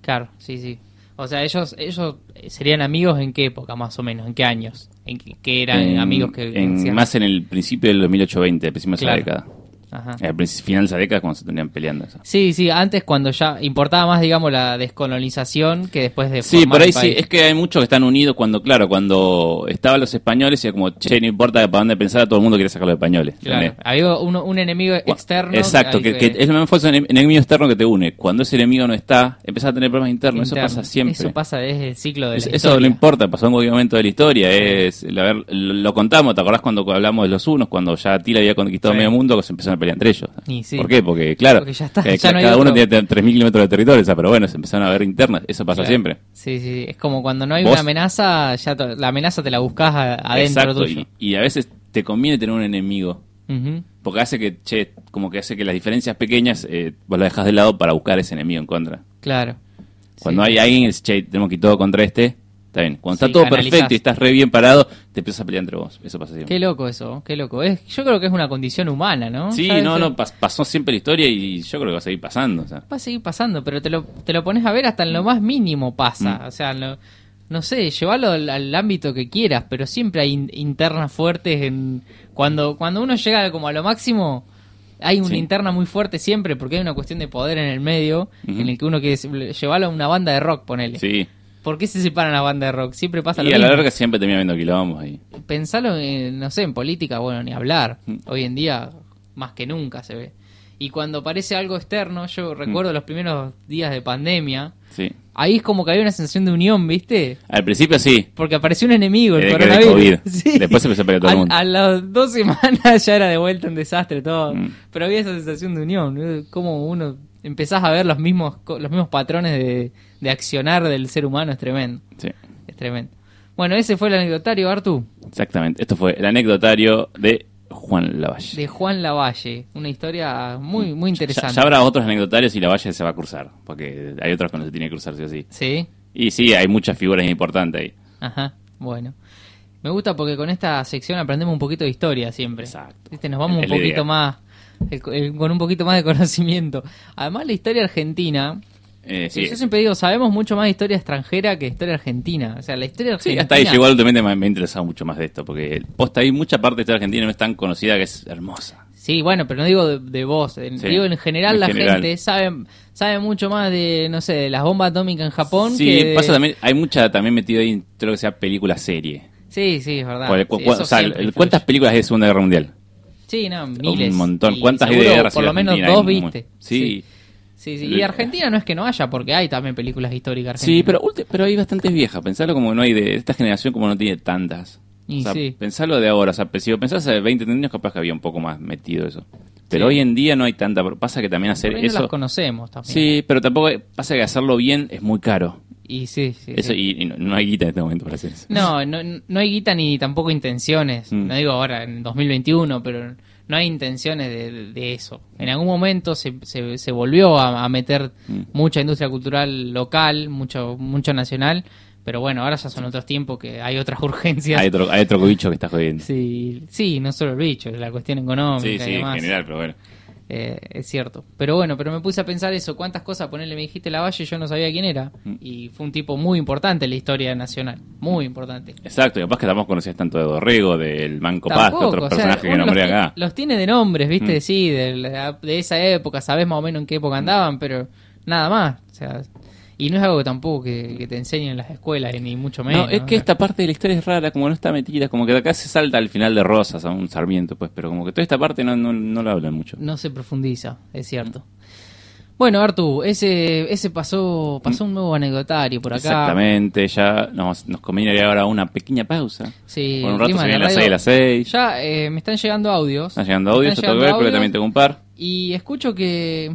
Speaker 2: Claro, sí, sí. O sea, ellos ellos serían amigos en qué época más o menos, en qué años, en qué, qué eran
Speaker 1: en-
Speaker 2: amigos que
Speaker 1: en- más en el principio del 1820, el principio de esa
Speaker 2: Claro.
Speaker 1: década.
Speaker 2: Ajá.
Speaker 1: Al final de esa década cuando se tenían peleando. eso.
Speaker 2: Sí, sí, antes cuando ya importaba más, digamos, la descolonización que después de
Speaker 1: Sí, por ahí
Speaker 2: el
Speaker 1: sí, es que hay muchos que están unidos cuando, claro, cuando estaban los españoles, y era como, che, no importa para dónde pensara, todo el mundo quiere sacar los españoles.
Speaker 2: Claro, había uno- un enemigo externo.
Speaker 1: Exacto, que, es lo fuerte ene- enemigo externo que te une. Cuando ese enemigo no está, empiezas a tener problemas internos.
Speaker 2: interno.
Speaker 1: Eso pasa siempre.
Speaker 2: Eso pasa, es el ciclo de
Speaker 1: Es-
Speaker 2: la
Speaker 1: eso
Speaker 2: historia.
Speaker 1: no importa, pasó en cualquier momento de la historia. Es, el haber- lo, lo contamos, ¿te acordás cuando hablamos de los unos? Cuando ya Tila había conquistado
Speaker 2: Sí.
Speaker 1: medio mundo, que se empezaron a pelear entre ellos.
Speaker 2: Y sí.
Speaker 1: ¿Por qué? Porque, claro,
Speaker 2: Porque ya está,
Speaker 1: eh,
Speaker 2: ya no hay
Speaker 1: cada uno
Speaker 2: otro.
Speaker 1: tiene 3.000 kilómetros de territorio, o sea, pero bueno, se empezaron a ver internas. Eso pasa
Speaker 2: Claro.
Speaker 1: siempre.
Speaker 2: Sí, sí, es como cuando no hay
Speaker 1: Vos-
Speaker 2: una amenaza, ya la amenaza te la buscas adentro
Speaker 1: Exacto,
Speaker 2: tuyo.
Speaker 1: y, y a veces te conviene tener un enemigo. Porque hace que, che, como que hace que las diferencias pequeñas eh, vos las dejas de lado para buscar ese enemigo en contra.
Speaker 2: Claro.
Speaker 1: Cuando
Speaker 2: Sí.
Speaker 1: hay alguien, es, che, tenemos que ir todo contra este, está bien. Cuando
Speaker 2: Sí,
Speaker 1: está todo perfecto y estás re bien parado, te empiezas a pelear entre vos. Eso pasa siempre.
Speaker 2: Qué loco eso, qué loco. Es, yo creo que es una condición humana, ¿no?
Speaker 1: Sí, no, no, pas- pasó siempre la historia y yo creo que va a seguir pasando. O sea.
Speaker 2: Va a seguir pasando, pero te lo, te lo pones a ver hasta en lo más mínimo pasa.
Speaker 1: Mm.
Speaker 2: O sea, lo- no sé, llévalo al, al ámbito que quieras, pero siempre hay in- internas fuertes. en Cuando, cuando uno llega como a lo máximo, hay una
Speaker 1: Sí.
Speaker 2: interna muy fuerte siempre, porque hay una cuestión de poder en el medio, en el que uno quiere llevarlo a una banda de rock, ponele.
Speaker 1: Sí.
Speaker 2: ¿Por qué se separan las bandas de rock? Siempre pasa
Speaker 1: Y
Speaker 2: lo
Speaker 1: a la
Speaker 2: mismo.
Speaker 1: larga siempre termina viendo quilombos ahí.
Speaker 2: Pensalo, en, no sé, en política, bueno, ni hablar.
Speaker 1: Mm.
Speaker 2: Hoy en día, más que nunca se ve. Y cuando aparece algo externo, yo
Speaker 1: Mm.
Speaker 2: recuerdo los primeros días de pandemia,
Speaker 1: Sí.
Speaker 2: ahí es como que había una sensación de unión, ¿viste?
Speaker 1: Al principio sí.
Speaker 2: Porque apareció un enemigo, el
Speaker 1: Eh,
Speaker 2: coronavirus.
Speaker 1: COVID. Después se empezó a pelear todo el mundo.
Speaker 2: A las dos semanas ya era de vuelta un desastre todo.
Speaker 1: Mm.
Speaker 2: Pero había esa sensación de unión, ¿no? como uno empezás a ver los mismos los mismos patrones de, de accionar del ser humano, es tremendo,
Speaker 1: Sí.
Speaker 2: es tremendo. Bueno, ese fue el anecdotario, Artu.
Speaker 1: Exactamente. Esto fue el anecdotario de Juan Lavalle.
Speaker 2: de Juan Lavalle. Una historia muy, muy interesante.
Speaker 1: ya habrá otros anecdotarios y Lavalle se va a cruzar. Porque hay otros que se tiene que cruzar sí o sí.
Speaker 2: Sí,
Speaker 1: Y sí, hay muchas figuras importantes ahí.
Speaker 2: ajá, bueno. Me gusta porque con esta sección aprendemos un poquito de historia siempre.
Speaker 1: Exacto.
Speaker 2: ¿Viste? Nos vamos
Speaker 1: Es
Speaker 2: un poquito
Speaker 1: idea.
Speaker 2: más, el- el- con un poquito más de conocimiento. Además, la historia argentina,
Speaker 1: Eh, sí.
Speaker 2: yo siempre digo, sabemos mucho más de historia extranjera que historia argentina. O sea, la historia
Speaker 1: Sí,
Speaker 2: argentina...
Speaker 1: hasta ahí llegó últimamente me, me ha interesado mucho más de esto, porque posta hay mucha parte de la Argentina no es tan conocida que es hermosa.
Speaker 2: Sí, bueno, pero no digo de, de vos. en-
Speaker 1: Sí,
Speaker 2: Digo, en general
Speaker 1: en
Speaker 2: la
Speaker 1: general.
Speaker 2: gente sabe, sabe mucho más de, no sé, de las bombas atómicas en Japón.
Speaker 1: Sí,
Speaker 2: que de-
Speaker 1: pasa también, hay mucha también metido ahí, todo lo que sea película-serie.
Speaker 2: Sí, sí, es verdad. Sí,
Speaker 1: cu- o sea, el-
Speaker 2: influye.
Speaker 1: ¿Cuántas películas hay de Segunda Guerra Mundial?
Speaker 2: Sí, no, miles.
Speaker 1: Un montón.
Speaker 2: Y
Speaker 1: ¿Cuántas
Speaker 2: seguro
Speaker 1: guerra
Speaker 2: Por lo menos
Speaker 1: argentina?
Speaker 2: dos
Speaker 1: Hay
Speaker 2: viste.
Speaker 1: Sí.
Speaker 2: Sí, sí. Y Argentina no es que no haya, porque hay también películas históricas argentinas.
Speaker 1: Sí, pero, pero hay bastantes viejas. Pensalo como no hay de esta generación, como no tiene tantas.
Speaker 2: Y
Speaker 1: o sea,
Speaker 2: sí.
Speaker 1: pensalo de ahora. O sea, si lo pensás hace 20 años, capaz que había un poco más metido eso. Pero
Speaker 2: Sí.
Speaker 1: hoy en día no hay tanta. pero Pasa que también hacer
Speaker 2: Por ahí no
Speaker 1: eso.
Speaker 2: las conocemos también.
Speaker 1: sí, pero tampoco. Pasa que hacerlo bien es muy caro.
Speaker 2: Y sí, sí.
Speaker 1: eso
Speaker 2: sí.
Speaker 1: Y, y no, no hay guita en este momento para hacer eso.
Speaker 2: No, no, no hay guita ni tampoco intenciones.
Speaker 1: Mm.
Speaker 2: No digo ahora en 2021, pero no hay intenciones de, de eso. En algún momento se, se, se volvió a, a meter
Speaker 1: Mm.
Speaker 2: mucha industria cultural local, mucho, mucho nacional. Pero bueno, ahora ya son otros tiempos que hay otras urgencias.
Speaker 1: Hay otro, hay otro bicho que está jodiendo.
Speaker 2: Sí, sí, no solo el bicho, la cuestión económica
Speaker 1: Sí,
Speaker 2: y
Speaker 1: sí, en general, pero bueno.
Speaker 2: Eh, es cierto. Pero bueno, pero me puse a pensar eso. ¿Cuántas cosas ponerle? Me dijiste la Valle, yo no sabía quién era.
Speaker 1: Mm.
Speaker 2: Y fue un tipo muy importante en la historia nacional. Muy importante.
Speaker 1: Exacto, y capaz que tampoco conocías tanto de Dorrego, del Manco Paz, que otros
Speaker 2: o sea,
Speaker 1: personajes que nombré
Speaker 2: los,
Speaker 1: acá.
Speaker 2: Los tiene de nombres, ¿viste?
Speaker 1: Mm.
Speaker 2: Sí, de, de esa época, sabes más o menos en qué época andaban, pero nada más. O sea, y no es algo que tampoco que, que te enseñen en las escuelas, ni mucho menos.
Speaker 1: No, es que esta parte de la historia es rara, como no está metida, como que de acá se salta al final de Rosas a un Sarmiento, pues, pero como que toda esta parte no, no, no la hablan mucho.
Speaker 2: No se profundiza, es cierto. Bueno, Artu, ese, ese pasó, pasó un nuevo anecdotario por acá.
Speaker 1: Exactamente, ya nos, nos conviene ahora una pequeña pausa.
Speaker 2: Sí,
Speaker 1: Por un rato se
Speaker 2: de
Speaker 1: vienen las
Speaker 2: radio-
Speaker 1: 6 y las 6.
Speaker 2: Ya eh, me están llegando audios.
Speaker 1: Están llegando audios, yo tengo que ver, pero también tengo un par.
Speaker 2: Y escucho que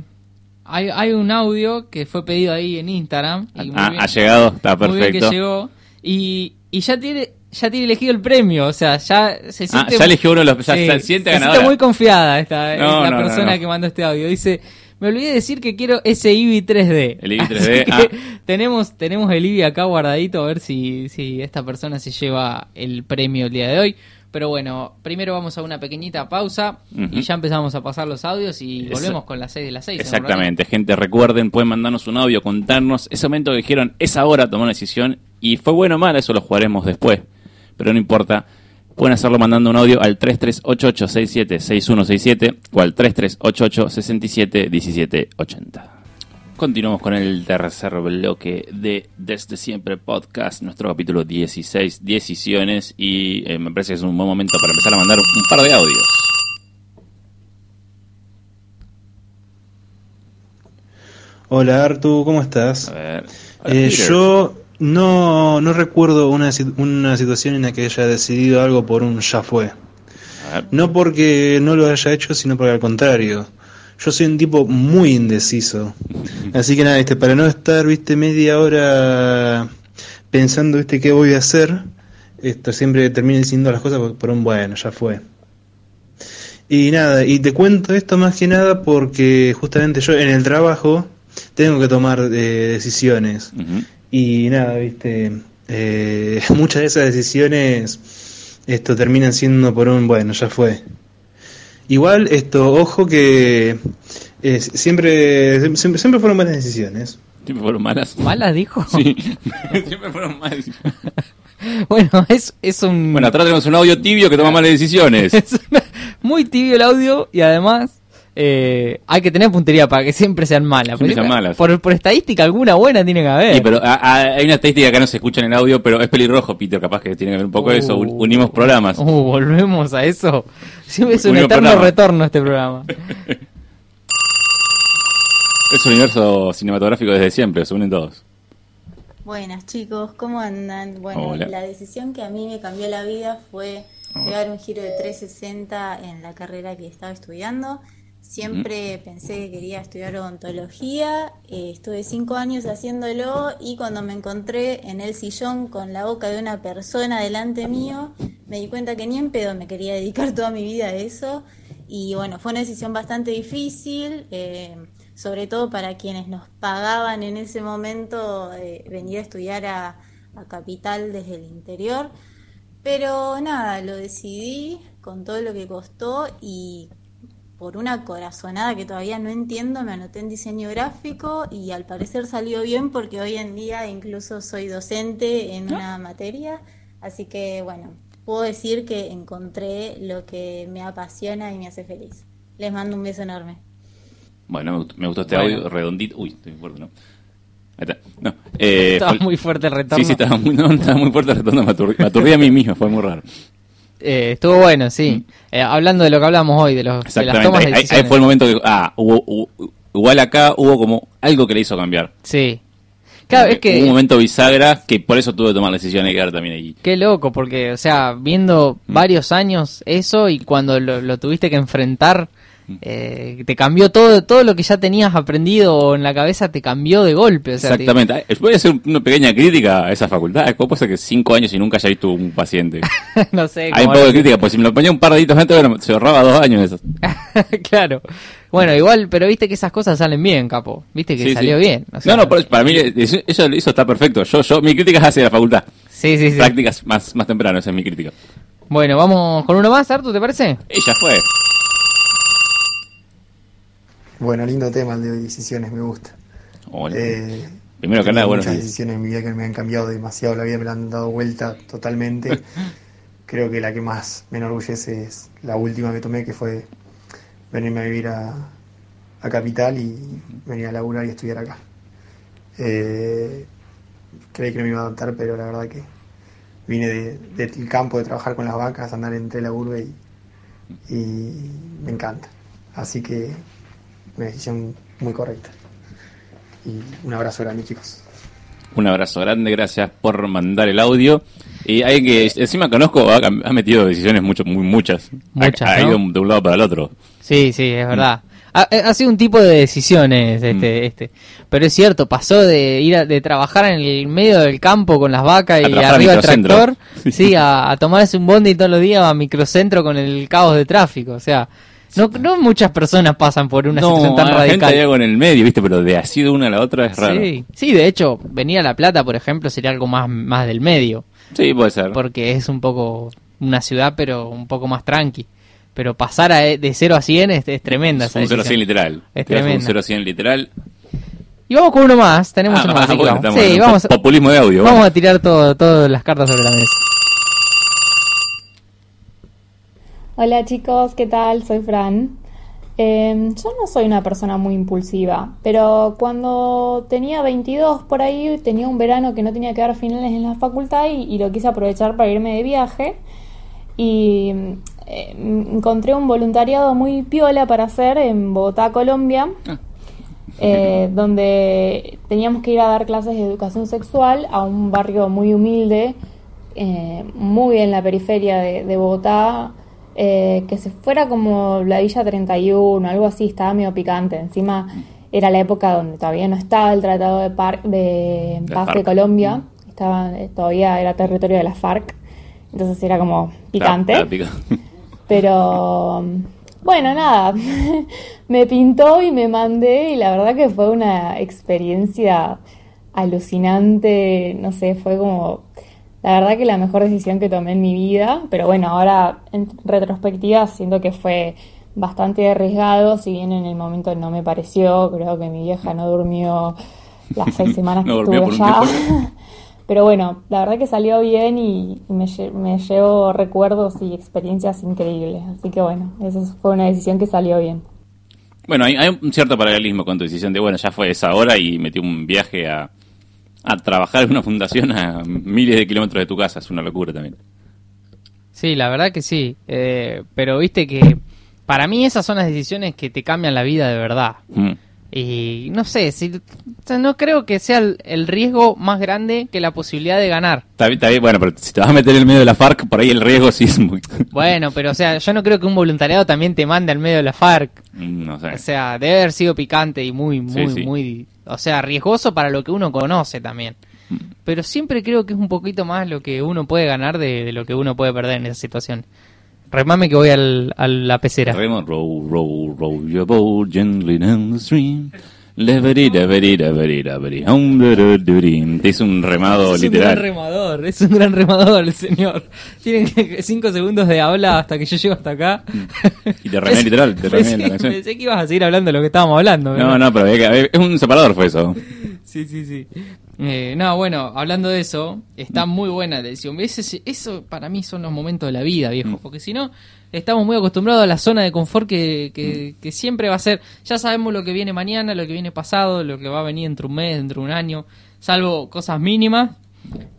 Speaker 2: hay, hay un audio que fue pedido ahí en Instagram. y muy
Speaker 1: Ah,
Speaker 2: bien-
Speaker 1: ha llegado, está
Speaker 2: muy bien
Speaker 1: perfecto.
Speaker 2: que llegó. Y, y ya tiene ya tiene elegido el premio, o sea, ya se
Speaker 1: Ah,
Speaker 2: siente...
Speaker 1: ya eligió uno de los... Ya
Speaker 2: Sí,
Speaker 1: se siente
Speaker 2: se muy confiada esta,
Speaker 1: No, no,
Speaker 2: persona
Speaker 1: no.
Speaker 2: que mandó este audio. Dice, me olvidé de decir que quiero ese IBI 3D.
Speaker 1: El IBI
Speaker 2: Así
Speaker 1: 3D,
Speaker 2: que
Speaker 1: ah.
Speaker 2: tenemos, tenemos el IBI acá guardadito a ver si, si esta persona se lleva el premio el día de hoy. Pero bueno, primero vamos a una pequeñita pausa y ya empezamos a pasar los audios y
Speaker 1: Eso-
Speaker 2: volvemos con las 6 de las 6.
Speaker 1: Exactamente, gente, recuerden, pueden mandarnos un audio, contarnos ese momento que dijeron, esa hora tomó una decisión y fue bueno o mala, eso lo jugaremos después, pero no importa. Pueden hacerlo mandando un audio al 3388676167 o al 3388671780. Continuamos con el tercer bloque de Desde Siempre Podcast, nuestro capítulo 16, Decisiones, y eh, me parece que es un buen momento para empezar a mandar un par de audios.
Speaker 3: Hola Artu, ¿cómo estás?
Speaker 1: A ver. Hola,
Speaker 3: Eh, yo no, no recuerdo una, una situación en la que haya decidido algo por un ya fue. No porque no lo haya hecho, sino porque al contrario. Yo soy un tipo muy indeciso. Así que nada, viste, para no estar, viste, media hora pensando, viste, qué voy a hacer, esto siempre termino diciendo las cosas por, por un bueno, ya fue. Y nada, y te cuento esto más que nada porque justamente yo en el trabajo tengo que tomar eh, decisiones. Y nada, viste, eh, muchas de esas decisiones esto terminan siendo por un bueno, ya fue. Igual esto, ojo que eh, siempre, siempre siempre fueron buenas decisiones.
Speaker 1: Siempre fueron malas.
Speaker 2: ¿Malas dijo?
Speaker 1: Sí, siempre fueron malas.
Speaker 2: bueno, es, es un...
Speaker 1: Bueno, atrás tenemos un audio tibio que toma malas decisiones.
Speaker 2: es una- muy tibio el audio y además eh, hay que tener puntería para que siempre sean malas.
Speaker 1: Siempre
Speaker 2: Porque
Speaker 1: sean malas.
Speaker 2: Por, por estadística alguna buena tiene que haber.
Speaker 1: Sí, pero a- a- hay una estadística que no se escucha en el audio, pero es pelirrojo, Peter, capaz que tiene que ver un poco de eso. Un-
Speaker 2: Uh.
Speaker 1: Unimos programas.
Speaker 2: Uh, volvemos a eso. Siempre es un
Speaker 1: Unión
Speaker 2: eterno
Speaker 1: programa.
Speaker 2: retorno este programa.
Speaker 1: Es un universo cinematográfico desde siempre, se unen todos.
Speaker 4: Buenas chicos, ¿cómo andan? Bueno,
Speaker 1: Hola.
Speaker 4: la decisión que a mí me cambió la vida fue pegar un giro de 360 en la carrera que estaba estudiando. Siempre pensé que quería estudiar odontología, eh, estuve cinco años haciéndolo y cuando me encontré en el sillón con la boca de una persona delante mío, me di cuenta que ni en pedo me quería dedicar toda mi vida a eso. Y bueno, fue una decisión bastante difícil, eh, sobre todo para quienes nos pagaban en ese momento eh, venir a estudiar a, a Capital desde el interior. Pero nada, lo decidí con todo lo que costó y por una corazonada que todavía no entiendo, me anoté en diseño gráfico y al parecer salió bien porque hoy en día incluso soy docente en una materia, así que bueno, puedo decir que encontré lo que me apasiona y me hace feliz. Les mando un beso enorme.
Speaker 1: Bueno, me gustó, me gustó este
Speaker 2: Bueno.
Speaker 1: audio redondito. Uy, estoy fuerte, ¿no? Ahí está. No, eh,
Speaker 2: Estaba
Speaker 1: fue-
Speaker 2: muy fuerte el retorno.
Speaker 1: Sí, sí, estaba muy, no, estaba muy fuerte el retorno. Me aturdí, me aturdí a mí mismo, fue muy raro.
Speaker 2: Eh, estuvo bueno, sí. Eh, hablando de lo que hablamos hoy, de, los, de las
Speaker 1: Mm.
Speaker 2: Tomas de
Speaker 1: ahí- ahí
Speaker 2: decisiones.
Speaker 1: fue el momento que. Ah, hubo, hubo- igual acá hubo como algo que le hizo cambiar.
Speaker 2: Sí. Claro, es
Speaker 1: Hubo un
Speaker 2: que...
Speaker 1: momento bisagra que por eso tuve que tomar la decisión de quedar también ahí.
Speaker 2: Qué loco, porque, o sea, viendo
Speaker 1: Mm.
Speaker 2: varios años eso y cuando lo, lo tuviste que enfrentar,
Speaker 1: Mm.
Speaker 2: Eh, te cambió todo, todo lo que ya tenías aprendido en la cabeza, te cambió de golpe. O sea, te-
Speaker 1: Exactamente. Eh, Voy a hacer una pequeña crítica a esa facultad. ¿Cómo ser que cinco años y nunca haya visto un paciente?
Speaker 2: no sé.
Speaker 1: Hay un poco de crítica, pues si me lo ponía un par de deditos antes, bueno, se ahorraba dos años eso.
Speaker 2: claro. Bueno, igual, pero viste que esas cosas salen bien, capo. Viste que
Speaker 1: Sí,
Speaker 2: salió
Speaker 1: sí.
Speaker 2: bien. o sea,
Speaker 1: no, no, por- para mí eso, eso, eso está perfecto. Yo, yo, mi crítica es hacia la facultad.
Speaker 2: Sí, sí, sí.
Speaker 1: Prácticas más, más temprano, esa es mi crítica.
Speaker 2: Bueno, vamos con uno más, Artu, ¿te parece?
Speaker 1: Ella fue.
Speaker 5: Bueno, lindo tema el de decisiones, me gusta.
Speaker 1: Hola.
Speaker 5: Eh,
Speaker 1: Primero que nada, buenos
Speaker 5: muchas decisiones en mi vida que me han cambiado demasiado la vida, me la han dado vuelta totalmente. Creo que la que más me enorgullece es la última que tomé, que fue venirme a vivir a, a Capital y venir a laburar y estudiar acá. Eh, creí que no me iba a adaptar, pero la verdad que vine de- del campo de trabajar con las vacas, andar entre la urbe y, y me encanta. Así que una decisión muy correcta. Y un abrazo grande, chicos.
Speaker 1: Un abrazo grande, gracias por mandar el audio. Y hay que, encima conozco, ha, metido decisiones mucho, muy muchas. Ha-
Speaker 2: Muchas,
Speaker 1: ha,
Speaker 2: ¿no?
Speaker 1: ido de un lado para el otro.
Speaker 2: Sí, sí, es verdad. Ha, ha sido un tipo de decisiones este,
Speaker 1: Mm.
Speaker 2: este. Pero es cierto, pasó de ir a, de trabajar en el medio del campo con las vacas y arriba del
Speaker 1: microcentro.
Speaker 2: tractor, sí, a, a tomarse un bondi todos los días a microcentro con el caos de tráfico. O sea, no, no muchas personas pasan por una situación tan
Speaker 1: hay gente
Speaker 2: radical.
Speaker 1: hay algo en el medio, ¿viste? Pero de así de una a la otra es raro.
Speaker 2: Sí, sí, de hecho, venir a La Plata, por ejemplo, sería algo más, más del medio.
Speaker 1: Sí, puede ser.
Speaker 2: porque es un poco una ciudad, pero un poco más tranqui. Pero pasar a, de 0 a 100 es, es tremenda.
Speaker 1: Es un 0 a 100
Speaker 2: decisión.
Speaker 1: literal.
Speaker 2: Es tremenda.
Speaker 1: Un 0 a 100 literal.
Speaker 2: Y vamos con uno más, tenemos
Speaker 1: Ah,
Speaker 2: uno más.
Speaker 1: ah, bueno,
Speaker 2: vamos.
Speaker 1: estamos
Speaker 2: Sí, vamos,
Speaker 1: po- Populismo de audio.
Speaker 2: vamos
Speaker 1: bueno.
Speaker 2: a tirar todo, todas las cartas sobre la mesa.
Speaker 6: Hola chicos, ¿qué tal? Soy Fran. Eh, yo no soy una persona muy impulsiva, pero cuando tenía 22 por ahí, tenía un verano que no tenía que dar finales en la facultad y, y lo quise aprovechar para irme de viaje. Y eh, encontré un voluntariado muy piola para hacer en Bogotá, Colombia, eh, donde teníamos que ir a dar clases de educación sexual a un barrio muy humilde, eh, muy en la periferia de, de Bogotá, eh, que se fuera como la Villa 31, algo así, estaba medio picante. Encima era la época donde todavía no estaba el Tratado de, Par- de
Speaker 1: La
Speaker 6: Paz de. Colombia, estaba, eh, todavía era territorio de la FARC, entonces era como picante.
Speaker 1: Pica-
Speaker 6: Pero bueno, nada, me pintó y me mandé y la verdad que fue una experiencia alucinante, no sé, fue como la verdad que la mejor decisión que tomé en mi vida, pero bueno, ahora en retrospectiva siento que fue bastante arriesgado, si bien en el momento no me pareció, creo que mi vieja no durmió las seis semanas que
Speaker 1: No
Speaker 6: estuve allá. Pero bueno, la verdad que salió bien y me llevo recuerdos y experiencias increíbles. Así que bueno, esa fue una decisión que salió bien.
Speaker 1: Bueno, hay, hay un cierto paralelismo con tu decisión de, bueno, ya fue esa hora y metí un viaje a, a trabajar en una fundación a miles de kilómetros de tu casa. Es una locura también.
Speaker 2: Sí, la verdad que sí. Eh, pero viste que para mí esas son las decisiones que te cambian la vida de verdad.
Speaker 1: Mm.
Speaker 2: Y no sé, si, no creo que sea el, el riesgo más grande que la posibilidad de ganar.
Speaker 1: Está bien, está bien, bueno, pero si te vas a meter en el medio de la FARC, por ahí el riesgo sí es muy...
Speaker 2: Bueno, pero o sea, yo no creo que un voluntariado también te mande al medio de la FARC.
Speaker 1: no sé.
Speaker 2: O sea, debe haber sido picante y muy, muy,
Speaker 1: Sí, sí.
Speaker 2: muy... O sea, riesgoso para lo que uno conoce también.
Speaker 1: Mm.
Speaker 2: Pero siempre creo que es un poquito más lo que uno puede ganar de, de lo que uno puede perder en esa situación. Remame que voy al, a la pecera.
Speaker 1: Remo, row, row, row your boat gently down the stream. Te hizo un remado
Speaker 2: es un
Speaker 1: literal.
Speaker 2: gran remador, es un gran remador el señor. Que- cinco segundos de habla hasta que yo llego hasta acá.
Speaker 1: Y te remé literal, te remé
Speaker 2: pensé,
Speaker 1: la canción.
Speaker 2: pensé que ibas a seguir hablando de lo que estábamos hablando.
Speaker 1: No, no, pero es un separador fue eso.
Speaker 2: Sí, sí, sí. Eh, no, bueno, hablando de eso, está muy buena la decisión. Ese- eso para mí son los momentos de la vida, viejo.
Speaker 1: Mm.
Speaker 2: Porque si no, estamos muy acostumbrados a la zona de confort que, que, que siempre va a ser. Ya sabemos lo que viene mañana, lo que viene pasado, lo que va a venir dentro de un mes, dentro de un año, salvo cosas mínimas.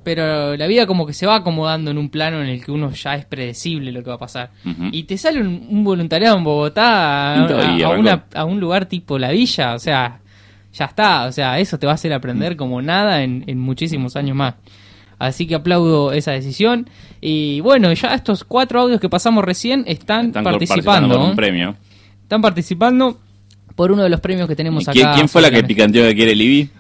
Speaker 2: Pero la vida como que se va acomodando en un plano en el que uno ya es predecible lo que va a pasar. Y te sale un, un voluntariado en Bogotá a, una- a un lugar tipo La Villa, o sea, ya está, o sea, eso te va a hacer
Speaker 1: Mm.
Speaker 2: aprender como nada en, en muchísimos años más. Así que aplaudo esa decisión. Y bueno, ya estos cuatro audios que pasamos recién están,
Speaker 1: Están
Speaker 2: participando.
Speaker 1: por un premio.
Speaker 2: Están participando por uno de los premios que tenemos
Speaker 1: ¿Y ¿Quién,
Speaker 2: acá.
Speaker 1: quién fue la que picanteó que quiere el IBI?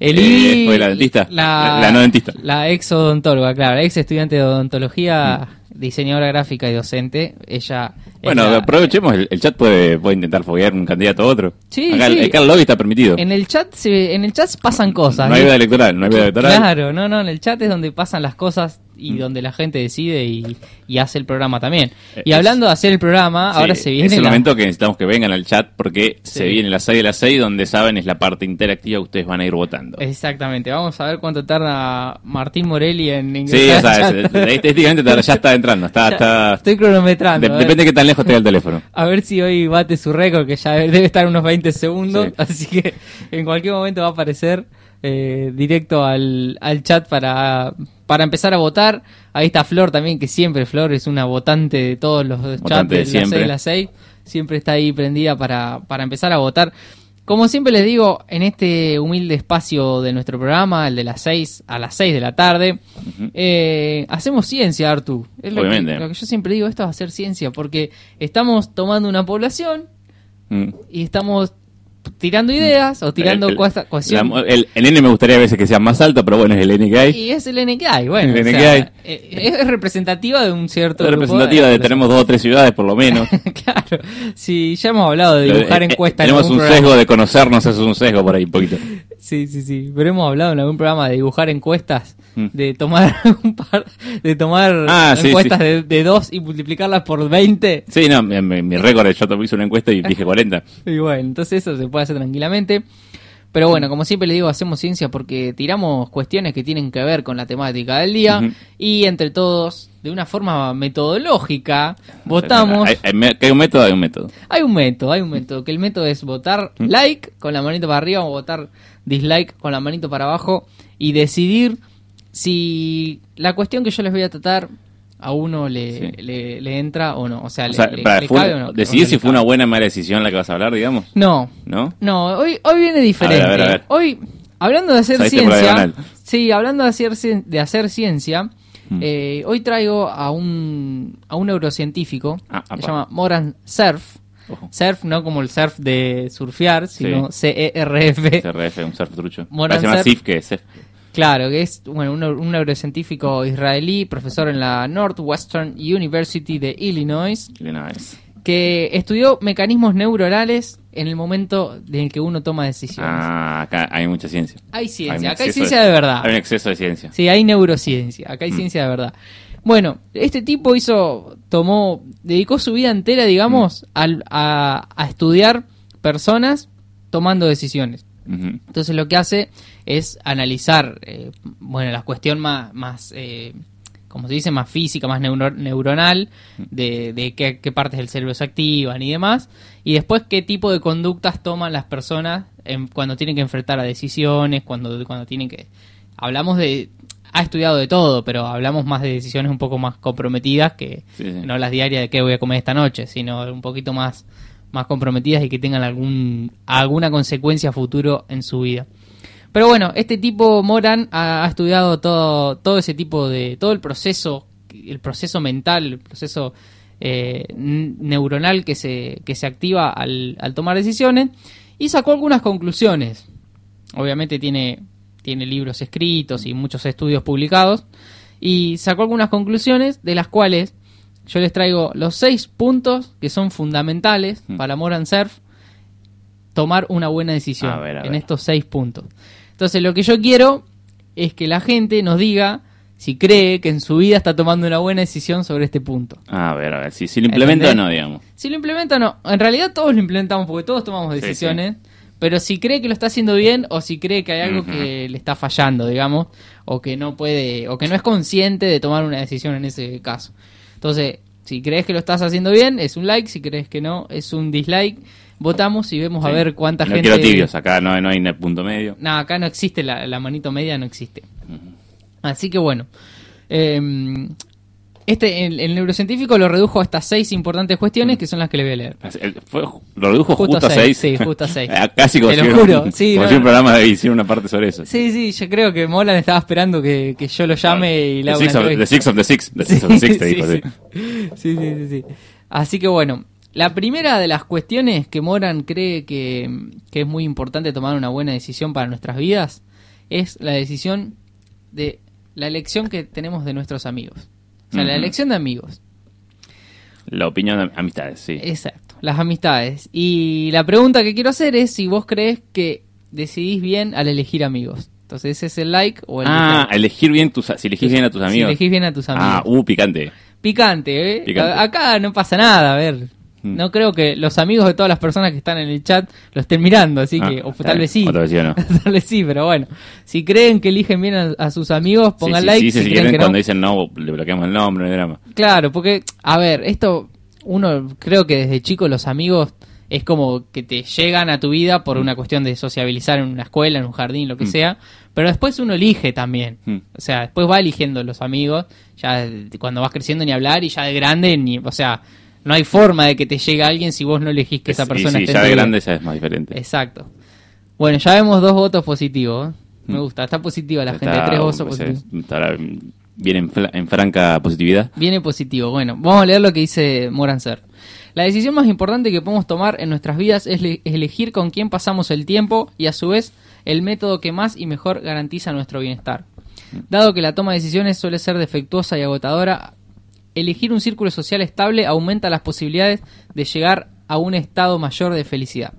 Speaker 2: El
Speaker 1: Eh,
Speaker 2: IBI,
Speaker 1: fue la dentista. La- la no dentista.
Speaker 2: La ex odontóloga, claro, la ex estudiante de odontología,
Speaker 1: Mm.
Speaker 2: diseñadora gráfica y docente. Ella.
Speaker 1: Bueno,
Speaker 2: la-
Speaker 1: aprovechemos, el, el chat puede, puede intentar foguear un candidato a otro.
Speaker 2: Sí,
Speaker 1: Acá
Speaker 2: sí.
Speaker 1: el, el lobby está permitido.
Speaker 2: En el chat se, en el chat pasan cosas.
Speaker 1: no hay
Speaker 2: ¿eh?
Speaker 1: veda electoral, no hay veda electoral.
Speaker 2: Claro, no, no, en el chat es donde pasan las cosas y
Speaker 1: Mm.
Speaker 2: donde la gente decide y, y hace el programa también.
Speaker 1: Eh,
Speaker 2: Y hablando de hacer el programa,
Speaker 1: Sí,
Speaker 2: ahora se viene
Speaker 1: Es el
Speaker 2: la-
Speaker 1: momento que necesitamos que vengan al chat porque
Speaker 2: Sí.
Speaker 1: se viene las 6 de las 6 donde saben es la parte interactiva que ustedes van a ir votando.
Speaker 2: Exactamente, vamos a ver cuánto tarda Martín Morelli en
Speaker 1: Sí,
Speaker 2: ingresar
Speaker 1: o sea, es- ya está entrando, está, está
Speaker 2: Estoy cronometrando.
Speaker 1: de- depende de qué tan lejos tenga el teléfono.
Speaker 2: A ver si hoy bate su récord, que ya debe estar unos 20 segundos.
Speaker 1: Sí.
Speaker 2: Así que en cualquier momento va a aparecer eh, directo al, al chat para, para empezar a votar. Ahí está Flor también, que siempre Flor es una votante de todos los chats
Speaker 1: Votante
Speaker 2: de
Speaker 1: de
Speaker 2: las
Speaker 1: siempre.
Speaker 2: 6 de las 6. Siempre está ahí prendida para, para empezar a votar. Como siempre les digo, en este humilde espacio de nuestro programa, el de las 6 a las 6 de la tarde, eh, hacemos ciencia, Artu. Es lo que,
Speaker 1: Obviamente.
Speaker 2: lo que yo siempre digo, esto a ser ciencia, porque estamos tomando una población
Speaker 1: Mm.
Speaker 2: y estamos tirando ideas o tirando
Speaker 1: El- el- el, N me gustaría a veces que sea más alto, pero bueno, es el N que hay.
Speaker 2: y es el N que hay, bueno,
Speaker 1: El
Speaker 2: o
Speaker 1: N
Speaker 2: sea,
Speaker 1: que hay.
Speaker 2: eh, es representativa de un cierto
Speaker 1: Es representativa de, tenemos dos o tres ciudades por lo menos.
Speaker 2: claro, si ya hemos hablado de dibujar
Speaker 1: Eh, eh,
Speaker 2: encuestas en
Speaker 1: Tenemos un
Speaker 2: programa.
Speaker 1: sesgo de conocernos, eso es un sesgo por ahí un poquito.
Speaker 2: Sí, sí, sí. Pero hemos hablado en algún programa de dibujar encuestas,
Speaker 1: Mm.
Speaker 2: de tomar un par, de tomar
Speaker 1: Ah, sí,
Speaker 2: encuestas
Speaker 1: sí.
Speaker 2: De, de dos y multiplicarlas por 20.
Speaker 1: Sí, no, mi, mi- mi récord, yo también hice una encuesta y dije 40.
Speaker 2: Y bueno, entonces eso se puede hacer tranquilamente. Pero bueno, como siempre le digo, hacemos ciencia porque tiramos cuestiones que tienen que ver con la temática del día y entre todos, de una forma metodológica, votamos.
Speaker 1: Hay, hay hay un método, hay un método.
Speaker 2: Hay un método, hay un método, que el método es votar
Speaker 1: ¿Mm?
Speaker 2: like con la manito para arriba o votar dislike con la manito para abajo y decidir si la cuestión que yo les voy a tratar a uno le,
Speaker 1: Sí.
Speaker 2: le, le entra o no. O sea,
Speaker 1: O
Speaker 2: le,
Speaker 1: sea,
Speaker 2: le-
Speaker 1: para,
Speaker 2: le
Speaker 1: fue-
Speaker 2: cabe o no.
Speaker 1: decidir si fue una buena o mala decisión la que vas a hablar, digamos.
Speaker 2: No,
Speaker 1: ¿No?
Speaker 2: no, hoy, hoy viene diferente.
Speaker 1: A ver, a ver, a ver.
Speaker 2: Hoy, hablando de hacer ciencia, sí, hablando de hacer, de hacer ciencia,
Speaker 1: Mm.
Speaker 2: eh, hoy traigo a un, a un neurocientífico
Speaker 1: Ah,
Speaker 2: que
Speaker 1: apa.
Speaker 2: se llama Moran Cerf.
Speaker 1: Ojo.
Speaker 2: Surf, no como el surf de surfear, sino C-E-R-F.
Speaker 1: CRF, un surf trucho.
Speaker 2: Moran
Speaker 1: Parece más
Speaker 2: surf.
Speaker 1: Que CEF.
Speaker 2: Claro, que es bueno, un, un neurocientífico israelí, profesor en la Northwestern University de Illinois,
Speaker 1: Illinois.
Speaker 2: que estudió mecanismos neuronales en el momento en el que uno toma decisiones.
Speaker 1: Ah, acá hay mucha ciencia.
Speaker 2: Hay ciencia, acá hay ciencia de verdad.
Speaker 1: Hay un exceso de ciencia.
Speaker 2: Sí, hay neurociencia, acá hay
Speaker 1: Mm.
Speaker 2: ciencia de verdad. Bueno, este tipo hizo, tomó, dedicó su vida entera, digamos,
Speaker 1: Mm.
Speaker 2: al- a, a estudiar personas tomando decisiones. Entonces lo que hace es analizar, eh, bueno, la cuestión más, más eh, como se dice, más física, más neuro- neuronal, de, de qué, qué partes del cerebro se activan y demás, y después qué tipo de conductas toman las personas en- cuando tienen que enfrentar a decisiones, cuando, cuando tienen que... Hablamos de... Ha estudiado de todo, pero hablamos más de decisiones un poco más comprometidas que
Speaker 1: Sí, sí.
Speaker 2: no las diarias de qué voy a comer esta noche, sino un poquito más, más comprometidas y que tengan algún, alguna consecuencia futuro en su vida. Pero bueno, este tipo Moran ha, ha estudiado todo, todo ese tipo de, todo el proceso, el proceso mental, el proceso eh, neuronal que se, que se activa al, al tomar decisiones y sacó algunas conclusiones. Obviamente tiene, tiene libros escritos y muchos estudios publicados y sacó algunas conclusiones de las cuales yo les traigo los seis puntos que son fundamentales
Speaker 1: Mm.
Speaker 2: para Moran Surf tomar una buena decisión
Speaker 1: A ver, a
Speaker 2: en
Speaker 1: ver.
Speaker 2: estos seis puntos. Entonces lo que yo quiero es que la gente nos diga si cree que en su vida está tomando una buena decisión sobre este punto.
Speaker 1: A ver, a ver, si, si lo implemento o no, digamos.
Speaker 2: Si lo implementa o no, en realidad todos lo implementamos porque todos tomamos
Speaker 1: Sí,
Speaker 2: decisiones, pero si cree que lo está haciendo bien o si cree que hay algo que le está fallando, digamos, o que no puede, o que no es consciente de tomar una decisión en ese caso. Entonces, si crees que lo estás haciendo bien, es un like, si crees que no, es un dislike. Votamos y vemos a ver cuánta
Speaker 1: no
Speaker 2: gente...
Speaker 1: quiero tibios, acá no, no hay punto medio.
Speaker 2: No, acá no existe la, la manito media, no existe. Así que bueno. eh, este, el, el neurocientífico lo redujo a estas seis importantes cuestiones que son las que le voy a leer.
Speaker 1: Fue- lo redujo
Speaker 2: Justo
Speaker 1: justo,
Speaker 2: a seis,
Speaker 1: 6.
Speaker 2: sí, justo a seis.
Speaker 1: Casi como
Speaker 2: Te lo juro, sí,
Speaker 1: como
Speaker 2: no,
Speaker 1: si un programa hiciera una parte sobre eso.
Speaker 2: Sí, sí, yo creo que Molan estaba esperando que, que yo lo llame y le haga
Speaker 1: six,
Speaker 2: una
Speaker 1: of, the six of the six. The six of the six, te
Speaker 2: Sí,
Speaker 1: dijo,
Speaker 2: sí.
Speaker 1: Sí,
Speaker 2: sí, sí, sí. Así que bueno, la primera de las cuestiones que Moran cree que, que es muy importante tomar una buena decisión para nuestras vidas es la decisión de la elección que tenemos de nuestros amigos. O sea, la elección de amigos.
Speaker 1: La opinión de amistades, sí.
Speaker 2: Exacto, las amistades. Y la pregunta que quiero hacer es si vos crees que decidís bien al elegir amigos. Entonces, ¿ese es el like o el
Speaker 1: Ah, elegir bien tus, si elegís bien a tus
Speaker 2: Si
Speaker 1: amigos.
Speaker 2: elegís bien a tus amigos.
Speaker 1: Ah, uh, picante.
Speaker 2: Picante, ¿eh?
Speaker 1: Picante.
Speaker 2: Acá no pasa nada, a ver.
Speaker 1: Mm.
Speaker 2: No creo que los amigos de todas las personas que están en el chat lo estén mirando, así
Speaker 1: Ah,
Speaker 2: que, o tal vez sí.
Speaker 1: O tal vez sí o no.
Speaker 2: tal vez sí, pero bueno. Si creen que eligen bien a, a sus amigos,
Speaker 1: Sí,
Speaker 2: pongan
Speaker 1: sí,
Speaker 2: like.
Speaker 1: sí,
Speaker 2: si
Speaker 1: si
Speaker 2: creen
Speaker 1: quieren,
Speaker 2: que no,
Speaker 1: cuando dicen no, le bloqueamos el nombre, no hay drama.
Speaker 2: Claro, porque, a ver, esto, uno creo que desde chico los amigos es como que te llegan a tu vida por una cuestión de sociabilizar en una escuela, en un jardín, lo que
Speaker 1: Mm.
Speaker 2: sea, pero después uno elige también.
Speaker 1: Mm.
Speaker 2: O sea, después va eligiendo los amigos, ya cuando vas creciendo ni hablar y ya de grande, ni, o sea, no hay forma de que te llegue alguien si vos no elegís que esa
Speaker 1: Es- y
Speaker 2: persona
Speaker 1: sí,
Speaker 2: esté
Speaker 1: ya de grande ya es más diferente.
Speaker 2: Exacto. Bueno, ya vemos dos votos positivos. ¿eh? Me
Speaker 1: Mm.
Speaker 2: gusta, está positiva la
Speaker 1: Está-
Speaker 2: gente, tres votos
Speaker 1: pues,
Speaker 2: positivos.
Speaker 1: es- estará bien en, en franca positividad.
Speaker 2: Viene positivo. Bueno, vamos a leer lo que dice Morancer. La decisión más importante que podemos tomar en nuestras vidas es le- elegir con quién pasamos el tiempo y a su vez el método que más y mejor garantiza nuestro bienestar. Dado que la toma de decisiones suele ser defectuosa y agotadora, elegir un círculo social estable aumenta las posibilidades de llegar a un estado mayor de felicidad.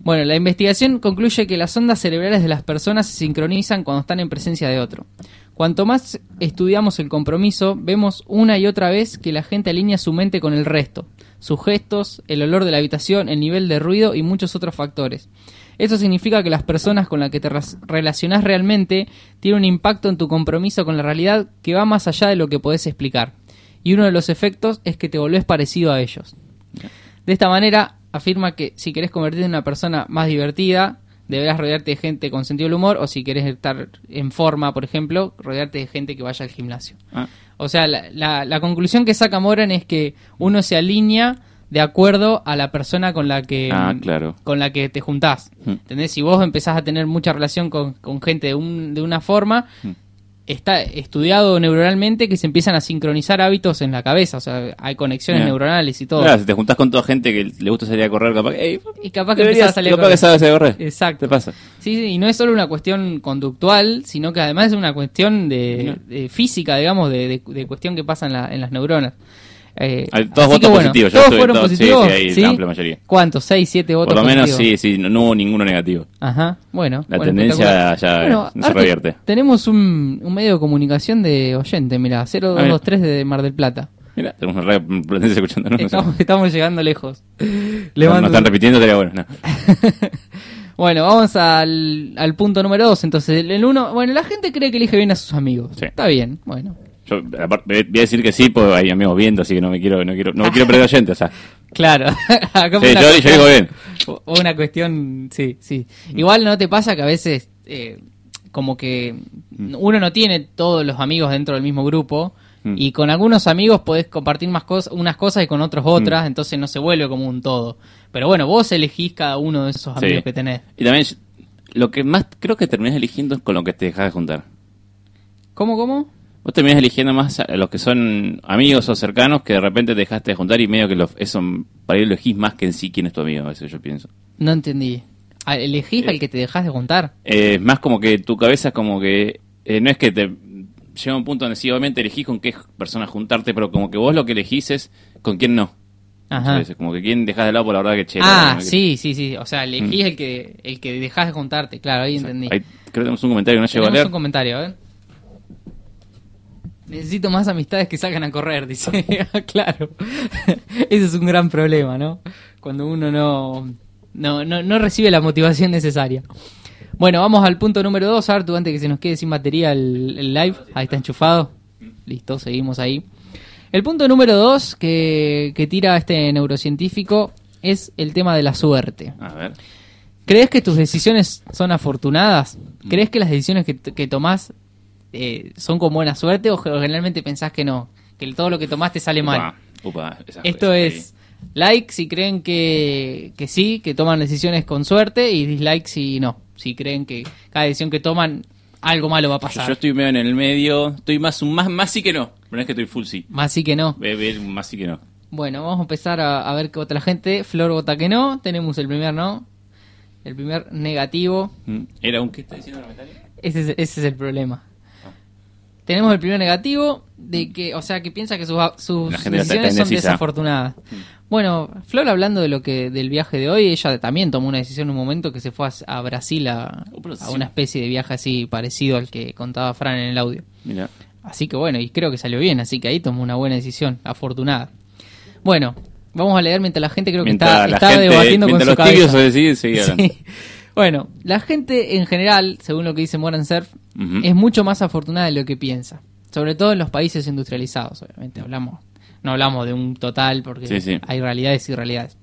Speaker 2: Bueno, la investigación concluye que las ondas cerebrales de las personas se sincronizan cuando están en presencia de otro. Cuanto más estudiamos el compromiso, vemos una y otra vez que la gente alinea su mente con el resto, sus gestos, el olor de la habitación, el nivel de ruido y muchos otros factores. Esto significa que las personas con las que te relacionás realmente tienen un impacto en tu compromiso con la realidad que va más allá de lo que podés explicar. Y uno de los efectos es que te volvés parecido a ellos. De esta manera, afirma que si querés convertirte en una persona más divertida, deberás rodearte de gente con sentido del humor, o si querés estar en forma, por ejemplo, rodearte de gente que vaya al gimnasio.
Speaker 1: Ah,
Speaker 2: O sea, la, la- la conclusión que saca Moran es que uno se alinea de acuerdo a la persona con la que,
Speaker 1: Ah, claro.
Speaker 2: con la que te juntás.
Speaker 1: Mm.
Speaker 2: ¿Entendés? Si vos empezás a tener mucha relación con, con gente de, un- de una forma,
Speaker 1: Mm.
Speaker 2: Está estudiado neuronalmente que se empiezan a sincronizar hábitos en la cabeza. O sea, hay conexiones neuronales y todo.
Speaker 1: Claro, si te juntás con toda gente que le gusta salir a correr, capaz que.
Speaker 2: Y capaz que
Speaker 1: deberías-
Speaker 2: a salir a
Speaker 1: que
Speaker 2: correr.
Speaker 1: sabes a correr.
Speaker 2: Exacto.
Speaker 1: ¿Qué pasa?
Speaker 2: Sí, sí, y no es solo una cuestión conductual, sino que además es una cuestión de, de física, digamos, de, de- de cuestión que pasa en, la- en las neuronas. Eh,
Speaker 1: todos votos
Speaker 2: bueno,
Speaker 1: positivos, yo
Speaker 2: ¿Todos fueron
Speaker 1: sí,
Speaker 2: positivos?
Speaker 1: sí, ahí la amplia mayoría.
Speaker 2: ¿Cuántos? ¿Seis, siete votos
Speaker 1: Por lo menos
Speaker 2: positivos?
Speaker 1: sí, sí, no, no hubo ninguno negativo.
Speaker 2: Ajá, bueno.
Speaker 1: La
Speaker 2: bueno,
Speaker 1: tendencia ya
Speaker 2: Bueno,
Speaker 1: no se revierte.
Speaker 2: Tenemos un, un medio de comunicación de oyente, mira, 0223 de Mar del Plata.
Speaker 1: Mira, tenemos una radio escuchando. ¿no? No.
Speaker 2: Estamos, estamos llegando lejos. Le
Speaker 1: No, no
Speaker 2: mando
Speaker 1: están
Speaker 2: un-
Speaker 1: repitiendo, estaría bueno. no.
Speaker 2: Bueno, vamos al, al punto número dos. Entonces, el, el uno, bueno, la gente cree que elige bien a sus amigos.
Speaker 1: Sí.
Speaker 2: Está bien, bueno.
Speaker 1: Yo voy a decir que sí, porque hay amigos viendo, así que no me quiero, no quiero, no me quiero perder oyente, o sea.
Speaker 2: Claro. Acá fue
Speaker 1: Sí,
Speaker 2: una
Speaker 1: yo, digo bien.
Speaker 2: Una cuestión, sí, sí. Igual no te pasa que a veces, eh, como que uno no tiene todos los amigos dentro del mismo grupo.
Speaker 1: Mm.
Speaker 2: Y con algunos amigos podés compartir más cosas, unas cosas y con otros otras, entonces no se vuelve como un todo. Pero bueno, vos elegís cada uno de esos
Speaker 1: Sí.
Speaker 2: amigos que tenés.
Speaker 1: Y también lo que más creo que terminás eligiendo es con lo que te dejas de juntar.
Speaker 2: ¿Cómo, cómo?
Speaker 1: Vos terminás eligiendo más a los que son amigos o cercanos que de repente te dejaste de juntar y medio que lo, eso para lo elegís más que en sí quién es tu amigo, a veces yo pienso.
Speaker 2: No entendí. Ah, ¿Elegís
Speaker 1: Eh,
Speaker 2: al que te dejas de juntar?
Speaker 1: Eh, es más como que tu cabeza es como que eh, no es que te llega un punto donde sí, obviamente elegís con qué persona juntarte, pero como que vos lo que elegís es con quién no.
Speaker 2: Ajá.
Speaker 1: como que quién dejás de lado por la verdad que che.
Speaker 2: Ah,
Speaker 1: que-
Speaker 2: sí, sí, sí. O sea, elegís
Speaker 1: Mm.
Speaker 2: el que el que dejas de juntarte. Claro, ahí entendí.
Speaker 1: Ahí, creo que tenemos un comentario que no llegó a
Speaker 2: Tenemos
Speaker 1: leer.
Speaker 2: un comentario, a ver. Necesito más amistades que salgan a correr, dice. claro. Ese es un gran problema, ¿no? Cuando uno no no, no, no recibe la motivación necesaria. Bueno, vamos al punto número 2, Artu, antes que se nos quede sin batería el, el live. Ahí está enchufado. Listo, seguimos ahí. El punto número 2 que, que tira este neurocientífico es el tema de la suerte.
Speaker 1: A ver.
Speaker 2: ¿Crees que tus decisiones son afortunadas? ¿Crees que las decisiones que, que tomás eh, son con buena suerte o generalmente pensás que no? Que todo lo que tomaste sale mal.
Speaker 1: Upa,
Speaker 2: Esto es like si creen que, que sí, que toman decisiones con suerte y dislike si no. Si creen que cada decisión que toman algo malo va a pasar.
Speaker 1: yo estoy medio en el medio, estoy más un más, más sí que no. Pero no es que estoy full sí.
Speaker 2: Más sí que no.
Speaker 1: Más sí que no.
Speaker 2: Bueno, vamos a empezar a, a ver qué vota la gente. Flor vota que no. Tenemos el primer no. El primer negativo.
Speaker 1: Mm. ¿Era un qué está diciendo la metálica?
Speaker 2: Ese es, ese es el problema. Tenemos el primer negativo de que, o sea, que piensa que sus, sus decisiones son desafortunadas. Bueno, Flor hablando de lo que del viaje de hoy, ella también tomó una decisión en un momento que se fue a, a Brasil a,
Speaker 1: sí.
Speaker 2: una especie de viaje así parecido al que contaba Fran en el audio.
Speaker 1: Mira.
Speaker 2: Así que bueno, y creo que salió bien, así que ahí tomó una buena decisión, afortunada. Bueno, vamos a leer mientras la gente creo que está, está
Speaker 1: gente,
Speaker 2: debatiendo con su
Speaker 1: los
Speaker 2: cabeza.
Speaker 1: se deciden, sigue hablando.
Speaker 2: Sí. Bueno, la gente en general, según lo que dice Moran Surf, es mucho más afortunada de lo que piensa. Sobre todo en los países industrializados, obviamente. Hablamos, no hablamos de un total porque
Speaker 1: Sí, sí.
Speaker 2: hay realidades y realidades.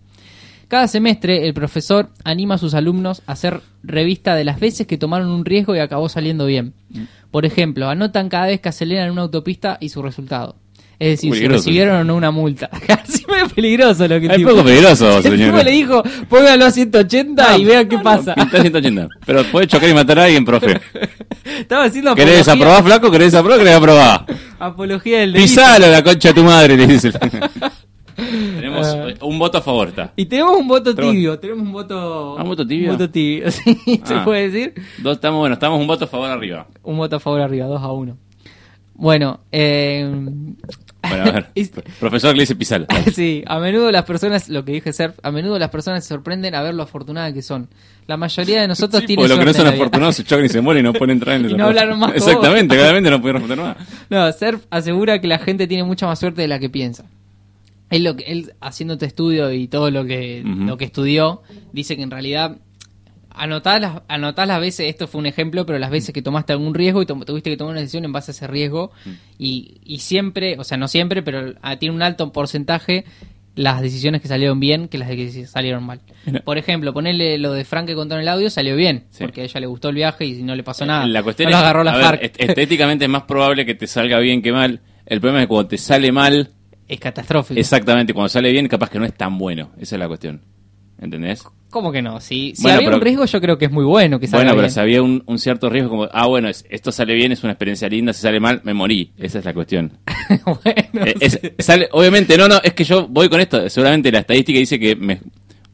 Speaker 2: Cada semestre el profesor anima a sus alumnos a hacer revista de las veces que tomaron un riesgo y acabó saliendo bien.
Speaker 1: Mm.
Speaker 2: Por ejemplo, anotan cada vez que aceleran una autopista y su resultado. Es decir, si recibieron o no una multa. Casi medio peligroso lo que
Speaker 1: Es
Speaker 2: tipo-
Speaker 1: poco peligroso,
Speaker 2: El
Speaker 1: señor.
Speaker 2: tipo le dijo, póngalo a 180 y vean qué pasa.
Speaker 1: Pinta 180. Pero puede chocar y matar a alguien, profe.
Speaker 2: Estaba haciendo
Speaker 1: ¿Querés desaprobar, flaco? ¿Querés desaprobar? ¿Querés aprobar?
Speaker 2: apología del delito.
Speaker 1: Pisalo la concha de tu madre, le dice. Tenemos
Speaker 2: Ah.
Speaker 1: eh, un voto a favor, está.
Speaker 2: Y tenemos un voto tibio, tenemos un voto...
Speaker 1: Ah, ¿un voto tibio?
Speaker 2: Un voto tibio, sí, se
Speaker 1: Ah.
Speaker 2: puede decir.
Speaker 1: Dos, estamos, bueno, estamos un voto a favor arriba.
Speaker 2: Un voto a favor arriba, 2 a 1. Bueno, eh...
Speaker 1: Bueno, a ver.
Speaker 2: es-
Speaker 1: Profesor le dice pisalo.
Speaker 2: sí, a menudo las personas, lo que dije ser, a menudo las personas se sorprenden a ver lo afortunadas que son. La mayoría de nosotros
Speaker 1: Sí,
Speaker 2: tiene
Speaker 1: porque lo que no son afortunados se chocan y se mueren y no pueden entrar en
Speaker 2: Y
Speaker 1: el
Speaker 2: no hablaron más.
Speaker 1: Exactamente, claramente no pudieron responder nada.
Speaker 2: No, Surf asegura que la gente tiene mucha más suerte de la que piensa. Él, lo que, él haciendo este estudio y todo lo que, lo que estudió, dice que en realidad anotás las, anotás las veces, esto fue un ejemplo, pero las veces que tomaste algún riesgo y tuviste que tomar una decisión en base a ese riesgo
Speaker 1: Mm.
Speaker 2: y, y siempre, o sea, no siempre, pero ah, tiene un alto porcentaje las decisiones que salieron bien que las de que salieron mal. Por ejemplo, ponerle lo de Frank que contó en el audio, salió bien,
Speaker 1: Sí.
Speaker 2: porque a ella le gustó el viaje y no le pasó nada.
Speaker 1: La cuestión
Speaker 2: no
Speaker 1: es,
Speaker 2: agarró la
Speaker 1: ver, estéticamente es más probable que te salga bien que mal. El problema es que cuando te sale mal,
Speaker 2: es catastrófico.
Speaker 1: exactamente, cuando sale bien, capaz que no es tan bueno. Esa es la cuestión. ¿Entendés?
Speaker 2: ¿Cómo que no? Si, si
Speaker 1: Bueno,
Speaker 2: había
Speaker 1: pero-
Speaker 2: un riesgo, yo creo que es muy bueno que salga
Speaker 1: Bueno, pero
Speaker 2: bien.
Speaker 1: si había un, un cierto riesgo, como, ah, bueno, es- esto sale bien, es una experiencia linda, si sale mal, me morí. Esa es la cuestión.
Speaker 2: bueno,
Speaker 1: Eh, es- sale, obviamente, no, no, es que yo voy con esto. Seguramente la estadística dice que me,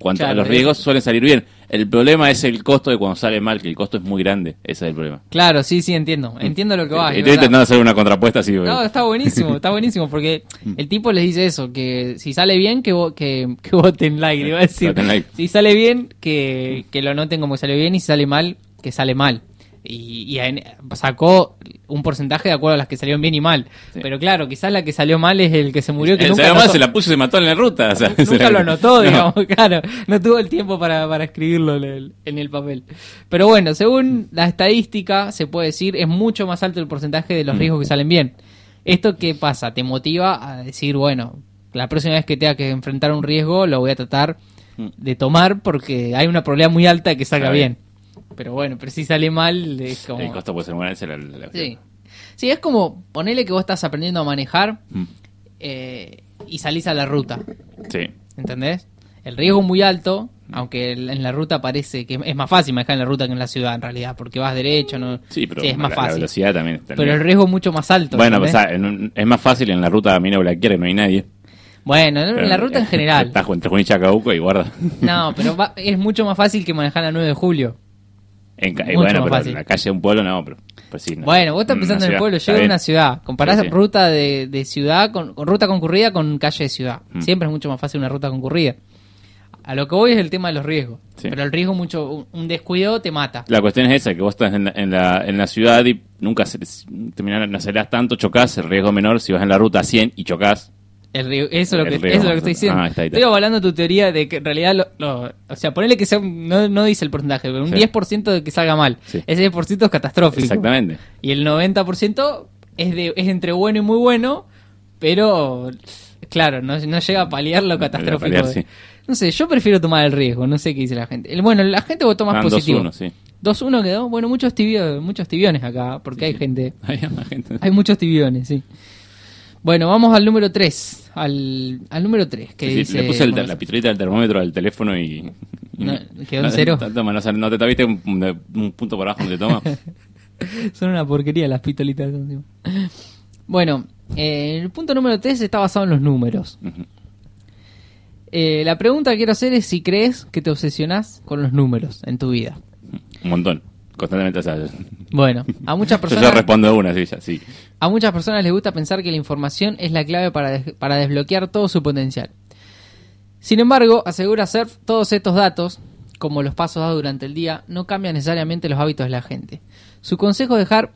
Speaker 1: cuanto
Speaker 2: Claro,
Speaker 1: a los
Speaker 2: es-
Speaker 1: riesgos suelen salir bien. El problema es el costo de cuando sale mal, que el costo es muy grande. Ese es el problema.
Speaker 2: Claro, sí, sí, entiendo. Entiendo lo que va. es
Speaker 1: Estoy intentando hacer una contrapuesta así.
Speaker 2: No, está buenísimo, está buenísimo, porque
Speaker 1: Mm.
Speaker 2: el tipo les dice eso, que si sale bien, que, vo- que, que voten like, iba a decir.
Speaker 1: Like.
Speaker 2: Si sale bien, que, que lo noten como que salió bien, y si sale mal, que sale mal. Y, y en- sacó un porcentaje de acuerdo a las que salieron bien y mal.
Speaker 1: Sí.
Speaker 2: Pero claro, quizás la que salió mal es el que se murió, que
Speaker 1: El
Speaker 2: nunca,
Speaker 1: se la puso y se mató en la ruta. o sea,
Speaker 2: nunca lo anotó,
Speaker 1: No.
Speaker 2: digamos, claro. No tuvo el tiempo para, para escribirlo en el, en el papel. Pero bueno, según la estadística, se puede decir, es mucho más alto el porcentaje de los
Speaker 1: Mm.
Speaker 2: riesgos que salen bien. ¿Esto qué pasa? Te motiva a decir, bueno, la próxima vez que tenga que enfrentar un riesgo, lo voy a tratar
Speaker 1: Mm.
Speaker 2: de tomar porque hay una probabilidad muy alta de que salga bien. Pero bueno, pero si sale mal, es como...
Speaker 1: El costo puede ser la- la-
Speaker 2: Sí. Sí, es como ponerle que vos estás aprendiendo a manejar
Speaker 1: Mm.
Speaker 2: eh, y salís a la ruta.
Speaker 1: Sí.
Speaker 2: ¿Entendés? El riesgo es muy alto, aunque en la ruta parece que es más fácil manejar en la ruta que en la ciudad en realidad, porque vas derecho, no
Speaker 1: Sí, pero
Speaker 2: es más
Speaker 1: la, la
Speaker 2: fácil.
Speaker 1: velocidad también está
Speaker 2: Pero el riesgo es mucho más alto.
Speaker 1: Bueno, pues, en es más fácil en la ruta Mina Blaquiera, no hay nadie.
Speaker 2: bueno, en la ruta en general.
Speaker 1: Estás entre Junín y Chacabuco y guarda.
Speaker 2: No, pero va- es mucho más fácil que manejar la 9 de julio.
Speaker 1: En
Speaker 2: Mucho
Speaker 1: bueno,
Speaker 2: más
Speaker 1: pero
Speaker 2: fácil.
Speaker 1: en la calle de un pueblo no, pero pues sí. no.
Speaker 2: Bueno, vos estás
Speaker 1: Una
Speaker 2: pensando en el pueblo, a
Speaker 1: bien.
Speaker 2: una ciudad, comparás
Speaker 1: Sí, sí.
Speaker 2: ruta de, de ciudad con, con ruta concurrida con calle de ciudad.
Speaker 1: Mm.
Speaker 2: Siempre es mucho más fácil una ruta concurrida. A lo que voy es el tema de los riesgos.
Speaker 1: Sí.
Speaker 2: Pero el riesgo mucho, un- descuido te mata.
Speaker 1: La cuestión es esa, que vos estás en la, en la, en la ciudad y nunca se, terminás, no acelerás tanto, chocás, el riesgo menor si vas en la ruta a 100 y chocás,
Speaker 2: El eso, es lo que, eso es lo que estoy diciendo.
Speaker 1: Ah, está, ahí está.
Speaker 2: Estoy avalando tu teoría de que en realidad, lo, lo- o sea, ponele que sea, un- no, no dice el porcentaje, pero un
Speaker 1: Sí.
Speaker 2: 10% de que salga mal.
Speaker 1: Sí.
Speaker 2: Ese 10% es catastrófico.
Speaker 1: Exactamente.
Speaker 2: Y el 90% es, de, es entre bueno y muy bueno, pero claro, no, no llega a paliar lo catastrófico.
Speaker 1: paliar,
Speaker 2: de-
Speaker 1: sí.
Speaker 2: No sé, yo prefiero tomar el riesgo, no sé qué dice la gente. El- bueno, la gente votó más
Speaker 1: Ah,
Speaker 2: positivo.
Speaker 1: 2-1, sí.
Speaker 2: 2-1 quedó. Bueno, muchos, tibio, muchos tibiones acá, porque hay gente.
Speaker 1: Hay más gente.
Speaker 2: Hay muchos tibiones, sí. Bueno, vamos al número 3. Al, al número 3. Que
Speaker 1: Sí,
Speaker 2: dice,
Speaker 1: le puse el-
Speaker 2: bueno,
Speaker 1: la pistolita del termómetro al teléfono y. y
Speaker 2: No, quedó en cero.
Speaker 1: No, toma, no, no te, viste un, un punto por abajo donde toma.
Speaker 2: Son una porquería las pistolitas. Bueno, eh, el punto número 3 está basado en los números. Eh, la pregunta que quiero hacer es si crees que te obsesionás con los números en tu vida.
Speaker 1: Un montón. Constantemente. O sea, yo,
Speaker 2: Bueno, a muchas
Speaker 1: yo
Speaker 2: personas,
Speaker 1: respondo de una, sí, ya, sí.
Speaker 2: a muchas personas les gusta pensar que la información es la clave para, des- para desbloquear todo su potencial. Sin embargo, asegura ser todos estos datos, como los pasos dados durante el día, no cambian necesariamente los hábitos de la gente. Su consejo es dejar,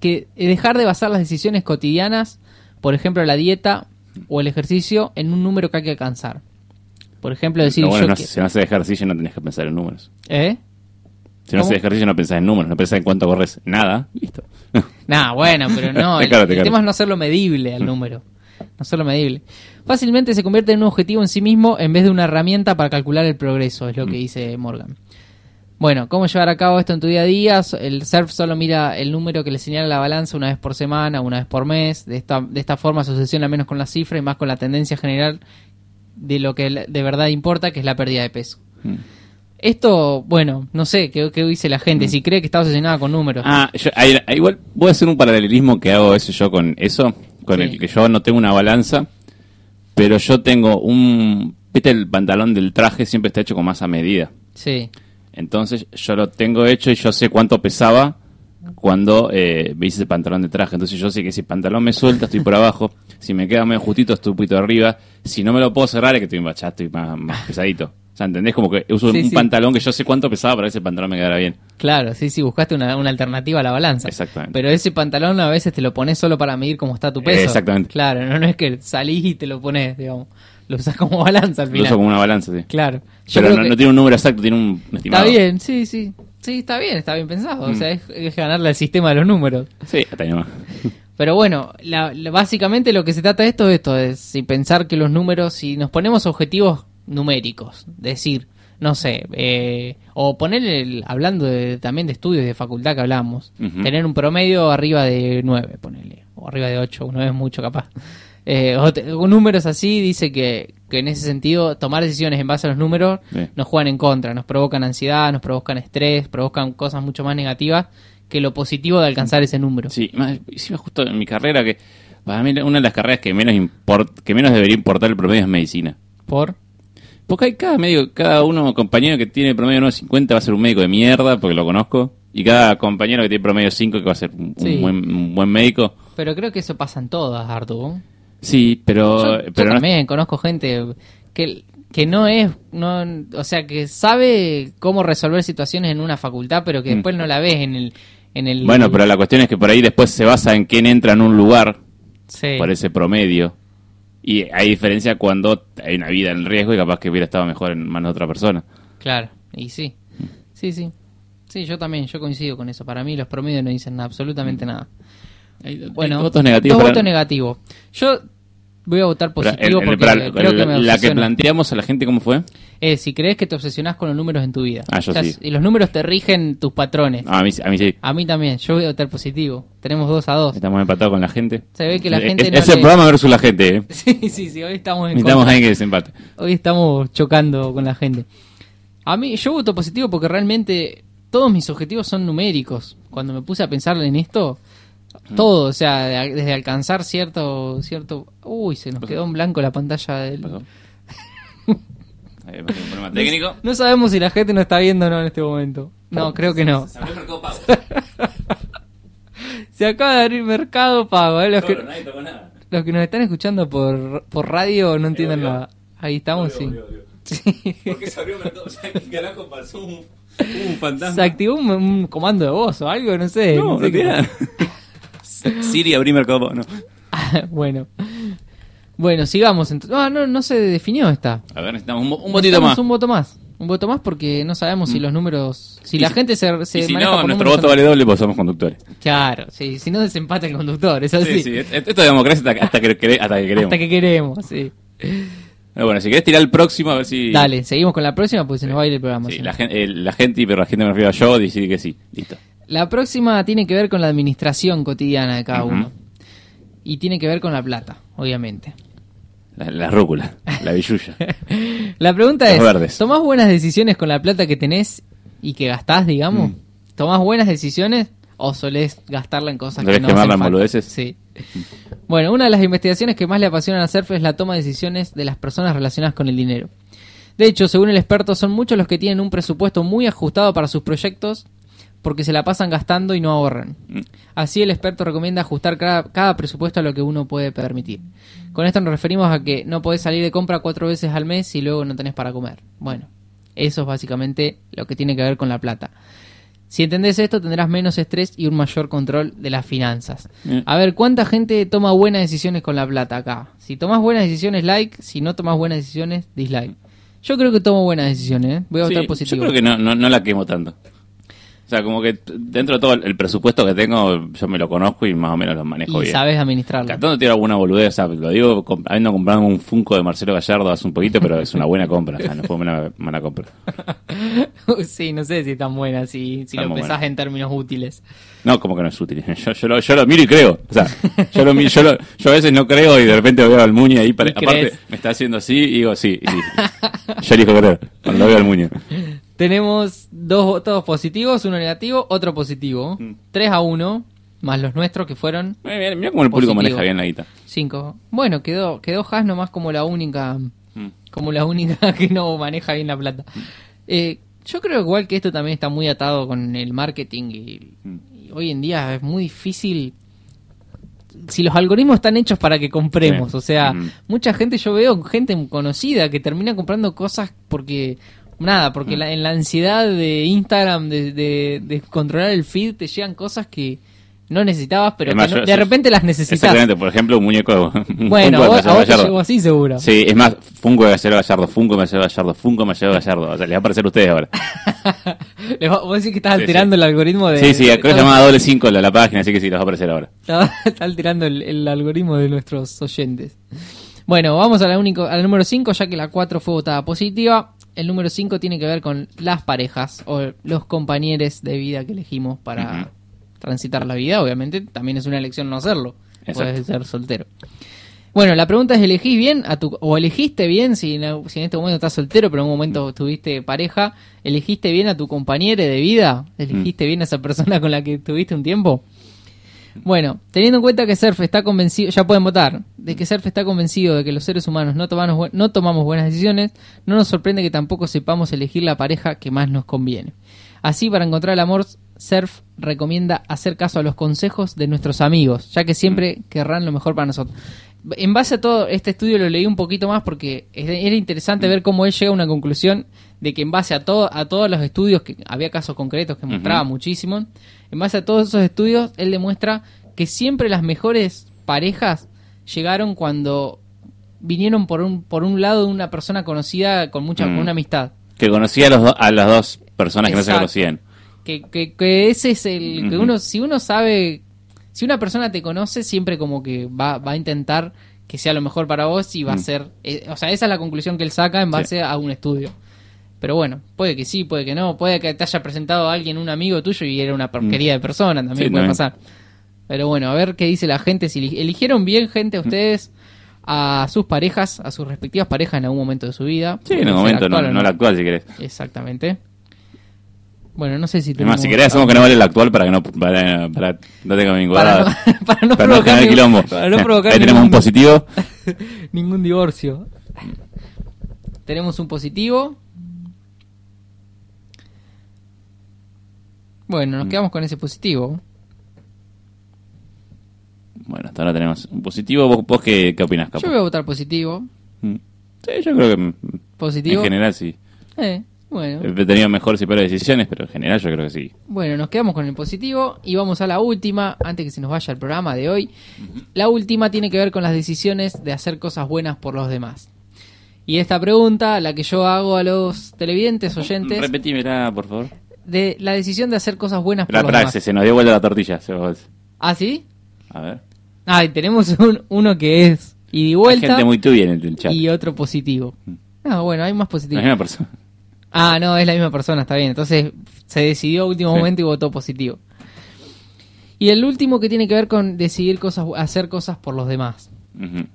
Speaker 2: que, es dejar de basar las decisiones cotidianas, por ejemplo la dieta o el ejercicio, en un número que hay que alcanzar. Por ejemplo, decir
Speaker 1: bueno,
Speaker 2: yo
Speaker 1: no,
Speaker 2: que-
Speaker 1: si no haces ejercicio no tenés que pensar en números.
Speaker 2: ¿Eh?
Speaker 1: Si no
Speaker 2: ¿Cómo?
Speaker 1: haces ejercicio no pensás en números, no pensás en cuánto corres. Nada. Listo.
Speaker 2: Nah, bueno, pero no. El,
Speaker 1: claro,
Speaker 2: el
Speaker 1: claro.
Speaker 2: tema es no hacerlo medible al número. No hacerlo medible. Fácilmente se convierte en un objetivo en sí mismo en vez de una herramienta para calcular el progreso, es lo
Speaker 1: Mm.
Speaker 2: que dice Morgan. Bueno, ¿cómo llevar a cabo esto en tu día a día? El surf solo mira el número que le señala la balanza una vez por semana, una vez por mes. De esta, de esta forma se obsesiona menos con la cifra y más con la tendencia general de lo que de verdad importa, que es la pérdida de peso.
Speaker 1: Mm.
Speaker 2: Esto, bueno, no sé qué, qué dice la gente, si cree que está obsesionada con números.
Speaker 1: Ah, yo, ahí- ahí igual voy a hacer un paralelismo que hago eso yo con eso, con
Speaker 2: Sí.
Speaker 1: el que yo no tengo una balanza, pero yo tengo un... ¿Viste el pantalón del traje siempre está hecho con masa medida?
Speaker 2: Sí,
Speaker 1: Entonces yo lo tengo hecho y yo sé cuánto pesaba cuando eh, me hice ese pantalón de traje. Entonces yo sé que si el pantalón me suelta estoy por abajo, si me queda medio justito estoy un poquito arriba, si no me lo puedo cerrar es que estoy, ya estoy más, más pesadito. Sea, ¿entendés? Como que uso
Speaker 2: Sí,
Speaker 1: un
Speaker 2: sí.
Speaker 1: pantalón que yo sé cuánto pesaba para que ese pantalón me quedara bien.
Speaker 2: Claro, sí, sí, buscaste una, una alternativa a la balanza.
Speaker 1: Exactamente.
Speaker 2: Pero ese pantalón a veces te lo pones solo para medir cómo está tu peso.
Speaker 1: Exactamente.
Speaker 2: Claro, no, no es que salís y te lo pones, digamos. Lo usas como balanza al
Speaker 1: Lo
Speaker 2: final.
Speaker 1: uso como una balanza, sí.
Speaker 2: Claro. Yo
Speaker 1: Pero no,
Speaker 2: que
Speaker 1: no tiene un número exacto, tiene un estimado.
Speaker 2: está bien, sí, sí. Sí, está bien, está bien pensado. O
Speaker 1: Mm.
Speaker 2: sea, es, es ganarle al sistema de los números.
Speaker 1: Sí, hasta ahí nomás.
Speaker 2: Pero bueno, la- la- básicamente lo que se trata de esto, esto es si pensar que los números, si nos ponemos objetivos numéricos, decir, no sé, eh, o poner, el, hablando de- también de estudios de facultad que hablamos, tener un promedio arriba de 9, ponerle, o arriba de 8, uno es mucho capaz. Eh, o te- números así dice que, que en ese sentido tomar decisiones en base a los números
Speaker 1: Sí.
Speaker 2: nos juegan en contra, nos provocan ansiedad, nos provocan estrés, provocan cosas mucho más negativas que lo positivo de alcanzar ese número.
Speaker 1: Sí, más, encima justo en mi carrera que para mí una de las carreras que menos import, que menos debería importar el promedio es medicina.
Speaker 2: Por
Speaker 1: Porque hay cada medio, cada uno compañero que tiene promedio 9.50 va a ser un médico de mierda, porque lo conozco. Y cada compañero que tiene promedio 5 que va a ser un, buen, un buen médico.
Speaker 2: Pero creo que eso pasa en todas, Artu.
Speaker 1: Sí, pero,
Speaker 2: yo yo
Speaker 1: pero no-
Speaker 2: también conozco gente que, que no es, no, o sea, que sabe cómo resolver situaciones en una facultad, pero que
Speaker 1: Mm.
Speaker 2: después no la ves en el... En el
Speaker 1: Bueno, pero la cuestión es que por ahí después se basa en quién entra en un lugar
Speaker 2: Sí.
Speaker 1: por ese promedio. Y hay diferencia cuando hay una vida en riesgo y capaz que hubiera estado mejor en manos de otra persona.
Speaker 2: Claro, y sí. Sí, sí. Sí, yo también, yo coincido con eso. Para mí los promedios no dicen absolutamente nada.
Speaker 1: Hay, hay
Speaker 2: Bueno,
Speaker 1: votos negativos.
Speaker 2: dos
Speaker 1: para-
Speaker 2: votos negativos. Yo voy a votar positivo
Speaker 1: el- el-
Speaker 2: porque creo que me
Speaker 1: la que planteamos a la gente, ¿cómo fue?
Speaker 2: Eh, si crees que te obsesionás con los números en tu vida.
Speaker 1: Ah, yo
Speaker 2: O sea,
Speaker 1: sí.
Speaker 2: Y los números te rigen tus patrones.
Speaker 1: Ah, a, mí, a mí sí.
Speaker 2: A mí también, yo voy a votar positivo. Tenemos dos a dos.
Speaker 1: Estamos empatados con la gente.
Speaker 2: Se ve que la gente
Speaker 1: es,
Speaker 2: no
Speaker 1: es el programa versus la gente. ¿eh?
Speaker 2: Sí, sí, sí, hoy estamos en
Speaker 1: Necesitamos
Speaker 2: contra.
Speaker 1: alguien que desempate.
Speaker 2: Hoy estamos chocando con la gente. A mí, yo voto positivo porque realmente todos mis objetivos son numéricos. Cuando me puse a pensar en esto, todo, o sea, de- desde alcanzar cierto, cierto... Uy, se nos quedó en blanco la pantalla del...
Speaker 1: ¿Pasó? Eh, un problema técnico.
Speaker 2: No sabemos si la gente nos está viendo o no en este momento. No, creo que no.
Speaker 1: Se abrió Mercado Pago.
Speaker 2: Se acaba de abrir Mercado Pago, ¿eh? Los que,
Speaker 1: Solo, nadie tocó nada.
Speaker 2: los que nos están escuchando por, por radio no entienden
Speaker 1: obvio.
Speaker 2: nada. Ahí estamos, sí. Sí.
Speaker 1: ¿Por qué se abrió Mercado? O sea, ¿qué carajo pasó? Un, un fantasma.
Speaker 2: Se activó un, un comando de voz o algo, no sé.
Speaker 1: No,
Speaker 2: no sé
Speaker 1: no nada. Siri abrí Mercado Pago. No.
Speaker 2: bueno. Bueno, sigamos. Ah, no, no se definió esta.
Speaker 1: A ver, necesitamos un, un votito más.
Speaker 2: Un voto más. Un voto más porque no sabemos si los números. Si
Speaker 1: Y
Speaker 2: la
Speaker 1: si-
Speaker 2: gente se, se
Speaker 1: y si
Speaker 2: maneja
Speaker 1: no,
Speaker 2: por
Speaker 1: nuestro voto vale doble, pues somos conductores.
Speaker 2: Claro, sí, si no desempata el conductor, es así.
Speaker 1: Sí, sí, esto es democracia hasta, hasta que, hasta que queremos.
Speaker 2: Hasta que queremos, sí.
Speaker 1: Pero bueno, si querés tirar el próximo, a ver si...
Speaker 2: Dale, seguimos con la próxima porque se nos va a ir el programa.
Speaker 1: Sí, la, gente, la gente, pero la gente me refiero a yo, decir que sí. Listo.
Speaker 2: La próxima tiene que ver con la administración cotidiana de cada uno. Y tiene que ver con la plata, obviamente.
Speaker 1: La, la rúcula, la billulla.
Speaker 2: La pregunta
Speaker 1: Los
Speaker 2: es,
Speaker 1: verdes.
Speaker 2: ¿tomás buenas decisiones con la plata que tenés y que gastás, digamos?
Speaker 1: Mm.
Speaker 2: ¿Tomás buenas decisiones o solés gastarla en cosas
Speaker 1: ¿Solés
Speaker 2: que no
Speaker 1: quemarla en boludeces?
Speaker 2: Sí. Bueno, una de las investigaciones que más le apasionan a Surf es la toma de decisiones de las personas relacionadas con el dinero. De hecho, según el experto, son muchos los que tienen un presupuesto muy ajustado para sus proyectos porque se la pasan gastando y no ahorran.
Speaker 1: Mm.
Speaker 2: Así el experto recomienda ajustar cada, cada presupuesto a lo que uno puede permitir. Con esto nos referimos a que no podés salir de compra cuatro veces al mes y luego no tenés para comer. Bueno, eso es básicamente lo que tiene que ver con la plata. Si entendés esto, tendrás menos estrés y un mayor control de las finanzas.
Speaker 1: Mm.
Speaker 2: A ver, ¿cuánta gente toma buenas decisiones con la plata acá? Si tomas buenas decisiones, like. Si no tomas buenas decisiones, dislike. Yo creo que tomo buenas decisiones, ¿eh? Voy a
Speaker 1: Sí,
Speaker 2: votar
Speaker 1: yo
Speaker 2: positivo.
Speaker 1: creo que no, no, no la quemo tanto. O sea, como que dentro de todo el presupuesto que tengo, yo me lo conozco y más o menos lo manejo
Speaker 2: y
Speaker 1: bien.
Speaker 2: sabes administrarlo.
Speaker 1: Catando tiene alguna boludez, o sea, lo digo habiendo comprado un Funko de Marcelo Gallardo hace un poquito, pero es una buena compra, o sea, no fue una mala compra.
Speaker 2: sí, no sé si es tan buena, si, si lo pensás
Speaker 1: buena.
Speaker 2: en términos útiles.
Speaker 1: No, como que no es útil. Yo, yo, lo, yo lo miro y creo. O sea, yo, lo, yo, lo- yo a veces no creo y de repente veo al Muñe ahí. aparte,
Speaker 2: crees.
Speaker 1: me está haciendo así y digo sí. y sí. yo elijo creer cuando lo veo al Muñe.
Speaker 2: Tenemos dos votos positivos, uno negativo, otro positivo.
Speaker 1: Mm.
Speaker 2: 3 a 1, más los nuestros que fueron
Speaker 1: Mira, mira- mira cómo el público
Speaker 2: Positivo.
Speaker 1: maneja bien la guita.
Speaker 2: 5. Bueno, quedó, quedó Haas nomás como la única
Speaker 1: Mm.
Speaker 2: como la única que no maneja bien la plata. Eh, yo creo igual que esto también está muy atado con el marketing y,
Speaker 1: Mm.
Speaker 2: y hoy en día es muy difícil si los algoritmos están hechos para que compremos,
Speaker 1: Sí.
Speaker 2: o sea,
Speaker 1: Mm.
Speaker 2: mucha gente yo veo gente conocida que termina comprando cosas porque nada, porque
Speaker 1: Mm.
Speaker 2: la- en la ansiedad de Instagram de, de- de controlar el feed te llegan cosas que no necesitabas, pero
Speaker 1: Es más,
Speaker 2: que no-
Speaker 1: yo-
Speaker 2: de repente las necesitas.
Speaker 1: Exactamente, por ejemplo, un muñeco. un
Speaker 2: Bueno, a vos, a vos te
Speaker 1: Gallardo.
Speaker 2: llegó así seguro.
Speaker 1: Sí, es más, Funko de Marcelo Gallardo, Funko de Marcelo Gallardo, Funko de Marcelo Gallardo. O sea, les va a aparecer a ustedes ahora.
Speaker 2: Les va- Vos decís que estás
Speaker 1: Sí,
Speaker 2: alterando
Speaker 1: sí.
Speaker 2: el algoritmo de.
Speaker 1: Sí, sí, creo que se llamaba doble 5 la, la página, así que sí, les va a aparecer ahora.
Speaker 2: Está, alterando el, el algoritmo de nuestros oyentes. Bueno, vamos a la único, al número 5, ya que la 4 fue votada positiva. El número 5 tiene que ver con las parejas o los compañeros de vida que elegimos para transitar la vida. Obviamente, también es una elección no hacerlo. Puedes ser soltero. Bueno, la pregunta es, ¿elegís bien a tu, o elegiste bien, si en, si en este momento estás soltero, pero en un momento tuviste pareja, ¿elegiste bien a tu compañero de vida? ¿Elegiste bien a esa persona con la que tuviste un tiempo? Bueno, teniendo en cuenta que Surf está convencido, ya pueden votar, de que Surf está convencido de que los seres humanos no tomamos, no tomamos buenas decisiones, no nos sorprende que tampoco sepamos elegir la pareja que más nos conviene. Así, para encontrar el amor, Surf recomienda hacer caso a los consejos de nuestros amigos, ya que siempre querrán lo mejor para nosotros. En base a todo este estudio lo leí un poquito más porque era interesante ver cómo él llega a una conclusión de que en base a todo a todos los estudios que había casos concretos que mostraba muchísimo, en base a todos esos estudios él demuestra que siempre las mejores parejas llegaron cuando vinieron por un por un lado de una persona conocida con mucha
Speaker 1: Mm.
Speaker 2: con una amistad.
Speaker 1: Que conocía a, los do- a las dos personas que no se conocían.
Speaker 2: que, que, que ese es el que uno si uno sabe si una persona te conoce siempre como que va, va a intentar que sea lo mejor para vos y va a ser eh, o sea esa es la conclusión que él saca en base a un estudio pero bueno puede que sí puede que no puede que te haya presentado a alguien un amigo tuyo y era una porquería de persona también
Speaker 1: Sí,
Speaker 2: puede pasar pero bueno a ver qué dice la gente si eli- eligieron bien gente
Speaker 1: Mm.
Speaker 2: ustedes a sus parejas a sus respectivas parejas en algún momento de su vida
Speaker 1: Sí, en un momento, no,
Speaker 2: actual
Speaker 1: no la actual si querés.
Speaker 2: exactamente bueno no sé si
Speaker 1: Es más, si
Speaker 2: tenemos-
Speaker 1: querés hacemos que no vale la actual para que no, para, para no tenga ningún
Speaker 2: para no, para no provocar, ningún-
Speaker 1: quilombo.
Speaker 2: para no provocar
Speaker 1: Ahí tenemos un
Speaker 2: ningún,
Speaker 1: positivo.
Speaker 2: ningún divorcio. tenemos un positivo. Bueno, nos
Speaker 1: Mm.
Speaker 2: quedamos con ese positivo.
Speaker 1: Bueno, hasta ahora tenemos un positivo. ¿Vos, vos qué, qué opinás, Capo?
Speaker 2: Yo voy a votar positivo.
Speaker 1: Mm. Sí, yo creo que mm,
Speaker 2: Positivo.
Speaker 1: en general sí.
Speaker 2: Eh, Bueno,
Speaker 1: He tenido mejores y peores decisiones, pero en general yo creo que sí.
Speaker 2: bueno, nos quedamos con el positivo y vamos a la última, antes que se nos vaya el programa de hoy. La última tiene que ver con las decisiones de hacer cosas buenas por los demás. Y esta pregunta, la que yo hago a los televidentes, oyentes,
Speaker 1: Repetímela, por favor.
Speaker 2: De la decisión de hacer cosas buenas por
Speaker 1: La
Speaker 2: los
Speaker 1: praxis,
Speaker 2: demás.
Speaker 1: se nos dio vuelta la tortilla. se-
Speaker 2: ¿Ah, sí?
Speaker 1: A ver.
Speaker 2: Ah, y tenemos un- uno que es ida y
Speaker 1: Hay
Speaker 2: vuelta
Speaker 1: gente muy tuya en el, chat.
Speaker 2: y otro positivo. Ah, bueno, hay más
Speaker 1: La
Speaker 2: positivos.
Speaker 1: misma persona.
Speaker 2: Ah, no, es la misma persona, está bien. Entonces se decidió a último
Speaker 1: Sí.
Speaker 2: momento y votó positivo. Y el último que tiene que ver con decidir cosas, hacer cosas por los demás.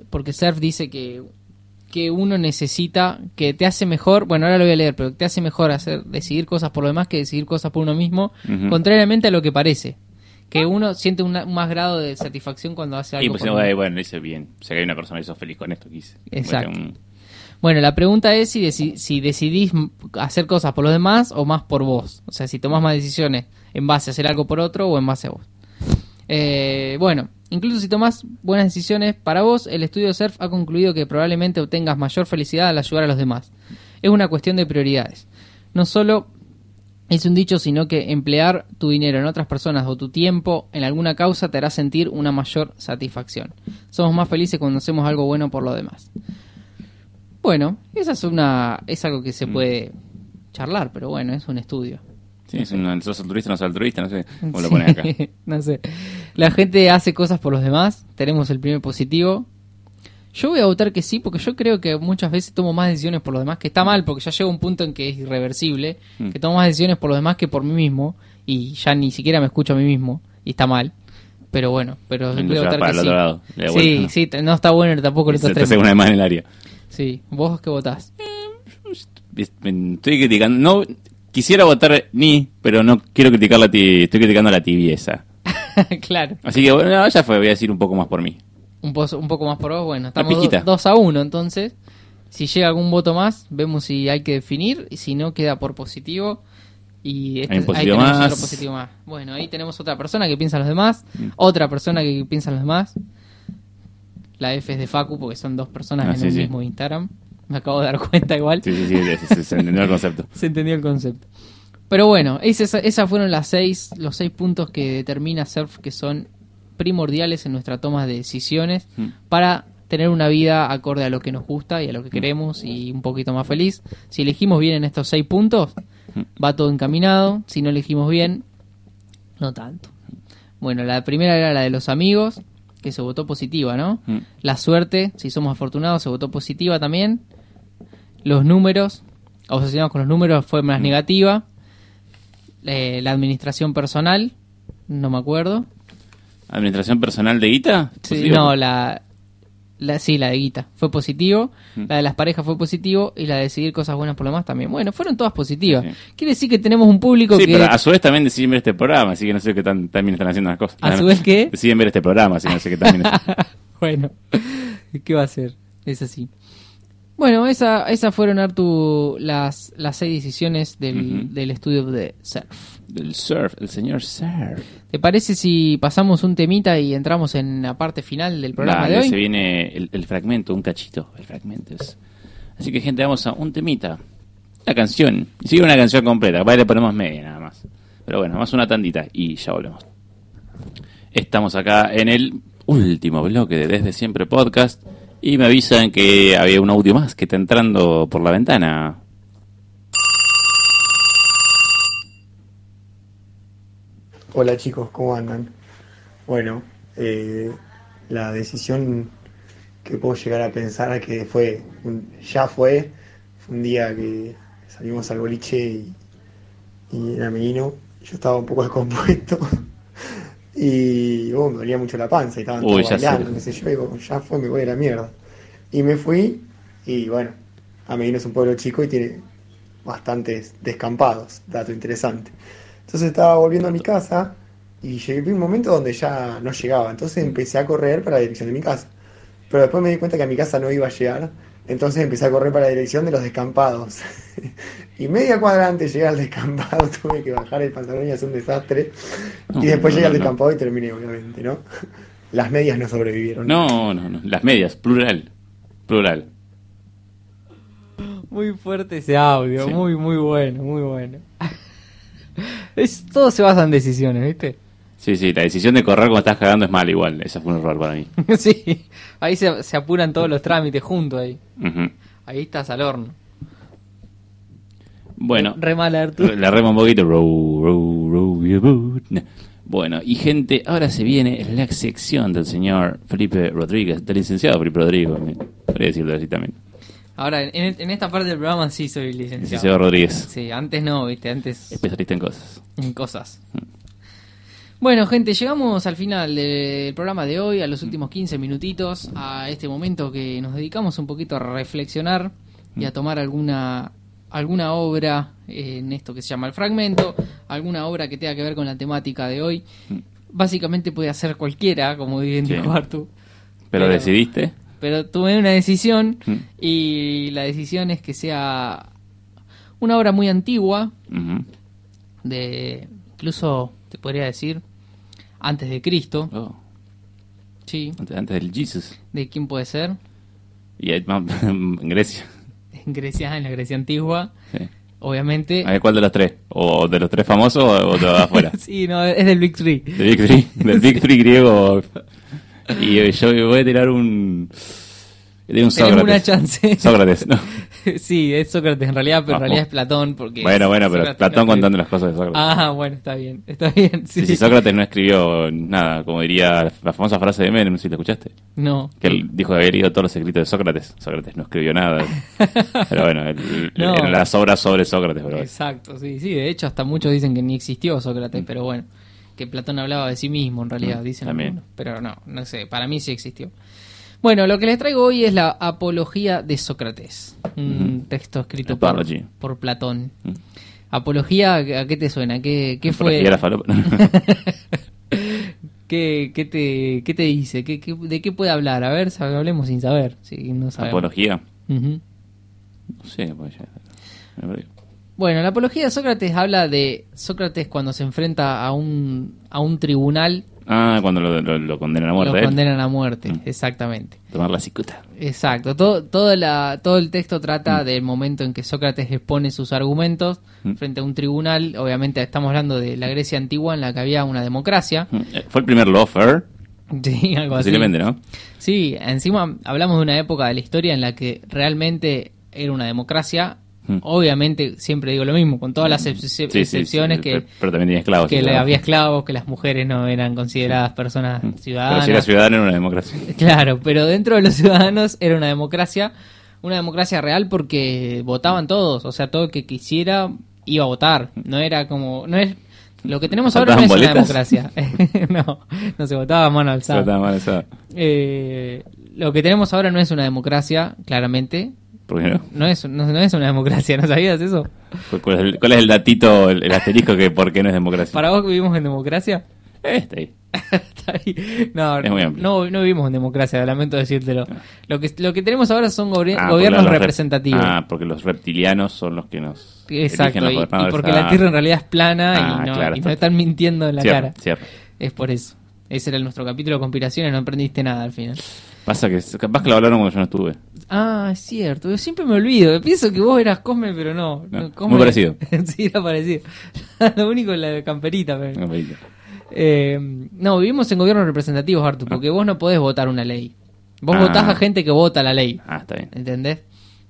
Speaker 2: Porque Surf dice que, que uno necesita, que te hace mejor, bueno, ahora lo voy a leer, pero te hace mejor hacer decidir cosas por los demás que decidir cosas por uno mismo, contrariamente a lo que parece. Que uno siente un más grado de satisfacción cuando hace algo
Speaker 1: Y pues,
Speaker 2: por
Speaker 1: bueno, lo hice bien. O sea, que hay una persona que hizo feliz con esto que hice.
Speaker 2: Exacto.
Speaker 1: Bueno, un-
Speaker 2: Bueno, la pregunta es si, deci- si decidís hacer cosas por los demás o más por vos. O sea, si tomás más decisiones en base a hacer algo por otro o en base a vos. Eh, bueno, incluso si tomás buenas decisiones para vos, el estudio SERF ha concluido que probablemente obtengas mayor felicidad al ayudar a los demás. Es una cuestión de prioridades. No solo es un dicho, sino que emplear tu dinero en otras personas o tu tiempo en alguna causa te hará sentir una mayor satisfacción. Somos más felices cuando hacemos algo bueno por los demás. Bueno, esa es una es algo que se
Speaker 1: Mm.
Speaker 2: puede charlar, pero bueno, es un estudio.
Speaker 1: Sí, es un, sos altruista, no sos altruista, no sé cómo lo
Speaker 2: Sí,
Speaker 1: ponen acá.
Speaker 2: no sé. La gente hace cosas por los demás. Tenemos el primer positivo. Yo voy a votar que sí, porque yo creo que muchas veces tomo más decisiones por los demás, que está mal, porque ya llega un punto en que es irreversible,
Speaker 1: Mm.
Speaker 2: que tomo más decisiones por los demás que por mí mismo, y ya ni siquiera me escucho a mí mismo, y está mal. Pero bueno, pero voy a votar que sí.
Speaker 1: lado,
Speaker 2: Sí,
Speaker 1: vuelta.
Speaker 2: sí, no está bueno tampoco el otro extremo.
Speaker 1: una de más en el área.
Speaker 2: Sí, vos qué votás.
Speaker 1: Estoy criticando. No quisiera votar ni, pero no quiero criticar la estoy criticando la tibieza.
Speaker 2: claro.
Speaker 1: Así que bueno, no, ya fue, voy a decir un poco más por mí.
Speaker 2: Un, po- un poco más por vos, bueno, estamos
Speaker 1: piquita.
Speaker 2: 2 a 1, entonces, si llega algún voto más, vemos si hay que definir, y si no, queda por positivo. Y este-
Speaker 1: Hay un
Speaker 2: ahí
Speaker 1: positivo
Speaker 2: tenemos
Speaker 1: más.
Speaker 2: otro positivo más. Bueno, ahí tenemos otra persona que piensa en los demás,
Speaker 1: Mm.
Speaker 2: otra persona que piensa en los demás. La F es de Facu, porque son dos personas
Speaker 1: Ah,
Speaker 2: en
Speaker 1: sí,
Speaker 2: el
Speaker 1: sí.
Speaker 2: mismo Instagram. Me acabo de dar cuenta igual.
Speaker 1: Sí, sí, sí, se, se- se entendió el concepto.
Speaker 2: Se entendió el concepto. Pero bueno, esas, esas fueron las seis, los seis puntos que determina Surf que son primordiales en nuestra toma de decisiones
Speaker 1: Mm.
Speaker 2: para tener una vida acorde a lo que nos gusta y a lo que queremos y un poquito más feliz. Si elegimos bien en estos seis puntos,
Speaker 1: Mm.
Speaker 2: va todo encaminado. Si no elegimos bien, no tanto. Bueno, la primera era la de los amigos, que se votó positiva, ¿no?
Speaker 1: Mm.
Speaker 2: La suerte, si somos afortunados, se votó positiva también. Los números, obsesionados con los números, fue más negativa. Eh, la administración personal, no me acuerdo.
Speaker 1: ¿Administración personal de guita?
Speaker 2: Sí, no, la, la, sí, la de Guita fue positivo.
Speaker 1: Mm.
Speaker 2: La de las parejas fue positivo. Y la de decidir cosas buenas por lo demás también. Bueno, fueron todas positivas.
Speaker 1: Sí.
Speaker 2: Quiere decir que tenemos un público
Speaker 1: Sí,
Speaker 2: que.
Speaker 1: pero a su vez también deciden ver este programa, así que no sé qué tan, también están haciendo las cosas.
Speaker 2: ¿A su vez qué?
Speaker 1: Deciden ver este programa, así que no sé qué también.
Speaker 2: bueno, ¿qué va a ser? Es así. Bueno, esa, esas fueron, Artu, las, las seis decisiones del, del estudio de Surf.
Speaker 1: Del surf, el señor surf.
Speaker 2: ¿Te parece si pasamos un temita y entramos en la parte final del programa
Speaker 1: Dale,
Speaker 2: de hoy?
Speaker 1: se viene el, el fragmento, un cachito, el fragmento es. Así que gente, vamos a un temita, una canción, sigue una canción completa, capaz le ponemos media nada más. Pero bueno, más una tandita y ya volvemos. Estamos acá en el último bloque de Desde Siempre Podcast y me avisan que había un audio más que está entrando por la ventana.
Speaker 5: Hola chicos, ¿cómo andan? Bueno, eh, la decisión que puedo llegar a pensar que fue, ya fue, fue un día que salimos al boliche y, y era yo estaba un poco descompuesto y oh, me dolía mucho la panza y estaban
Speaker 1: Uy,
Speaker 5: todos bailando, qué sé yo, digo, ya fue, me voy a la mierda. Y me fui y bueno, a Medina es un pueblo chico y tiene bastantes descampados, dato interesante. Entonces estaba volviendo a mi casa y llegué a un momento donde ya no llegaba. Entonces empecé a correr para la dirección de mi casa. Pero después me di cuenta que a mi casa no iba a llegar. Entonces empecé a correr para la dirección de los descampados. y media cuadra antes de llegar al descampado tuve que bajar el pantalón y hacer un desastre.
Speaker 1: No,
Speaker 5: y después
Speaker 1: no,
Speaker 5: llegué al
Speaker 1: no,
Speaker 5: descampado y terminé, obviamente, ¿no? Las medias no sobrevivieron.
Speaker 1: No, no, no, las medias, plural, plural.
Speaker 2: Muy fuerte ese audio,
Speaker 1: Sí.
Speaker 2: muy, muy bueno, muy bueno. Es, todo se basa en decisiones, ¿viste?
Speaker 1: Sí, sí, la decisión de correr cuando estás cagando es mala igual. Esa fue un error para mí.
Speaker 2: sí, ahí se, se apuran todos los trámites juntos ahí. Ahí estás al horno.
Speaker 1: Bueno,
Speaker 2: Re mal, Arturo.
Speaker 1: la rema un poquito. Row, row, row your boat. Bueno, y gente, ahora se viene la sección del señor Felipe Rodríguez, del licenciado Felipe Rodríguez, podría decirlo así también.
Speaker 2: Ahora, en, en esta parte del programa sí soy licenciado.
Speaker 1: Licenciado Rodríguez,
Speaker 2: Sí, antes no, ¿viste? Antes
Speaker 1: especialista en cosas.
Speaker 2: en cosas. Bueno, gente, llegamos al final del programa de hoy, a los últimos 15 minutitos, a este momento que nos dedicamos un poquito a reflexionar y a tomar alguna alguna obra en esto que se llama el fragmento, alguna obra que tenga que ver con la temática de hoy. Básicamente puede hacer cualquiera, como bien
Speaker 1: Sí.
Speaker 2: dijo Artu,
Speaker 1: Pero
Speaker 2: Pero-
Speaker 1: decidiste.
Speaker 2: pero tuve una decisión
Speaker 1: Mm.
Speaker 2: y la decisión es que sea una obra muy antigua, de incluso te podría decir antes de Cristo
Speaker 1: Oh,
Speaker 2: sí
Speaker 1: antes, antes del Jesus.
Speaker 2: de quién puede ser
Speaker 1: Y en Grecia.
Speaker 2: en Grecia en la Grecia antigua
Speaker 1: Sí.
Speaker 2: obviamente
Speaker 1: A ¿cuál de los tres? ¿O de los tres famosos o, de afuera?
Speaker 2: sí no es del Big Three
Speaker 1: Del Big Three, del Big Three griego. Y yo voy a tirar un. De un Sócrates.
Speaker 2: una chance
Speaker 1: Sócrates, no.
Speaker 2: sí es Sócrates en realidad pero en
Speaker 1: Ah,
Speaker 2: realidad
Speaker 1: oh.
Speaker 2: es Platón porque
Speaker 1: Bueno, bueno, pero Platón
Speaker 2: no
Speaker 1: contando las cosas de Sócrates.
Speaker 2: ah bueno está bien está bien sí,
Speaker 1: Sí, sí, Sócrates no escribió nada, como diría la famosa frase de Menem, si la escuchaste.
Speaker 2: no
Speaker 1: Que él dijo que había leído todos los escritos de Sócrates. Sócrates no escribió nada. Pero bueno, él-
Speaker 2: No.
Speaker 1: eran las obras sobre Sócrates. Pero
Speaker 2: exacto sí sí de hecho hasta muchos dicen que ni existió Sócrates pero bueno que Platón hablaba de sí mismo en realidad
Speaker 1: Mm,
Speaker 2: dicen
Speaker 1: también.
Speaker 2: algunos, pero no no sé para mí sí existió Bueno, lo que les traigo hoy es la Apología de Sócrates, un
Speaker 1: Ujú.
Speaker 2: texto escrito por, Platón.
Speaker 1: Mm.
Speaker 2: Apología, ¿a qué te suena? ¿Qué, qué fue?
Speaker 1: La.
Speaker 2: ¿Qué, qué te, qué te dice? ¿Qué, qué- de qué puede hablar? A ver, hablemos sin saber. Sí, no sabemos.
Speaker 1: Apología.
Speaker 2: Ujú.
Speaker 1: No sé, pues ya. me.
Speaker 2: Bueno, la apología de Sócrates habla de Sócrates cuando se enfrenta a un, a un tribunal,
Speaker 1: Ah, cuando lo, lo- lo condenan a muerte.
Speaker 2: lo condenan a muerte.
Speaker 1: Mm.
Speaker 2: Exactamente.
Speaker 1: Tomar la cicuta.
Speaker 2: Exacto, todo, todo, la, todo el texto trata
Speaker 1: Mm.
Speaker 2: del momento en que Sócrates expone sus argumentos
Speaker 1: Mm.
Speaker 2: frente a un tribunal. Obviamente estamos hablando de la Grecia antigua en la que había una democracia.
Speaker 1: Eh, Fue el primer lawfare,
Speaker 2: Sí, algo así.
Speaker 1: ¿no?
Speaker 2: Sí, encima hablamos de una época de la historia en la que realmente era una democracia.
Speaker 1: Mm.
Speaker 2: Obviamente, siempre digo lo mismo, con todas las
Speaker 1: Sí, sí,
Speaker 2: excepciones
Speaker 1: sí,
Speaker 2: que,
Speaker 1: pero, pero también tenía esclavos.
Speaker 2: que había esclavos, que las mujeres no eran consideradas personas
Speaker 1: Mm. Pero
Speaker 2: ciudadanas.
Speaker 1: si era ciudadano era una democracia.
Speaker 2: Claro, pero dentro de los ciudadanos era una democracia, una democracia real porque votaban todos, o sea, todo el que quisiera iba a votar, no era como, no es, lo que tenemos ahora no es
Speaker 1: ¿Faltaban
Speaker 2: una democracia, no, no se votaba mano alzada.
Speaker 1: estaba mal, eso.
Speaker 2: Eh, lo que tenemos ahora no es una democracia, claramente,
Speaker 1: ¿Por qué no?
Speaker 2: no es, no, no es una democracia, ¿no sabías eso?
Speaker 1: ¿Cuál- ¿Cuál es el, cuál es el datito, el, el asterisco que por qué no es democracia?
Speaker 2: ¿Para vos que vivimos en democracia?
Speaker 1: Este ahí.
Speaker 2: Está ahí. No,
Speaker 1: Es muy
Speaker 2: no, no vivimos en democracia, lamento decírtelo. Lo que, lo que tenemos ahora son gobi-
Speaker 1: Ah,
Speaker 2: gobiernos representativos.
Speaker 1: Ah, porque los reptilianos son los que nos.
Speaker 2: Exacto,
Speaker 1: los
Speaker 2: y, y porque
Speaker 1: Ah,
Speaker 2: la Tierra en realidad es plana
Speaker 1: Ah,
Speaker 2: y, no,
Speaker 1: claro,
Speaker 2: y
Speaker 1: está-
Speaker 2: están mintiendo en la cara. Es por eso. Ese era nuestro capítulo de conspiraciones, no aprendiste nada al final.
Speaker 1: Pasa que capaz que lo hablaron cuando yo no estuve.
Speaker 2: Ah, es cierto, yo siempre me olvido. Pienso que vos eras Cosme, pero no.
Speaker 1: No,
Speaker 2: Cosme-
Speaker 1: muy parecido.
Speaker 2: sí, era parecido. Lo único es la camperita. Pero...
Speaker 1: No, me diga.
Speaker 2: Eh, no, vivimos en gobiernos representativos, Artur, porque vos no podés votar una ley. Vos
Speaker 1: Ah.
Speaker 2: votás a gente que vota la ley.
Speaker 1: Ah, está bien.
Speaker 2: ¿Entendés?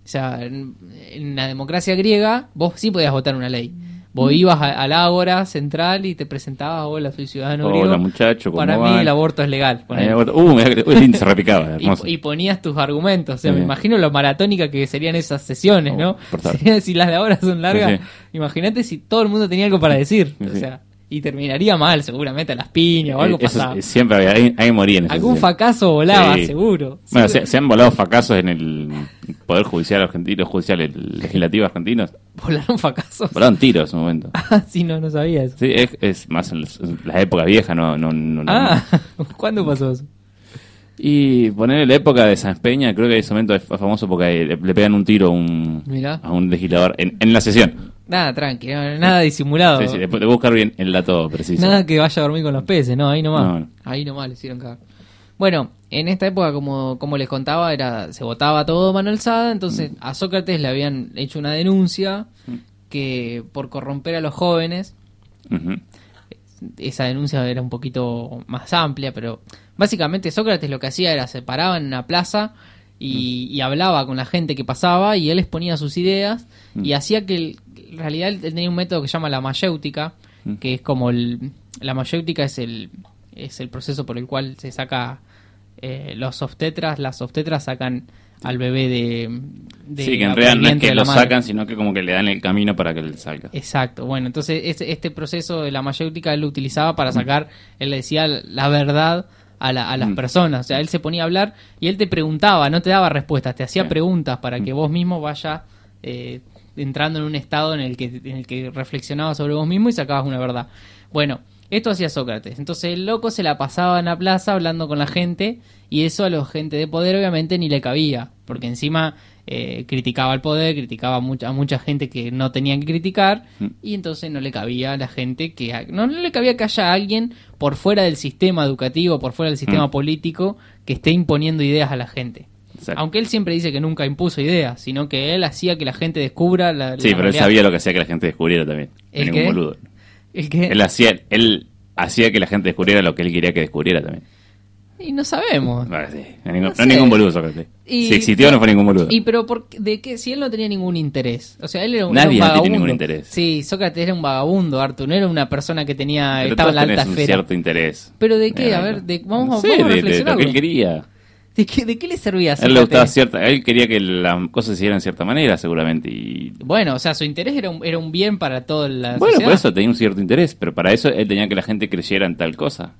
Speaker 2: O sea, en, en la democracia griega, vos sí podías votar una ley. Vos ibas a, a la ágora central y te presentabas, hola, soy ciudadano
Speaker 1: Hola,
Speaker 2: griego.
Speaker 1: muchacho, ¿cómo
Speaker 2: Para mí
Speaker 1: van?
Speaker 2: el aborto es legal.
Speaker 1: Acuerdo. Uh, se repicaba.
Speaker 2: Y, y ponías tus argumentos. O sea,
Speaker 1: Sí.
Speaker 2: me imagino lo maratónica que serían esas sesiones,
Speaker 1: Oh,
Speaker 2: ¿no? si las de ahora son largas,
Speaker 1: Sí, sí.
Speaker 2: imagínate si todo el mundo tenía algo para decir. O sea, y terminaría mal, seguramente a las piñas o algo
Speaker 1: Eh, eso
Speaker 2: pasaba.
Speaker 1: es- siempre había, ahí, ahí moría en
Speaker 2: Algún fracaso volaba,
Speaker 1: Sí.
Speaker 2: seguro.
Speaker 1: Bueno, se, se han volado fracasos en el Poder Judicial argentino, judicial el legislativo argentino.
Speaker 2: Volaron fracasos.
Speaker 1: Volaron tiros en su momento.
Speaker 2: Ah, sí, no, no sabía eso.
Speaker 1: Sí, es, es más en las, épocas viejas, no, no, no, no.
Speaker 2: Ah, ¿cuándo pasó eso?
Speaker 1: Y poner la época de San Peña, creo que ese momento es famoso porque le, le pegan un tiro a un, a un legislador en, en la sesión.
Speaker 2: Nada, tranqui, no, nada disimulado.
Speaker 1: Sí, sí, después de buscar bien el dato preciso.
Speaker 2: Nada que vaya a dormir con los peces, no, ahí nomás.
Speaker 1: No, no.
Speaker 2: Ahí nomás le hicieron cagar. Bueno, en esta época, como, como les contaba, era se votaba todo mano alzada, entonces a Sócrates le habían hecho una denuncia que por corromper a los jóvenes,
Speaker 1: Ujú.
Speaker 2: Esa denuncia era un poquito más amplia, pero básicamente Sócrates lo que hacía era se paraba en una plaza y, y hablaba con la gente que pasaba y él exponía sus ideas y hacía que el- en realidad él tenía un método que se llama la mayéutica, que es como el la mayéutica es el es el proceso por el cual se saca eh, los obstetras, las obstetras sacan al bebé de, de
Speaker 1: sí, que en realidad no es que lo sacan, sino que como que le dan el camino para que le salga.
Speaker 2: Exacto, bueno, entonces este, este proceso de la mayéutica él lo utilizaba para sacar, él le decía la verdad a, la- a las
Speaker 1: Mm.
Speaker 2: personas, o sea, él se ponía a hablar y él te preguntaba, no te daba respuestas, te hacía
Speaker 1: Sí.
Speaker 2: preguntas para que
Speaker 1: Mm.
Speaker 2: vos mismo vayas eh, entrando en un estado en el que en el que reflexionabas sobre vos mismo y sacabas una verdad. Bueno, esto hacía Sócrates. Entonces el loco se la pasaba en la plaza hablando con la gente y eso a la gente de poder obviamente ni le cabía, porque encima eh, criticaba al poder, criticaba a mucha, a mucha gente que no tenían que criticar
Speaker 1: Mm.
Speaker 2: y entonces no le cabía a la gente que no, no le cabía que haya alguien por fuera del sistema educativo, por fuera del sistema
Speaker 1: Mm.
Speaker 2: político que esté imponiendo ideas a la gente.
Speaker 1: Exacto.
Speaker 2: Aunque él siempre dice que nunca impuso ideas, sino que él hacía que la gente descubra la,
Speaker 1: Sí,
Speaker 2: la
Speaker 1: pero él sabía lo que hacía que la gente descubriera también.
Speaker 2: ¿El qué?
Speaker 1: boludo.
Speaker 2: El que-
Speaker 1: Él hacía, él hacía que la gente descubriera lo que él quería que descubriera también.
Speaker 2: Y no sabemos.
Speaker 1: Sí, no, ningún,
Speaker 2: No
Speaker 1: no ningún boludo, Sócrates.
Speaker 2: Y-
Speaker 1: si existió, no fue ningún boludo.
Speaker 2: Y pero por, qué- de qué si él no tenía ningún interés, o sea, él era un,
Speaker 1: Nadie
Speaker 2: era un
Speaker 1: tiene
Speaker 2: vagabundo.
Speaker 1: ningún interés.
Speaker 2: Sí, Sócrates era un vagabundo, Arthur, no era una persona que tenía
Speaker 1: Pero
Speaker 2: estaba en la alta
Speaker 1: tenés un
Speaker 2: esfera.
Speaker 1: cierto interés.
Speaker 2: Pero de qué,
Speaker 1: Eh,
Speaker 2: a ver, de- vamos,
Speaker 1: no
Speaker 2: a-
Speaker 1: sé,
Speaker 2: vamos a
Speaker 1: de- de, lo que él quería.
Speaker 2: ¿De qué, de qué le servía a
Speaker 1: él le gustaba cierta, él quería que las cosas se hicieran de cierta manera, seguramente. Y
Speaker 2: Bueno, o sea, su interés era un, era un bien para toda la
Speaker 1: bueno,
Speaker 2: sociedad.
Speaker 1: por eso tenía un cierto interés, pero para eso él tenía que la gente creyera en tal cosa.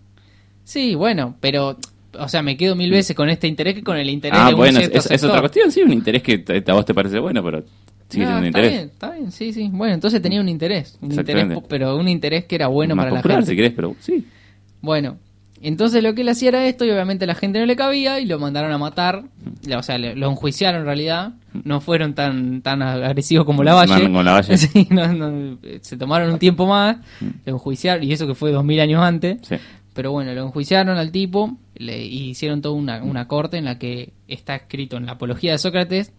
Speaker 2: Sí, bueno, pero o sea, me quedo mil veces con este interés que con el interés
Speaker 1: ah,
Speaker 2: de un
Speaker 1: bueno, es,
Speaker 2: cierto
Speaker 1: es- es
Speaker 2: sector.
Speaker 1: otra cuestión, sí, un interés que a vos te parece bueno, pero sigue
Speaker 2: No,
Speaker 1: siendo un
Speaker 2: está
Speaker 1: interés.
Speaker 2: bien, está bien, sí, sí. Bueno, entonces tenía un interés, un interés, pero un interés que era bueno
Speaker 1: Más
Speaker 2: para la gente.
Speaker 1: si querés, pero sí.
Speaker 2: Bueno, entonces lo que él hacía era esto y obviamente la gente no le cabía y lo mandaron a matar. O sea, le- lo enjuiciaron en realidad. No fueron tan tan agresivos como la Valle.
Speaker 1: No, Lavalle.
Speaker 2: Sí, no, no, se tomaron un tiempo más, lo enjuiciaron y eso que fue dos mil años antes.
Speaker 1: Sí.
Speaker 2: Pero bueno, lo enjuiciaron al tipo le hicieron toda una, una corte en la que está escrito en la apología de Sócrates.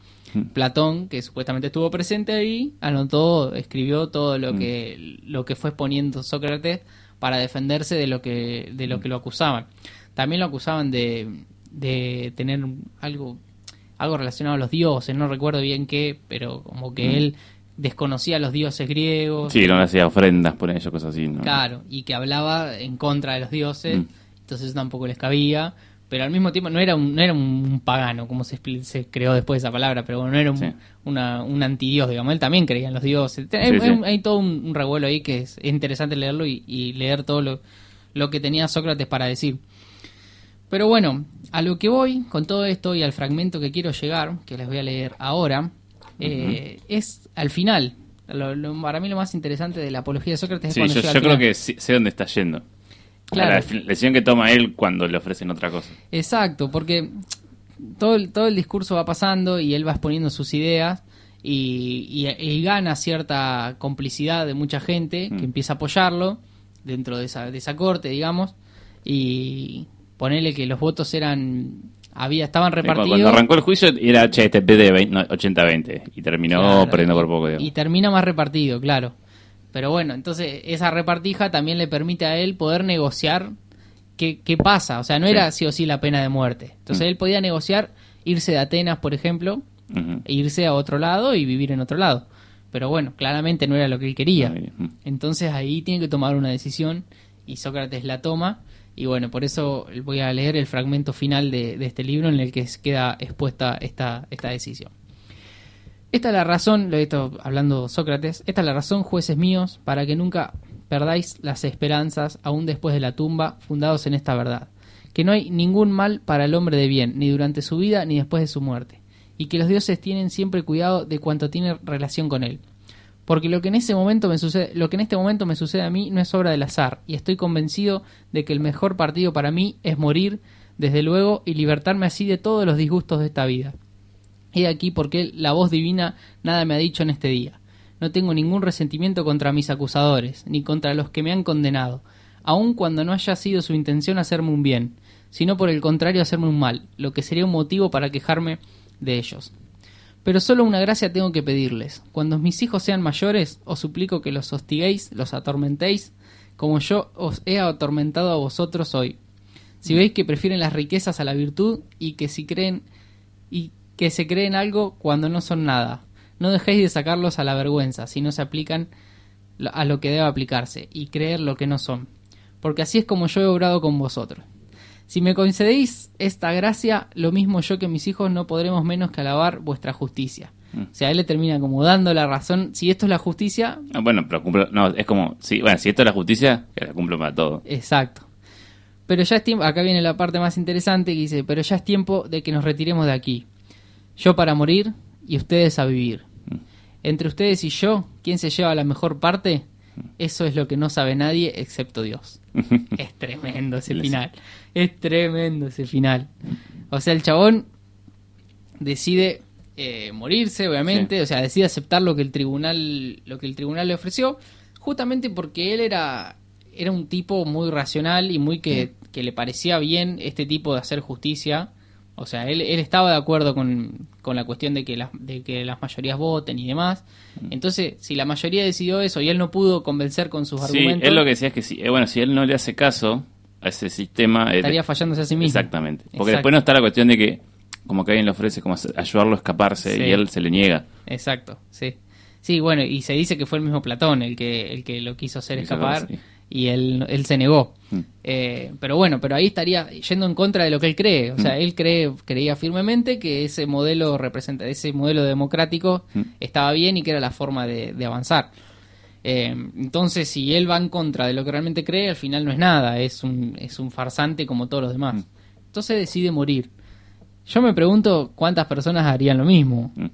Speaker 2: Platón, que supuestamente estuvo presente ahí, anotó, escribió todo lo que lo que fue exponiendo Sócrates para defenderse de lo que de lo que lo acusaban. También lo acusaban de, de tener algo algo relacionado a los dioses, no recuerdo bien qué, pero como que él desconocía a los dioses griegos.
Speaker 1: Sí, no le hacía ofrendas por ellos, cosas así. ¿no?
Speaker 2: Claro, y que hablaba en contra de los dioses,
Speaker 1: Mm.
Speaker 2: entonces eso tampoco les cabía, pero al mismo tiempo no era un, no era un pagano, como se, se creó después esa palabra, pero bueno, no era un,
Speaker 1: Sí.
Speaker 2: una, un antidios, digamos, él también creía en los dioses.
Speaker 1: Sí,
Speaker 2: hay todo un, un revuelo ahí que es interesante leerlo y, y leer todo lo, lo que tenía Sócrates para decir. Pero bueno, a lo que voy con todo esto y al fragmento que quiero llegar, que les voy a leer ahora, eh, es al final. Lo- lo- para mí lo más interesante de la apología de Sócrates es
Speaker 1: Sí,
Speaker 2: cuando
Speaker 1: yo, yo creo que sé dónde está yendo.
Speaker 2: Claro.
Speaker 1: La lección que toma él cuando le ofrecen otra cosa.
Speaker 2: Exacto, porque todo el, todo el discurso va pasando y él va exponiendo sus ideas y, y- y gana cierta complicidad de mucha gente que
Speaker 1: Mm.
Speaker 2: empieza a apoyarlo dentro de esa, de esa corte, digamos, y ponerle que los votos eran había estaban repartidos
Speaker 1: Cuando arrancó el juicio era, che, este es de 20 no, 80-20. Y terminó
Speaker 2: Claro,
Speaker 1: perdiendo por poco. digamos.
Speaker 2: Y termina más repartido, claro. Pero bueno, entonces esa repartija también le permite a él poder negociar qué, qué pasa. O sea, no era sí o sí la pena de muerte. Entonces
Speaker 1: Mm.
Speaker 2: él podía negociar irse de Atenas, por ejemplo, e irse a otro lado y vivir en otro lado. Pero bueno, claramente no era lo que él quería.
Speaker 1: Mm.
Speaker 2: Entonces ahí tiene que tomar una decisión y Sócrates la toma. Y bueno, por eso voy a leer el fragmento final de, este libro en el que queda expuesta esta, esta decisión. Esta es la razón, lo he estado hablando Sócrates, esta es la razón, jueces míos, para que nunca perdáis las esperanzas, aún después de la tumba, fundados en esta verdad, que no hay ningún mal para el hombre de bien, ni durante su vida ni después de su muerte, y que los dioses tienen siempre cuidado de cuanto tiene relación con él. Porque lo que en ese momento me sucede, lo que en este momento me sucede a mí no es obra del azar, y estoy convencido de que el mejor partido para mí es morir, desde luego, y libertarme así de todos los disgustos de esta vida. He aquí porque la voz divina nada me ha dicho en este día. No tengo ningún resentimiento contra mis acusadores, ni contra los que me han condenado, aun cuando no haya sido su intención hacerme un bien, sino por el contrario hacerme un mal, lo que sería un motivo para quejarme de ellos. Pero solo una gracia tengo que pedirles. Cuando mis hijos sean mayores, os suplico que los hostiguéis, los atormentéis, como yo os he atormentado a vosotros hoy. Si veis que prefieren las riquezas a la virtud y que si creen y que se creen algo cuando no son nada, no dejéis de sacarlos a la vergüenza si no se aplican a lo que debe aplicarse y creer lo que no son, porque así es como yo he obrado con vosotros. Si me concedéis esta gracia, lo mismo yo que mis hijos no podremos menos que alabar vuestra justicia.
Speaker 1: Mm.
Speaker 2: O sea, él le termina como dando la razón. Si esto es la justicia,
Speaker 1: Ah, bueno, pero cumplo, no, es como, sí, bueno, si esto es la justicia, que la cumplo para todo.
Speaker 2: exacto. Pero ya es tiempo, acá viene la parte más interesante que dice, pero ya es tiempo de que nos retiremos de aquí. Yo para morir y ustedes a vivir. Entre ustedes y yo, ¿quién se lleva la mejor parte? Eso es lo que no sabe nadie excepto Dios. Es tremendo ese final. Es tremendo ese final. O sea, el chabón decide eh, morirse, obviamente, o sea, decide aceptar lo que el tribunal, lo que el tribunal le ofreció, justamente porque él era, era un tipo muy racional y muy que, que le parecía bien este tipo de hacer justicia. O sea, él, él estaba de acuerdo con, con la cuestión de que, las, de que las mayorías voten y demás. Entonces, si la mayoría decidió eso y él no pudo convencer con sus
Speaker 1: Sí,
Speaker 2: argumentos,
Speaker 1: él lo que decía es que si, eh, bueno, si él no le hace caso a ese sistema... eh,
Speaker 2: estaría fallándose a sí mismo.
Speaker 1: Exactamente. Porque
Speaker 2: Exacto.
Speaker 1: después no está la cuestión de que, como que alguien le ofrece como ayudarlo a escaparse
Speaker 2: Sí.
Speaker 1: y él se le niega.
Speaker 2: Exacto, sí. Sí, bueno, y se dice que fue el mismo Platón el que, el que lo quiso hacer escapar,
Speaker 1: sí.
Speaker 2: Y él, él se negó.
Speaker 1: Mm.
Speaker 2: Eh, pero bueno, pero ahí estaría yendo en contra de lo que él cree. O sea, él cree, creía firmemente que ese modelo representa, ese modelo democrático
Speaker 1: Mm.
Speaker 2: estaba bien y que era la forma de, de avanzar. Eh, entonces, si él va en contra de lo que realmente cree, al final no es nada, es un, es un farsante como todos los demás.
Speaker 1: Mm.
Speaker 2: Entonces decide morir. Yo me pregunto cuántas personas harían lo mismo.
Speaker 1: Mm.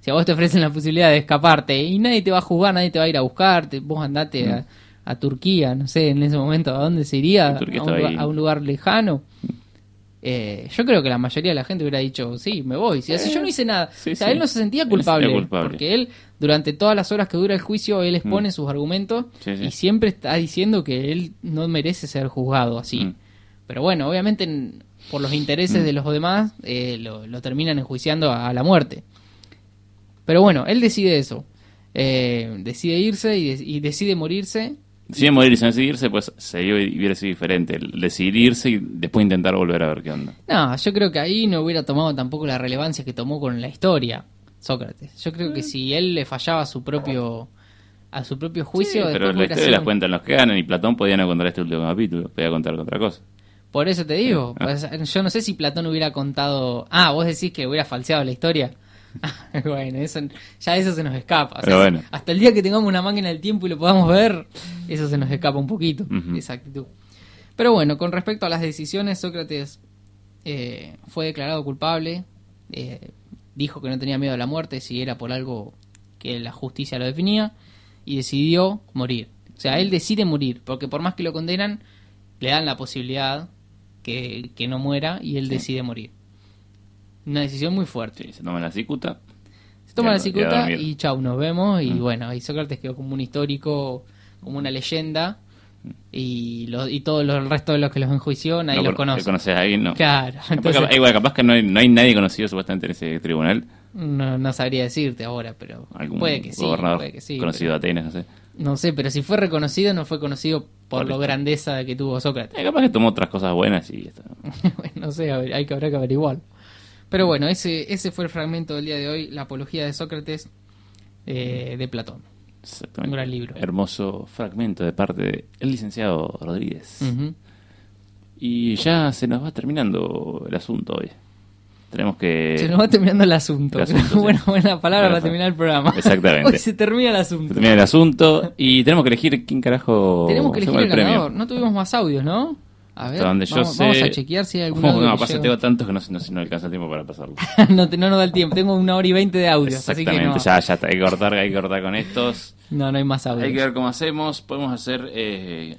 Speaker 2: Si a vos te ofrecen la posibilidad de escaparte y nadie te va a juzgar, nadie te va a ir a buscarte, vos andate a, a Turquía, no sé, en ese momento, ¿a dónde se iría?
Speaker 1: Mm.
Speaker 2: ¿A un, lugar,
Speaker 1: ahí.
Speaker 2: a un lugar lejano? Eh, yo creo que la mayoría de la gente hubiera dicho, sí, me voy. Si así yo no hice nada.
Speaker 1: sí,
Speaker 2: o sea,
Speaker 1: sí.
Speaker 2: él no se sentía
Speaker 1: se
Speaker 2: culpable. Porque él, durante todas las horas que dura el juicio, él expone sus argumentos
Speaker 1: Sí,
Speaker 2: y siempre está diciendo que él no merece ser juzgado así.
Speaker 1: Mm.
Speaker 2: Pero bueno, obviamente en- por los intereses de los demás eh, lo, lo terminan enjuiciando a, a la muerte. Pero bueno, él decide eso. Eh, decide irse y, de- y decide morirse.
Speaker 1: Si de morir y sin decidirse, pues sería, hubiera sido diferente. El decidir irse y después intentar volver a ver qué onda.
Speaker 2: No, yo creo que ahí no hubiera tomado tampoco la relevancia que tomó con la historia Sócrates. Yo creo que si él le fallaba a su propio a su propio juicio,
Speaker 1: Sí, pero la historia las
Speaker 2: un-
Speaker 1: cuentan los que ganan y Platón podía no contar este último capítulo, podía contar otra cosa.
Speaker 2: Por eso te digo,
Speaker 1: Ah.
Speaker 2: pues, yo no sé si Platón hubiera contado... Ah, vos decís que hubiera falseado la historia. bueno, eso, ya eso se nos escapa. O sea,
Speaker 1: Pero bueno.
Speaker 2: Hasta el día que tengamos una máquina del tiempo y lo podamos ver, eso se nos escapa un poquito,
Speaker 1: Ujú.
Speaker 2: esa actitud. Pero bueno, con respecto a las decisiones, Sócrates eh, fue declarado culpable, eh, dijo que no tenía miedo a la muerte si era por algo que la justicia lo definía, y decidió morir. O sea, él decide morir, porque por más que lo condenan, le dan la posibilidad que, que no muera y él decide morir. Una decisión muy fuerte.
Speaker 1: Sí, se toma la cicuta.
Speaker 2: Se toma la cicuta y chau, nos vemos. Y
Speaker 1: Mm.
Speaker 2: bueno, ahí Sócrates quedó como un histórico, como una leyenda. Y, lo- y todo lo- el resto de los que los enjuició, nadie
Speaker 1: no,
Speaker 2: los
Speaker 1: cono-
Speaker 2: conoce.
Speaker 1: ¿Conoces a alguien? No.
Speaker 2: Claro,
Speaker 1: Capaz,
Speaker 2: entonces
Speaker 1: capaz- igual, capaz que no hay, no hay nadie conocido supuestamente en ese tribunal.
Speaker 2: no, no sabría decirte ahora, pero
Speaker 1: Algún
Speaker 2: puede que sí.
Speaker 1: gobernador
Speaker 2: Puede que sí
Speaker 1: conocido de Atenas, no sé.
Speaker 2: no sé, pero si fue reconocido, no fue conocido por
Speaker 1: Por
Speaker 2: lo grandeza que tuvo Sócrates.
Speaker 1: Eh, capaz que tomó otras cosas buenas y ya está.
Speaker 2: bueno, no sé, ver, hay que habrá que averiguar. Pero bueno, ese, ese fue el fragmento del día de hoy, la apología de Sócrates eh, de Platón.
Speaker 1: Exactamente.
Speaker 2: Un gran libro.
Speaker 1: Hermoso fragmento de parte del licenciado Rodríguez. Y ya se nos va terminando el asunto hoy. Tenemos que...
Speaker 2: Se nos va terminando el asunto.
Speaker 1: El asunto, sí.
Speaker 2: buena, palabra para terminar el programa.
Speaker 1: Exactamente.
Speaker 2: Hoy se termina el
Speaker 1: se
Speaker 2: asunto.
Speaker 1: termina el asunto y tenemos que elegir quién carajo
Speaker 2: Tenemos que
Speaker 1: se
Speaker 2: elegir el,
Speaker 1: premio.
Speaker 2: ganador. No tuvimos más audios, ¿no? A ver,
Speaker 1: yo
Speaker 2: vamos,
Speaker 1: sé...
Speaker 2: vamos a chequear si hay algún audio
Speaker 1: No, pasa, tengo tantos que no, sé- no, no alcanza el tiempo para pasarlo.
Speaker 2: no, te- no nos da el tiempo. Tengo una hora y veinte de. Así que
Speaker 1: Exactamente,
Speaker 2: no,
Speaker 1: ya, ya hay que cortar, hay que cortar con estos.
Speaker 2: no, no hay más audios.
Speaker 1: Hay que ver cómo hacemos. Podemos hacer eh,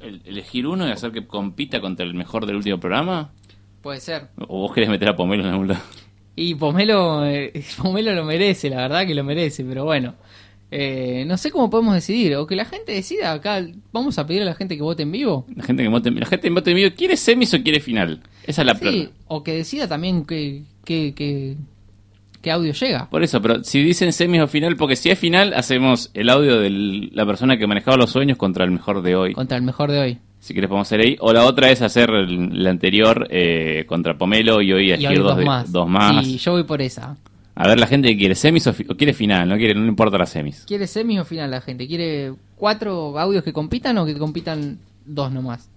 Speaker 1: el- elegir uno y hacer que compita contra el mejor del último programa.
Speaker 2: Puede ser.
Speaker 1: ¿O vos querés meter a Pomelo en algún lado?
Speaker 2: Y Pomelo, eh, Pomelo lo merece, la verdad que lo merece, pero bueno. Eh, no sé cómo podemos decidir. O que la gente decida acá. Vamos a pedir a la gente que vote en vivo.
Speaker 1: La gente que vote, la gente que vote en vivo, ¿quiere semis o quiere final? Esa es la
Speaker 2: Sí,
Speaker 1: pregunta.
Speaker 2: o que decida también qué qué- qué- qué audio llega.
Speaker 1: Por eso, pero si dicen semis o final, porque si es final, hacemos el audio de la persona que manejaba los sueños contra el mejor de hoy.
Speaker 2: Contra el mejor de hoy.
Speaker 1: Si quieres podemos hacer ahí. O la otra es hacer la anterior eh, contra Pomelo y hoy elegir dos,
Speaker 2: dos
Speaker 1: de-
Speaker 2: más.
Speaker 1: dos más.
Speaker 2: Y yo voy por esa.
Speaker 1: A ver la gente que quiere semis o, quiere final, no quiere, no le importa las semis.
Speaker 2: ¿Quiere semi o final la gente? ¿Quiere cuatro audios que compitan o que compitan dos nomás?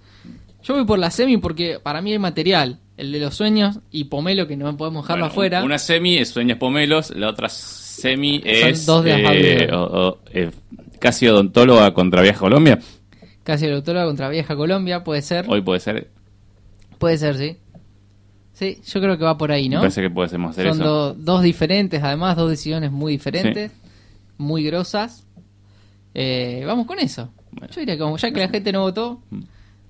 Speaker 2: Yo voy por la semi porque para mí hay material. El de los sueños y Pomelo que no podemos dejarlo
Speaker 1: Bueno,
Speaker 2: afuera.
Speaker 1: Una semi es Sueños Pomelos, la otra semi es
Speaker 2: dos de
Speaker 1: eh,
Speaker 2: audio.
Speaker 1: o- o, eh, casi odontóloga contra Viaja Colombia.
Speaker 2: Casi el autóloga contra Vieja Colombia, puede ser.
Speaker 1: Hoy puede ser,
Speaker 2: Puede ser, sí. Sí, yo creo que va por ahí,
Speaker 1: me
Speaker 2: ¿no?
Speaker 1: parece que podemos hacer
Speaker 2: Son
Speaker 1: eso.
Speaker 2: do- dos diferentes, además, dos decisiones muy diferentes, muy grosas. Eh, vamos con eso.
Speaker 1: Bueno.
Speaker 2: Yo diría que como ya que la gente no votó,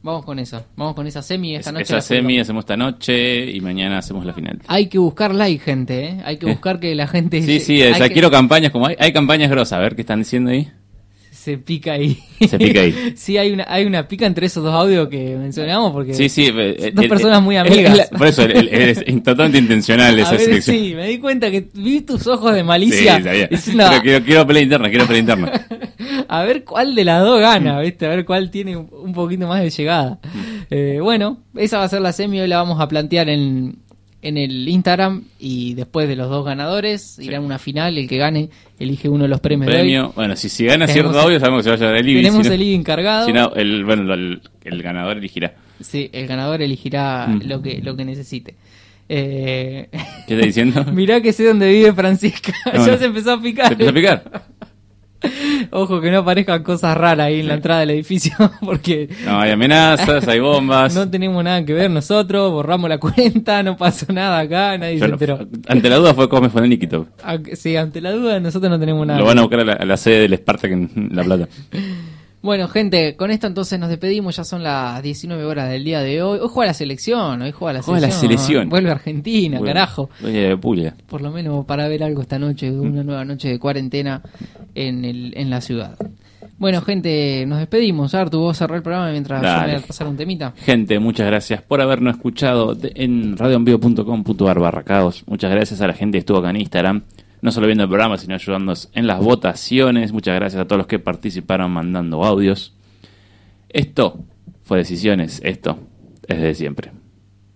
Speaker 2: vamos con eso. Vamos con esa semi esta
Speaker 1: Es-
Speaker 2: noche.
Speaker 1: esa semi
Speaker 2: hacemos.
Speaker 1: hacemos esta noche y mañana hacemos la final.
Speaker 2: Hay que buscar like, gente, ¿eh? Hay que buscar que la gente
Speaker 1: Sí, sí, o sea,
Speaker 2: que-
Speaker 1: quiero campañas como hay, hay campañas grosas, a ver qué están diciendo ahí.
Speaker 2: Se pica ahí.
Speaker 1: Se pica ahí.
Speaker 2: sí, hay una, hay una pica entre esos dos audios que mencionamos porque
Speaker 1: Sí, sí. eh,
Speaker 2: dos
Speaker 1: eh,
Speaker 2: personas
Speaker 1: eh,
Speaker 2: muy
Speaker 1: es
Speaker 2: amigas.
Speaker 1: por eso es totalmente intencional
Speaker 2: a
Speaker 1: esa
Speaker 2: ver,
Speaker 1: selección.
Speaker 2: sí, me di cuenta que vi tus ojos de
Speaker 1: Sí,
Speaker 2: malicia.
Speaker 1: sabía.
Speaker 2: diciendo,
Speaker 1: Pero quiero, quiero pelea interna, quiero pelea interna.
Speaker 2: a ver cuál de las dos gana, ¿viste? A ver cuál tiene un, un poquito más de llegada. Eh, bueno, esa va a ser la semi, hoy la vamos a plantear en, en el Instagram y después de los dos ganadores irán a una final, el que gane elige uno de los premios de hoy.
Speaker 1: Premio. Bueno, si, si gana
Speaker 2: Tenemos-
Speaker 1: cierto audio, sabemos que se va a llevar el IBI.
Speaker 2: Tenemos
Speaker 1: si no-
Speaker 2: el IBI encargado.
Speaker 1: Si no, el, bueno, el, el ganador elegirá.
Speaker 2: Sí, el ganador elegirá
Speaker 1: Mm.
Speaker 2: lo que lo que necesite. Eh,
Speaker 1: ¿Qué está diciendo?
Speaker 2: mirá que sé dónde vive Francisca.
Speaker 1: No,
Speaker 2: ya se empezó a picar.
Speaker 1: ¿Se empezó a picar?
Speaker 2: Ojo que no aparezcan cosas raras ahí en la entrada del edificio porque
Speaker 1: No, hay amenazas, hay bombas.
Speaker 2: no tenemos nada que ver nosotros, borramos la cuenta, no pasó nada acá, nadie se enteró.
Speaker 1: ante la duda fue Come fue Nikito.
Speaker 2: Aunque- Sí, ante la duda nosotros no tenemos nada.
Speaker 1: Lo van a buscar a la, a la sede del Spartak en La Plata.
Speaker 2: Bueno, gente, con esto entonces nos despedimos. Ya son las 19 horas del día de hoy. Hoy juega la selección, hoy juega la
Speaker 1: Juega la
Speaker 2: selección.
Speaker 1: selección.
Speaker 2: Vuelve Argentina,
Speaker 1: Bueno,
Speaker 2: carajo.
Speaker 1: oye, Puglia.
Speaker 2: Por lo menos para ver algo esta noche, una nueva noche de cuarentena en, el, en la ciudad. Bueno, gente, nos despedimos. Artu, vos cerrá el programa mientras yo me
Speaker 1: Dale.
Speaker 2: voy a pasar un temita.
Speaker 1: Gente, muchas gracias por habernos escuchado en radioenvivo.com.ar barra caos. Muchas gracias a la gente que estuvo acá en Instagram, no solo viendo el programa, sino ayudándonos en las votaciones. Muchas gracias a todos los que participaron mandando audios. Esto fue Decisiones, esto es de siempre.